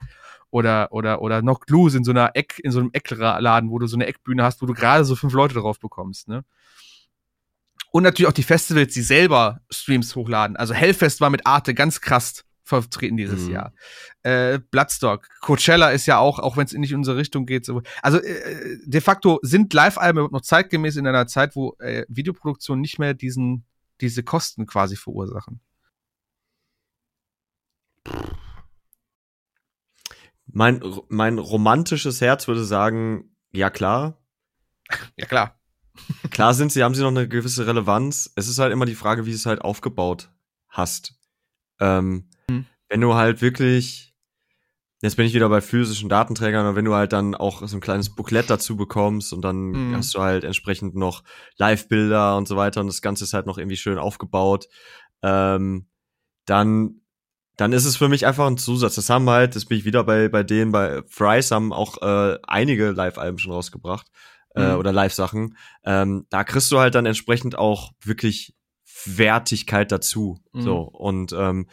oder oder oder noch Loose in so einer Eck in so einem Eckladen, wo du so eine Eckbühne hast, wo du gerade so fünf Leute drauf bekommst, ne? Und natürlich auch die Festivals, die selber Streams hochladen. Also Hellfest war mit Arte ganz krass vertreten dieses mhm. Jahr. Äh, Bloodstock, Coachella ist ja auch, auch wenn es nicht in unsere Richtung geht. So. Also äh, de facto sind Live-Alben noch zeitgemäß in einer Zeit, wo äh, Videoproduktion nicht mehr diesen, diese Kosten quasi verursachen. Mein, mein romantisches Herz würde sagen, ja klar. Ja klar. Klar sind sie, haben sie noch eine gewisse Relevanz. Es ist halt immer die Frage, wie du es halt aufgebaut hast. Ähm, mhm. Wenn du halt wirklich, jetzt bin ich wieder bei physischen Datenträgern, aber wenn du halt dann auch so ein kleines Booklet dazu bekommst und dann mhm. hast du halt entsprechend noch Live-Bilder und so weiter und das Ganze ist halt noch irgendwie schön aufgebaut, ähm, dann dann ist es für mich einfach ein Zusatz. Das haben halt, das bin ich wieder bei, bei denen, bei Fries haben auch äh, einige Live-Alben schon rausgebracht äh, mhm. oder Live-Sachen, ähm, da kriegst du halt dann entsprechend auch wirklich Wertigkeit dazu. Mhm. So und ähm,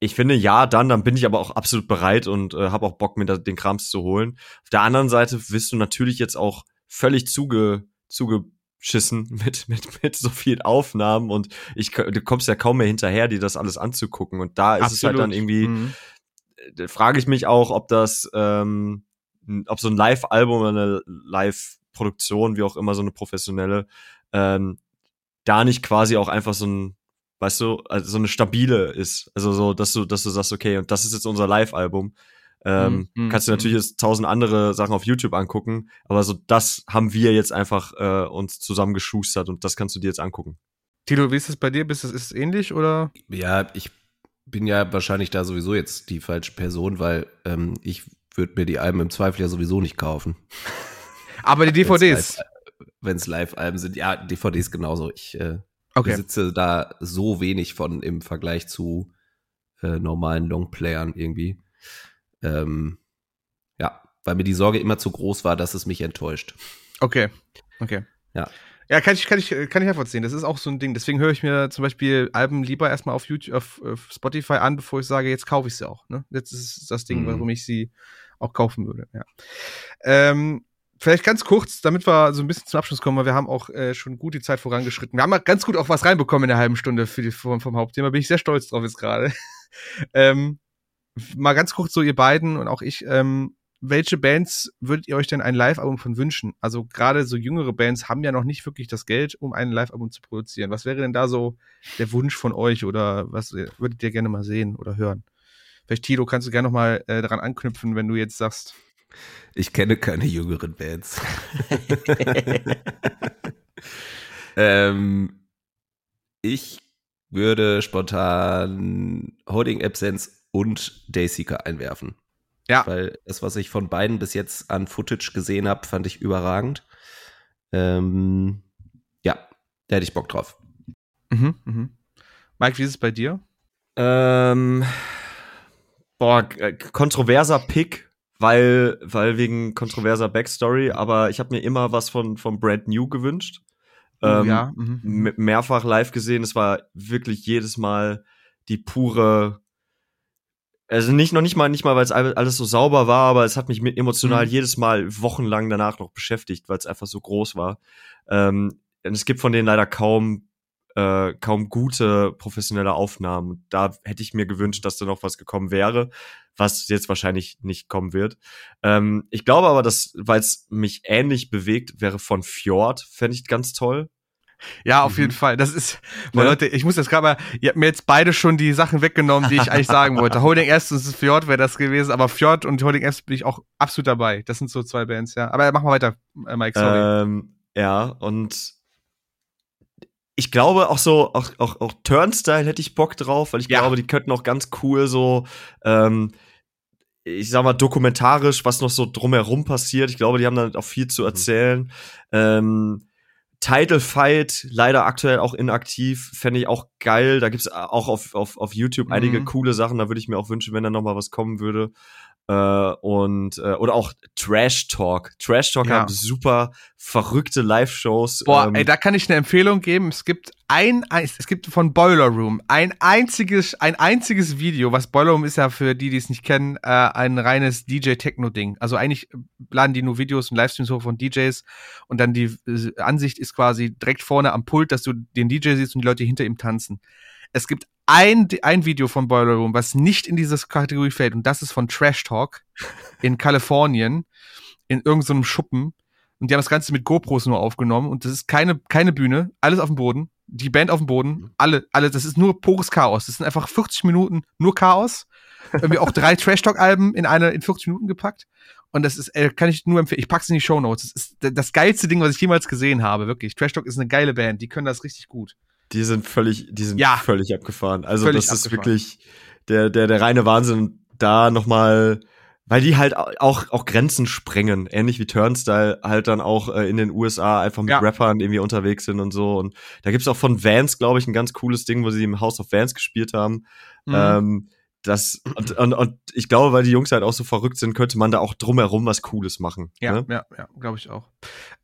ich finde, ja, dann, dann bin ich aber auch absolut bereit und äh, habe auch Bock, mir da, den Krams zu holen. Auf der anderen Seite wirst du natürlich jetzt auch völlig zuge, zugeschissen mit, mit, mit so vielen Aufnahmen und ich, du kommst ja kaum mehr hinterher, dir das alles anzugucken. Und da ist absolut. es halt dann irgendwie, mhm. Äh, frage ich mich auch, ob das, ähm, ob so ein Live-Album oder eine Live- Produktion, wie auch immer, so eine professionelle, ähm, da nicht quasi auch einfach so ein, weißt du, also so eine stabile ist. Also so, dass du, dass du sagst, okay, und das ist jetzt unser Live-Album. Ähm, mm, kannst du mhm. natürlich jetzt tausend andere Sachen auf YouTube angucken, aber so das haben wir jetzt einfach äh, uns zusammengeschustert und das kannst du dir jetzt angucken. Tilo, wie ist es bei dir? Bist, ist es ähnlich oder? Ja, ich bin ja wahrscheinlich da sowieso jetzt die falsche Person, weil ähm, ich würde mir die Alben im Zweifel ja sowieso nicht kaufen. Aber die DVDs. Wenn es Live-Alben sind, ja, DVDs genauso. Ich äh, okay. besitze da so wenig von im Vergleich zu äh, normalen Longplayern irgendwie. Ähm, ja, weil mir die Sorge immer zu groß war, dass es mich enttäuscht. Okay, okay. Ja. Ja, kann ich, kann ich, kann ich nachvollziehen. Das ist auch so ein Ding. Deswegen höre ich mir zum Beispiel Alben lieber erstmal auf YouTube, auf, auf Spotify an, bevor ich sage, jetzt kaufe ich sie auch. Ne? Jetzt ist das Ding, mhm. warum ich sie auch kaufen würde. Ja. Ähm, Vielleicht ganz kurz, damit wir so ein bisschen zum Abschluss kommen, weil wir haben auch äh, schon gut die Zeit vorangeschritten. Wir haben ganz gut auch was reinbekommen in der halben Stunde für die, vom, vom Hauptthema. Bin ich sehr stolz drauf jetzt gerade. ähm, mal ganz kurz so ihr beiden und auch ich. Ähm, welche Bands würdet ihr euch denn ein Live-Album von wünschen? Also gerade so jüngere Bands haben ja noch nicht wirklich das Geld, um ein Live-Album zu produzieren. Was wäre denn da so der Wunsch von euch oder was würdet ihr gerne mal sehen oder hören? Vielleicht Tilo, kannst du gerne noch mal äh, daran anknüpfen, wenn du jetzt sagst, ich kenne keine jüngeren Bands. ähm, ich würde spontan Holding Absence und Dayseeker einwerfen. Ja. Weil das, was ich von beiden bis jetzt an Footage gesehen habe, fand ich überragend. Ähm, ja, da hätte ich Bock drauf. Mhm, mhm. Mike, wie ist es bei dir? Ähm, boah, kontroverser Pick weil, weil wegen kontroverser Backstory, aber ich habe mir immer was von, von Brand New gewünscht. Oh, ähm, ja. Mhm. mhm. Mehrfach live gesehen. Es war wirklich jedes Mal die pure, also nicht noch nicht mal, nicht mal, weil es alles so sauber war, aber es hat mich emotional mhm. jedes Mal wochenlang danach noch beschäftigt, weil es einfach so groß war. Ähm, und es gibt von denen leider kaum äh, kaum gute professionelle Aufnahmen. Da hätte ich mir gewünscht, dass da noch was gekommen wäre, was jetzt wahrscheinlich nicht kommen wird. Ähm, ich glaube aber, dass, weil es mich ähnlich bewegt, wäre von Fjord, fände ich ganz toll. Ja, auf jeden Mhm. Fall. Das ist, Ne? Leute, ich muss jetzt gerade mal, ihr habt mir jetzt beide schon die Sachen weggenommen, die ich eigentlich sagen wollte. Holding Apps und Fjord wäre das gewesen, aber Fjord und Holding Apps bin ich auch absolut dabei. Das sind so zwei Bands, ja. Aber mach mal weiter, äh, Mike, sorry. Ähm, ja, und ich glaube auch so, auch, auch, auch Turnstyle hätte ich Bock drauf, weil ich Ja. glaube, die könnten auch ganz cool so, ähm, ich sag mal, dokumentarisch, was noch so drumherum passiert. Ich glaube, die haben da auch viel zu erzählen. Ähm, Title Fight, leider aktuell auch inaktiv, fände ich auch geil. Da gibt's auch auf, auf, auf YouTube einige Mhm. coole Sachen. Da würde ich mir auch wünschen, wenn da noch mal was kommen würde. Äh, und äh, oder auch Trash Talk. Trash Talk Ja. haben super verrückte Live-Shows. Boah, ähm, ey, da kann ich eine Empfehlung geben. Es gibt ein, ein es gibt von Boiler Room ein einziges, ein einziges Video, was Boiler Room ist ja für die, die es nicht kennen, äh, ein reines DJ-Techno-Ding. Also eigentlich laden die nur Videos und Livestreams hoch von DJs und dann die äh, Ansicht ist quasi direkt vorne am Pult, dass du den DJ siehst und die Leute hinter ihm tanzen. Es gibt ein, ein Video von Boiler Room, was nicht in diese Kategorie fällt und das ist von Trash Talk in Kalifornien in irgendeinem Schuppen und die haben das Ganze mit GoPros nur aufgenommen und das ist keine, keine Bühne, alles auf dem Boden, die Band auf dem Boden, alle, alle, das ist nur pures Chaos. Das sind einfach 40 Minuten nur Chaos. Irgendwie auch drei Trash-Talk-Alben in eine, in 40 Minuten gepackt. Und das ist, äh, kann ich nur empfehlen. Ich pack's in die Show Notes. Das ist das geilste Ding, was ich jemals gesehen habe, wirklich. Trash Talk ist eine geile Band. Die können das richtig gut. Die sind völlig, die sind Ja. völlig abgefahren. Also Völlig das ist abgefahren. wirklich der, der, der reine Wahnsinn, da noch mal weil die halt auch, auch Grenzen sprengen, ähnlich wie Turnstyle halt dann auch äh, in den USA einfach mit Ja. Rappern irgendwie unterwegs sind und so. Und da gibt's auch von Vans, glaube ich, ein ganz cooles Ding, wo sie im House of Vans gespielt haben. Mhm. Ähm, das, und, und, und ich glaube, weil die Jungs halt auch so verrückt sind, könnte man da auch drumherum was Cooles machen. Ja, Ne? ja, ja, glaube ich auch.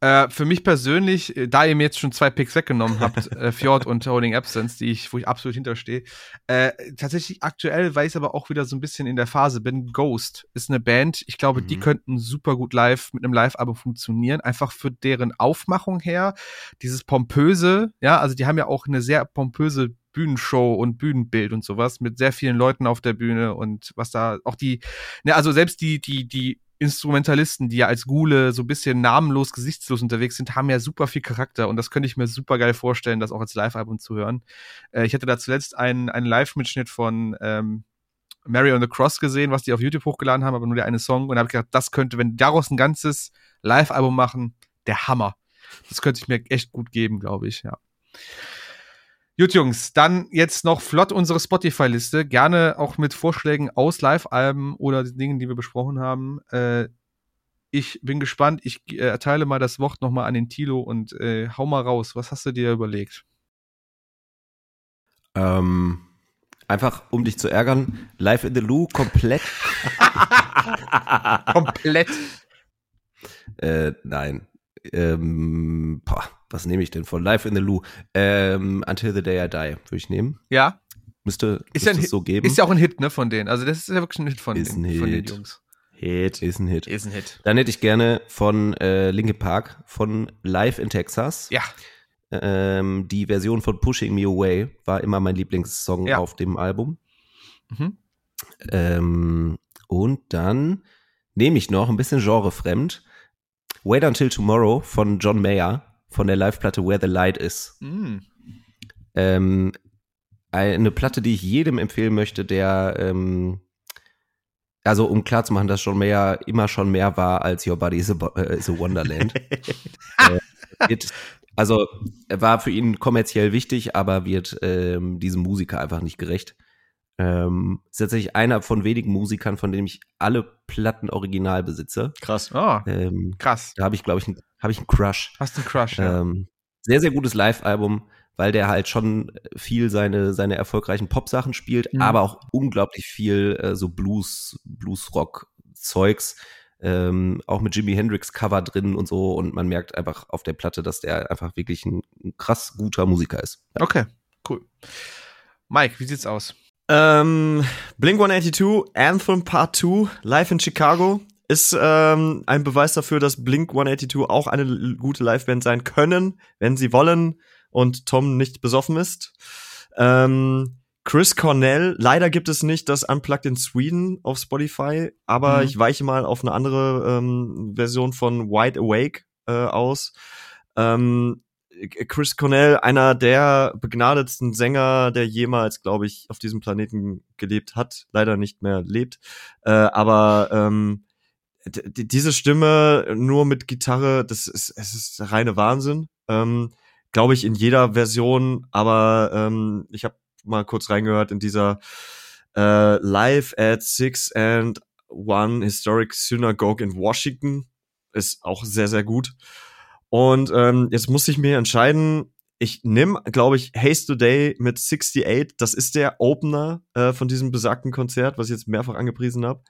Äh, für mich persönlich, äh, da ihr mir jetzt schon zwei Picks weggenommen habt, äh, Fjord und Holding Absence, die ich, wo ich absolut hinterstehe, äh, tatsächlich aktuell, weil ich aber auch wieder so ein bisschen in der Phase bin, Ghost ist eine Band, ich glaube, die Mhm. könnten super gut live mit einem Live-Album funktionieren, einfach für deren Aufmachung her, dieses pompöse, ja, also die haben ja auch eine sehr pompöse Bühnenshow und Bühnenbild und sowas mit sehr vielen Leuten auf der Bühne und was da auch die, ne, also selbst die, die, die Instrumentalisten, die ja als Gule so ein bisschen namenlos, gesichtslos unterwegs sind, haben ja super viel Charakter und das könnte ich mir super geil vorstellen, das auch als Live-Album zu hören. Äh, ich hatte da zuletzt einen, einen Live-Mitschnitt von ähm, Mary on the Cross gesehen, was die auf YouTube hochgeladen haben, aber nur der eine Song und habe gedacht, das könnte, wenn daraus ein ganzes Live-Album machen, der Hammer. Das könnte ich mir echt gut geben, glaube ich, ja. Gut, Jungs, dann jetzt noch flott unsere Spotify-Liste. Gerne auch mit Vorschlägen aus Live-Alben oder den Dingen, die wir besprochen haben. Äh, ich bin gespannt. Ich äh, erteile mal das Wort nochmal an den Tilo und äh, hau mal raus. Was hast du dir überlegt? Ähm, einfach, um dich zu ärgern, Live in the Lou komplett. Komplett. Äh, nein. Ähm, boah, was nehme ich denn von Live in the Lou? Ähm, Until the Day I Die würde ich nehmen. Ja, Müsste, Ist ja müsste ein es Hit- so geben. ist ja auch ein Hit, ne, von denen. Also das ist ja wirklich ein Hit von, Ist den, ein von den Hit. Jungs. Hit. ist ein Hit. Ist ein Hit. Dann hätte ich gerne von äh, Linkin Park, von Live in Texas. Ja, Ähm, die Version von Pushing Me Away war immer mein Lieblingssong Ja. auf dem Album. mhm. Ähm, und dann nehme ich noch ein bisschen genrefremd Wait Until Tomorrow von John Mayer von der Live-Platte Where the Light Is. Mm. Ähm, eine Platte, die ich jedem empfehlen möchte, der ähm, also um klarzumachen, dass John Mayer immer schon mehr war als Your Body is a, äh, is a Wonderland. wird, also er war für ihn kommerziell wichtig, aber wird ähm, diesem Musiker einfach nicht gerecht. Ähm, ist tatsächlich einer von wenigen Musikern, von denen ich alle Platten original besitze. Krass. Oh, Ähm, krass. da habe ich, glaube ich, einen- habe ich einen Crush. Hast einen Crush, ja. Ähm, sehr, sehr gutes Live-Album, weil der halt schon viel seine, seine erfolgreichen Pop-Sachen spielt, Mhm. aber auch unglaublich viel äh, so Blues, Blues-Rock-Zeugs. Ähm, auch mit Jimi Hendrix Cover drin und so und man merkt einfach auf der Platte, dass der einfach wirklich ein, ein krass guter Musiker ist. Okay, cool. Mike, wie sieht's aus? Ähm, Blink 182, Anthem Part 2, live in Chicago, ist ähm, ein Beweis dafür, dass Blink 182 auch eine gute Liveband sein können, wenn sie wollen. und Tom nicht besoffen ist. Ähm, Chris Cornell, leider gibt es nicht das Unplugged in Sweden auf Spotify, aber Mhm. ich weiche mal auf eine andere ähm, Version von Wide Awake äh, aus. Ähm, Chris Cornell, einer der begnadetsten Sänger, der jemals, glaube ich, auf diesem Planeten gelebt hat, leider nicht mehr lebt. Äh, aber ähm, diese Stimme nur mit Gitarre, das ist, es ist reine Wahnsinn. Ähm, glaube ich in jeder Version, aber ähm, ich habe mal kurz reingehört in dieser äh, Live at Six and One Historic Synagogue in Washington. Ist auch sehr, sehr gut. Und ähm, jetzt muss ich mir entscheiden, ich nehme, glaube ich, Haste Today mit 68. Das ist der Opener äh, von diesem besagten Konzert, was ich jetzt mehrfach angepriesen habe.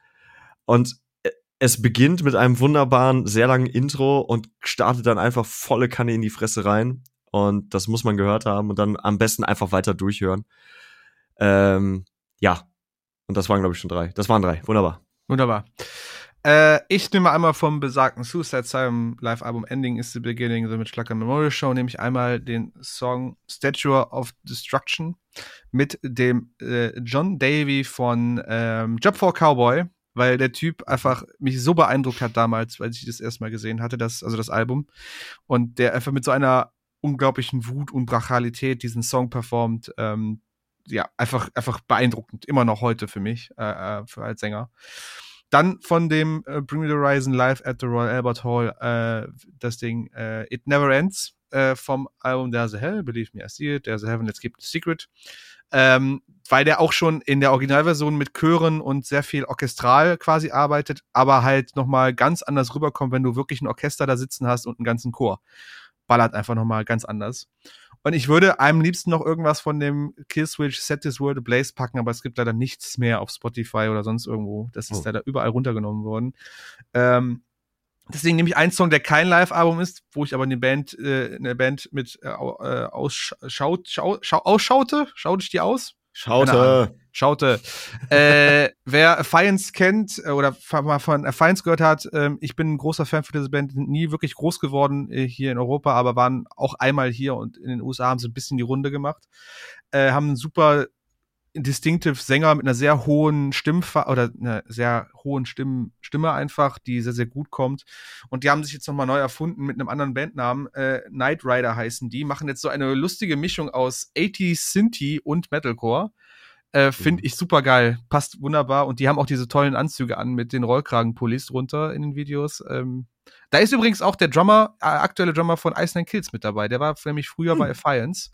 Und äh, es beginnt mit einem wunderbaren, sehr langen Intro und startet dann einfach volle Kanne in die Fresse rein. Und das muss man gehört haben und dann am besten einfach weiter durchhören. Ähm, ja. Und das waren, glaube ich, schon drei. Das waren drei. Wunderbar. Wunderbar. Äh, ich nehme einmal vom besagten Suicide Silent Live-Album Ending is the Beginning, The Mitch Clucker Memorial Show, nehme ich einmal den Song Statue of Destruction mit dem äh, John Davy von ähm, Job for Cowboy, weil der Typ einfach mich so beeindruckt hat damals, als ich das erstmal gesehen hatte, das, also das Album. Und der einfach mit so einer unglaublichen Wut und Brachalität diesen Song performt. Ähm, ja, einfach, einfach beeindruckend, immer noch heute für mich, äh, äh, für als Sänger. Dann von dem äh, Bring Me the Horizon Live at the Royal Albert Hall äh, das Ding äh, It Never Ends äh, vom Album There's a Hell, Believe Me I See It, There's a Heaven, Let's Keep the Secret. Ähm, weil der auch schon in der Originalversion mit Chören und sehr viel orchestral quasi arbeitet, aber halt nochmal ganz anders rüberkommt, wenn du wirklich ein Orchester da sitzen hast und einen ganzen Chor. Ballert einfach nochmal ganz anders. Und ich würde am liebsten noch irgendwas von dem Killswitch Set This World Ablaze packen, aber es gibt leider nichts mehr auf Spotify oder sonst irgendwo. Das ist Oh. leider überall runtergenommen worden. Ähm, deswegen nehme ich einen Song, der kein Live-Album ist, wo ich aber eine Band, äh, eine Band mit äh, äh, ausschaut, schau, schau, ausschaute. Schaute ich die aus? Schaute. Schaute. äh, wer Affiance kennt äh, oder mal von Affiance gehört hat, ähm, ich bin ein großer Fan für diese Band, nie wirklich groß geworden äh, hier in Europa, aber waren auch einmal hier und in den USA haben sie ein bisschen die Runde gemacht. Äh, haben einen super distinctive Sänger mit einer sehr hohen Stimmfa oder einer sehr hohen Stimm Stimme einfach, die sehr, sehr gut kommt. Und die haben sich jetzt nochmal neu erfunden mit einem anderen Bandnamen. Äh, Knight Rider heißen die, machen jetzt so eine lustige Mischung aus 80s Synthie und Metalcore. Äh, Finde ich super geil. Passt wunderbar. Und die haben auch diese tollen Anzüge an mit den Rollkragenpullis drunter in den Videos. Ähm, da ist übrigens auch der Drummer, äh, aktuelle Drummer von Ice Nine Kills mit dabei. Der war nämlich früher bei Affiance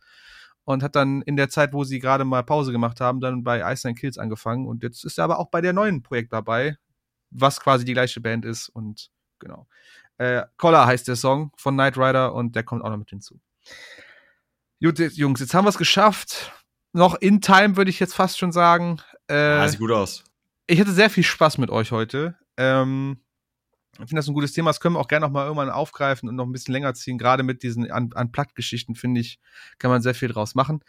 und hat dann in der Zeit, wo sie gerade mal Pause gemacht haben, dann bei Ice Nine Kills angefangen. Und jetzt ist er aber auch bei der neuen Projekt dabei, was quasi die gleiche Band ist. Und genau. Äh, Collar heißt der Song von Knight Rider und der kommt auch noch mit hinzu. Gut, Jungs, jetzt haben wir es geschafft. Noch in Time, würde ich jetzt fast schon sagen. Äh, Ah, sieht gut aus. ich hatte sehr viel Spaß mit euch heute. Ähm, ich finde das ein gutes Thema. Das können wir auch gerne noch mal irgendwann aufgreifen und noch ein bisschen länger ziehen. Gerade mit diesen Un- Unplugged-Geschichten, finde ich, kann man sehr viel draus machen.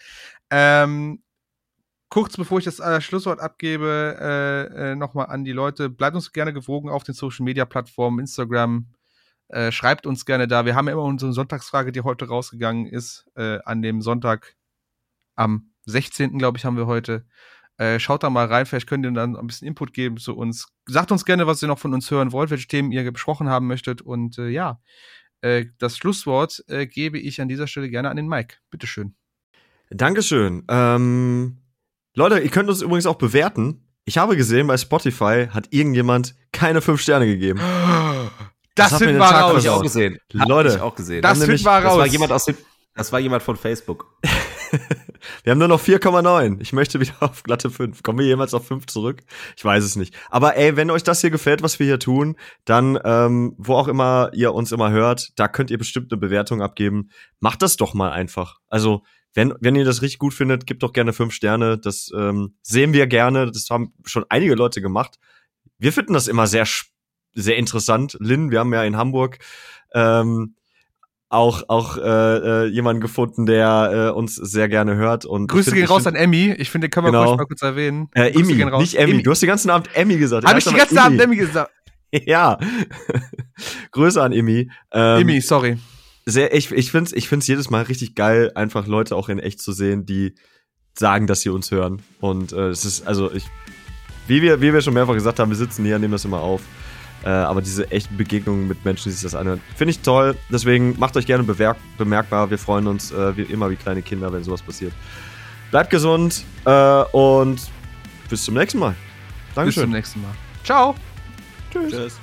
Ähm, kurz bevor ich das äh, Schlusswort abgebe, äh, äh, nochmal an die Leute. Bleibt uns gerne gewogen auf den Social-Media-Plattformen, Instagram. Äh, schreibt uns gerne da. Wir haben ja immer unsere Sonntagsfrage, die heute rausgegangen ist, äh, an dem Sonntag am 16. glaube ich, haben wir heute. Äh, schaut da mal rein, vielleicht könnt ihr dann ein bisschen Input geben zu uns. Sagt uns gerne, was ihr noch von uns hören wollt, welche Themen ihr besprochen haben möchtet. Und äh, ja, äh, das Schlusswort äh, gebe ich an dieser Stelle gerne an den Mike. Bitteschön. Dankeschön. Ähm, Leute, ihr könnt uns übrigens auch bewerten. Ich habe gesehen, bei Spotify hat irgendjemand keine fünf Sterne gegeben. Das, finden den wir Tag Hab raus. ich auch gesehen. Leute, ich auch gesehen. Das nämlich- wir das raus. war jemand aus dem, das war jemand von Facebook. Wir haben nur noch 4,9. Ich möchte wieder auf glatte 5. Kommen wir jemals auf 5 zurück? Ich weiß es nicht. Aber ey, wenn euch das hier gefällt, was wir hier tun, dann, ähm, wo auch immer ihr uns immer hört, da könnt ihr bestimmt eine Bewertung abgeben. Macht das doch mal einfach. Also, wenn, wenn ihr das richtig gut findet, gebt doch gerne 5 Sterne. Das ähm, sehen wir gerne. Das haben schon einige Leute gemacht. Wir finden das immer sehr, sehr interessant. Lynn, wir haben ja in Hamburg ähm, auch auch äh, äh, jemanden gefunden, der äh, uns sehr gerne hört und Grüße gehen raus an Emmy. Ich finde, den können wir Genau. mal kurz erwähnen. äh, Grüße Emmy, nicht Emmy. Du hast den ganzen Abend Emmy gesagt. Habe ich heißt die aber ganze Abend Emmy gesagt? Ja. Grüße an Emmy. Ähm, Emmy, sorry. sehr, ich, ich finde es ich find's jedes Mal richtig geil, einfach Leute auch in echt zu sehen, die sagen, dass sie uns hören. Und äh, es ist, also ich, wie wir, wie wir schon mehrfach gesagt haben, wir sitzen hier, nehmen das immer auf. Äh, aber diese echten Begegnungen mit Menschen, die sich das anhören, finde ich toll. Deswegen macht euch gerne bemerk bemerkbar. Wir freuen uns äh, wie immer wie kleine Kinder, wenn sowas passiert. Bleibt gesund äh, und bis zum nächsten Mal. Dankeschön. Bis zum nächsten Mal. Ciao. Tschüss. Tschüss.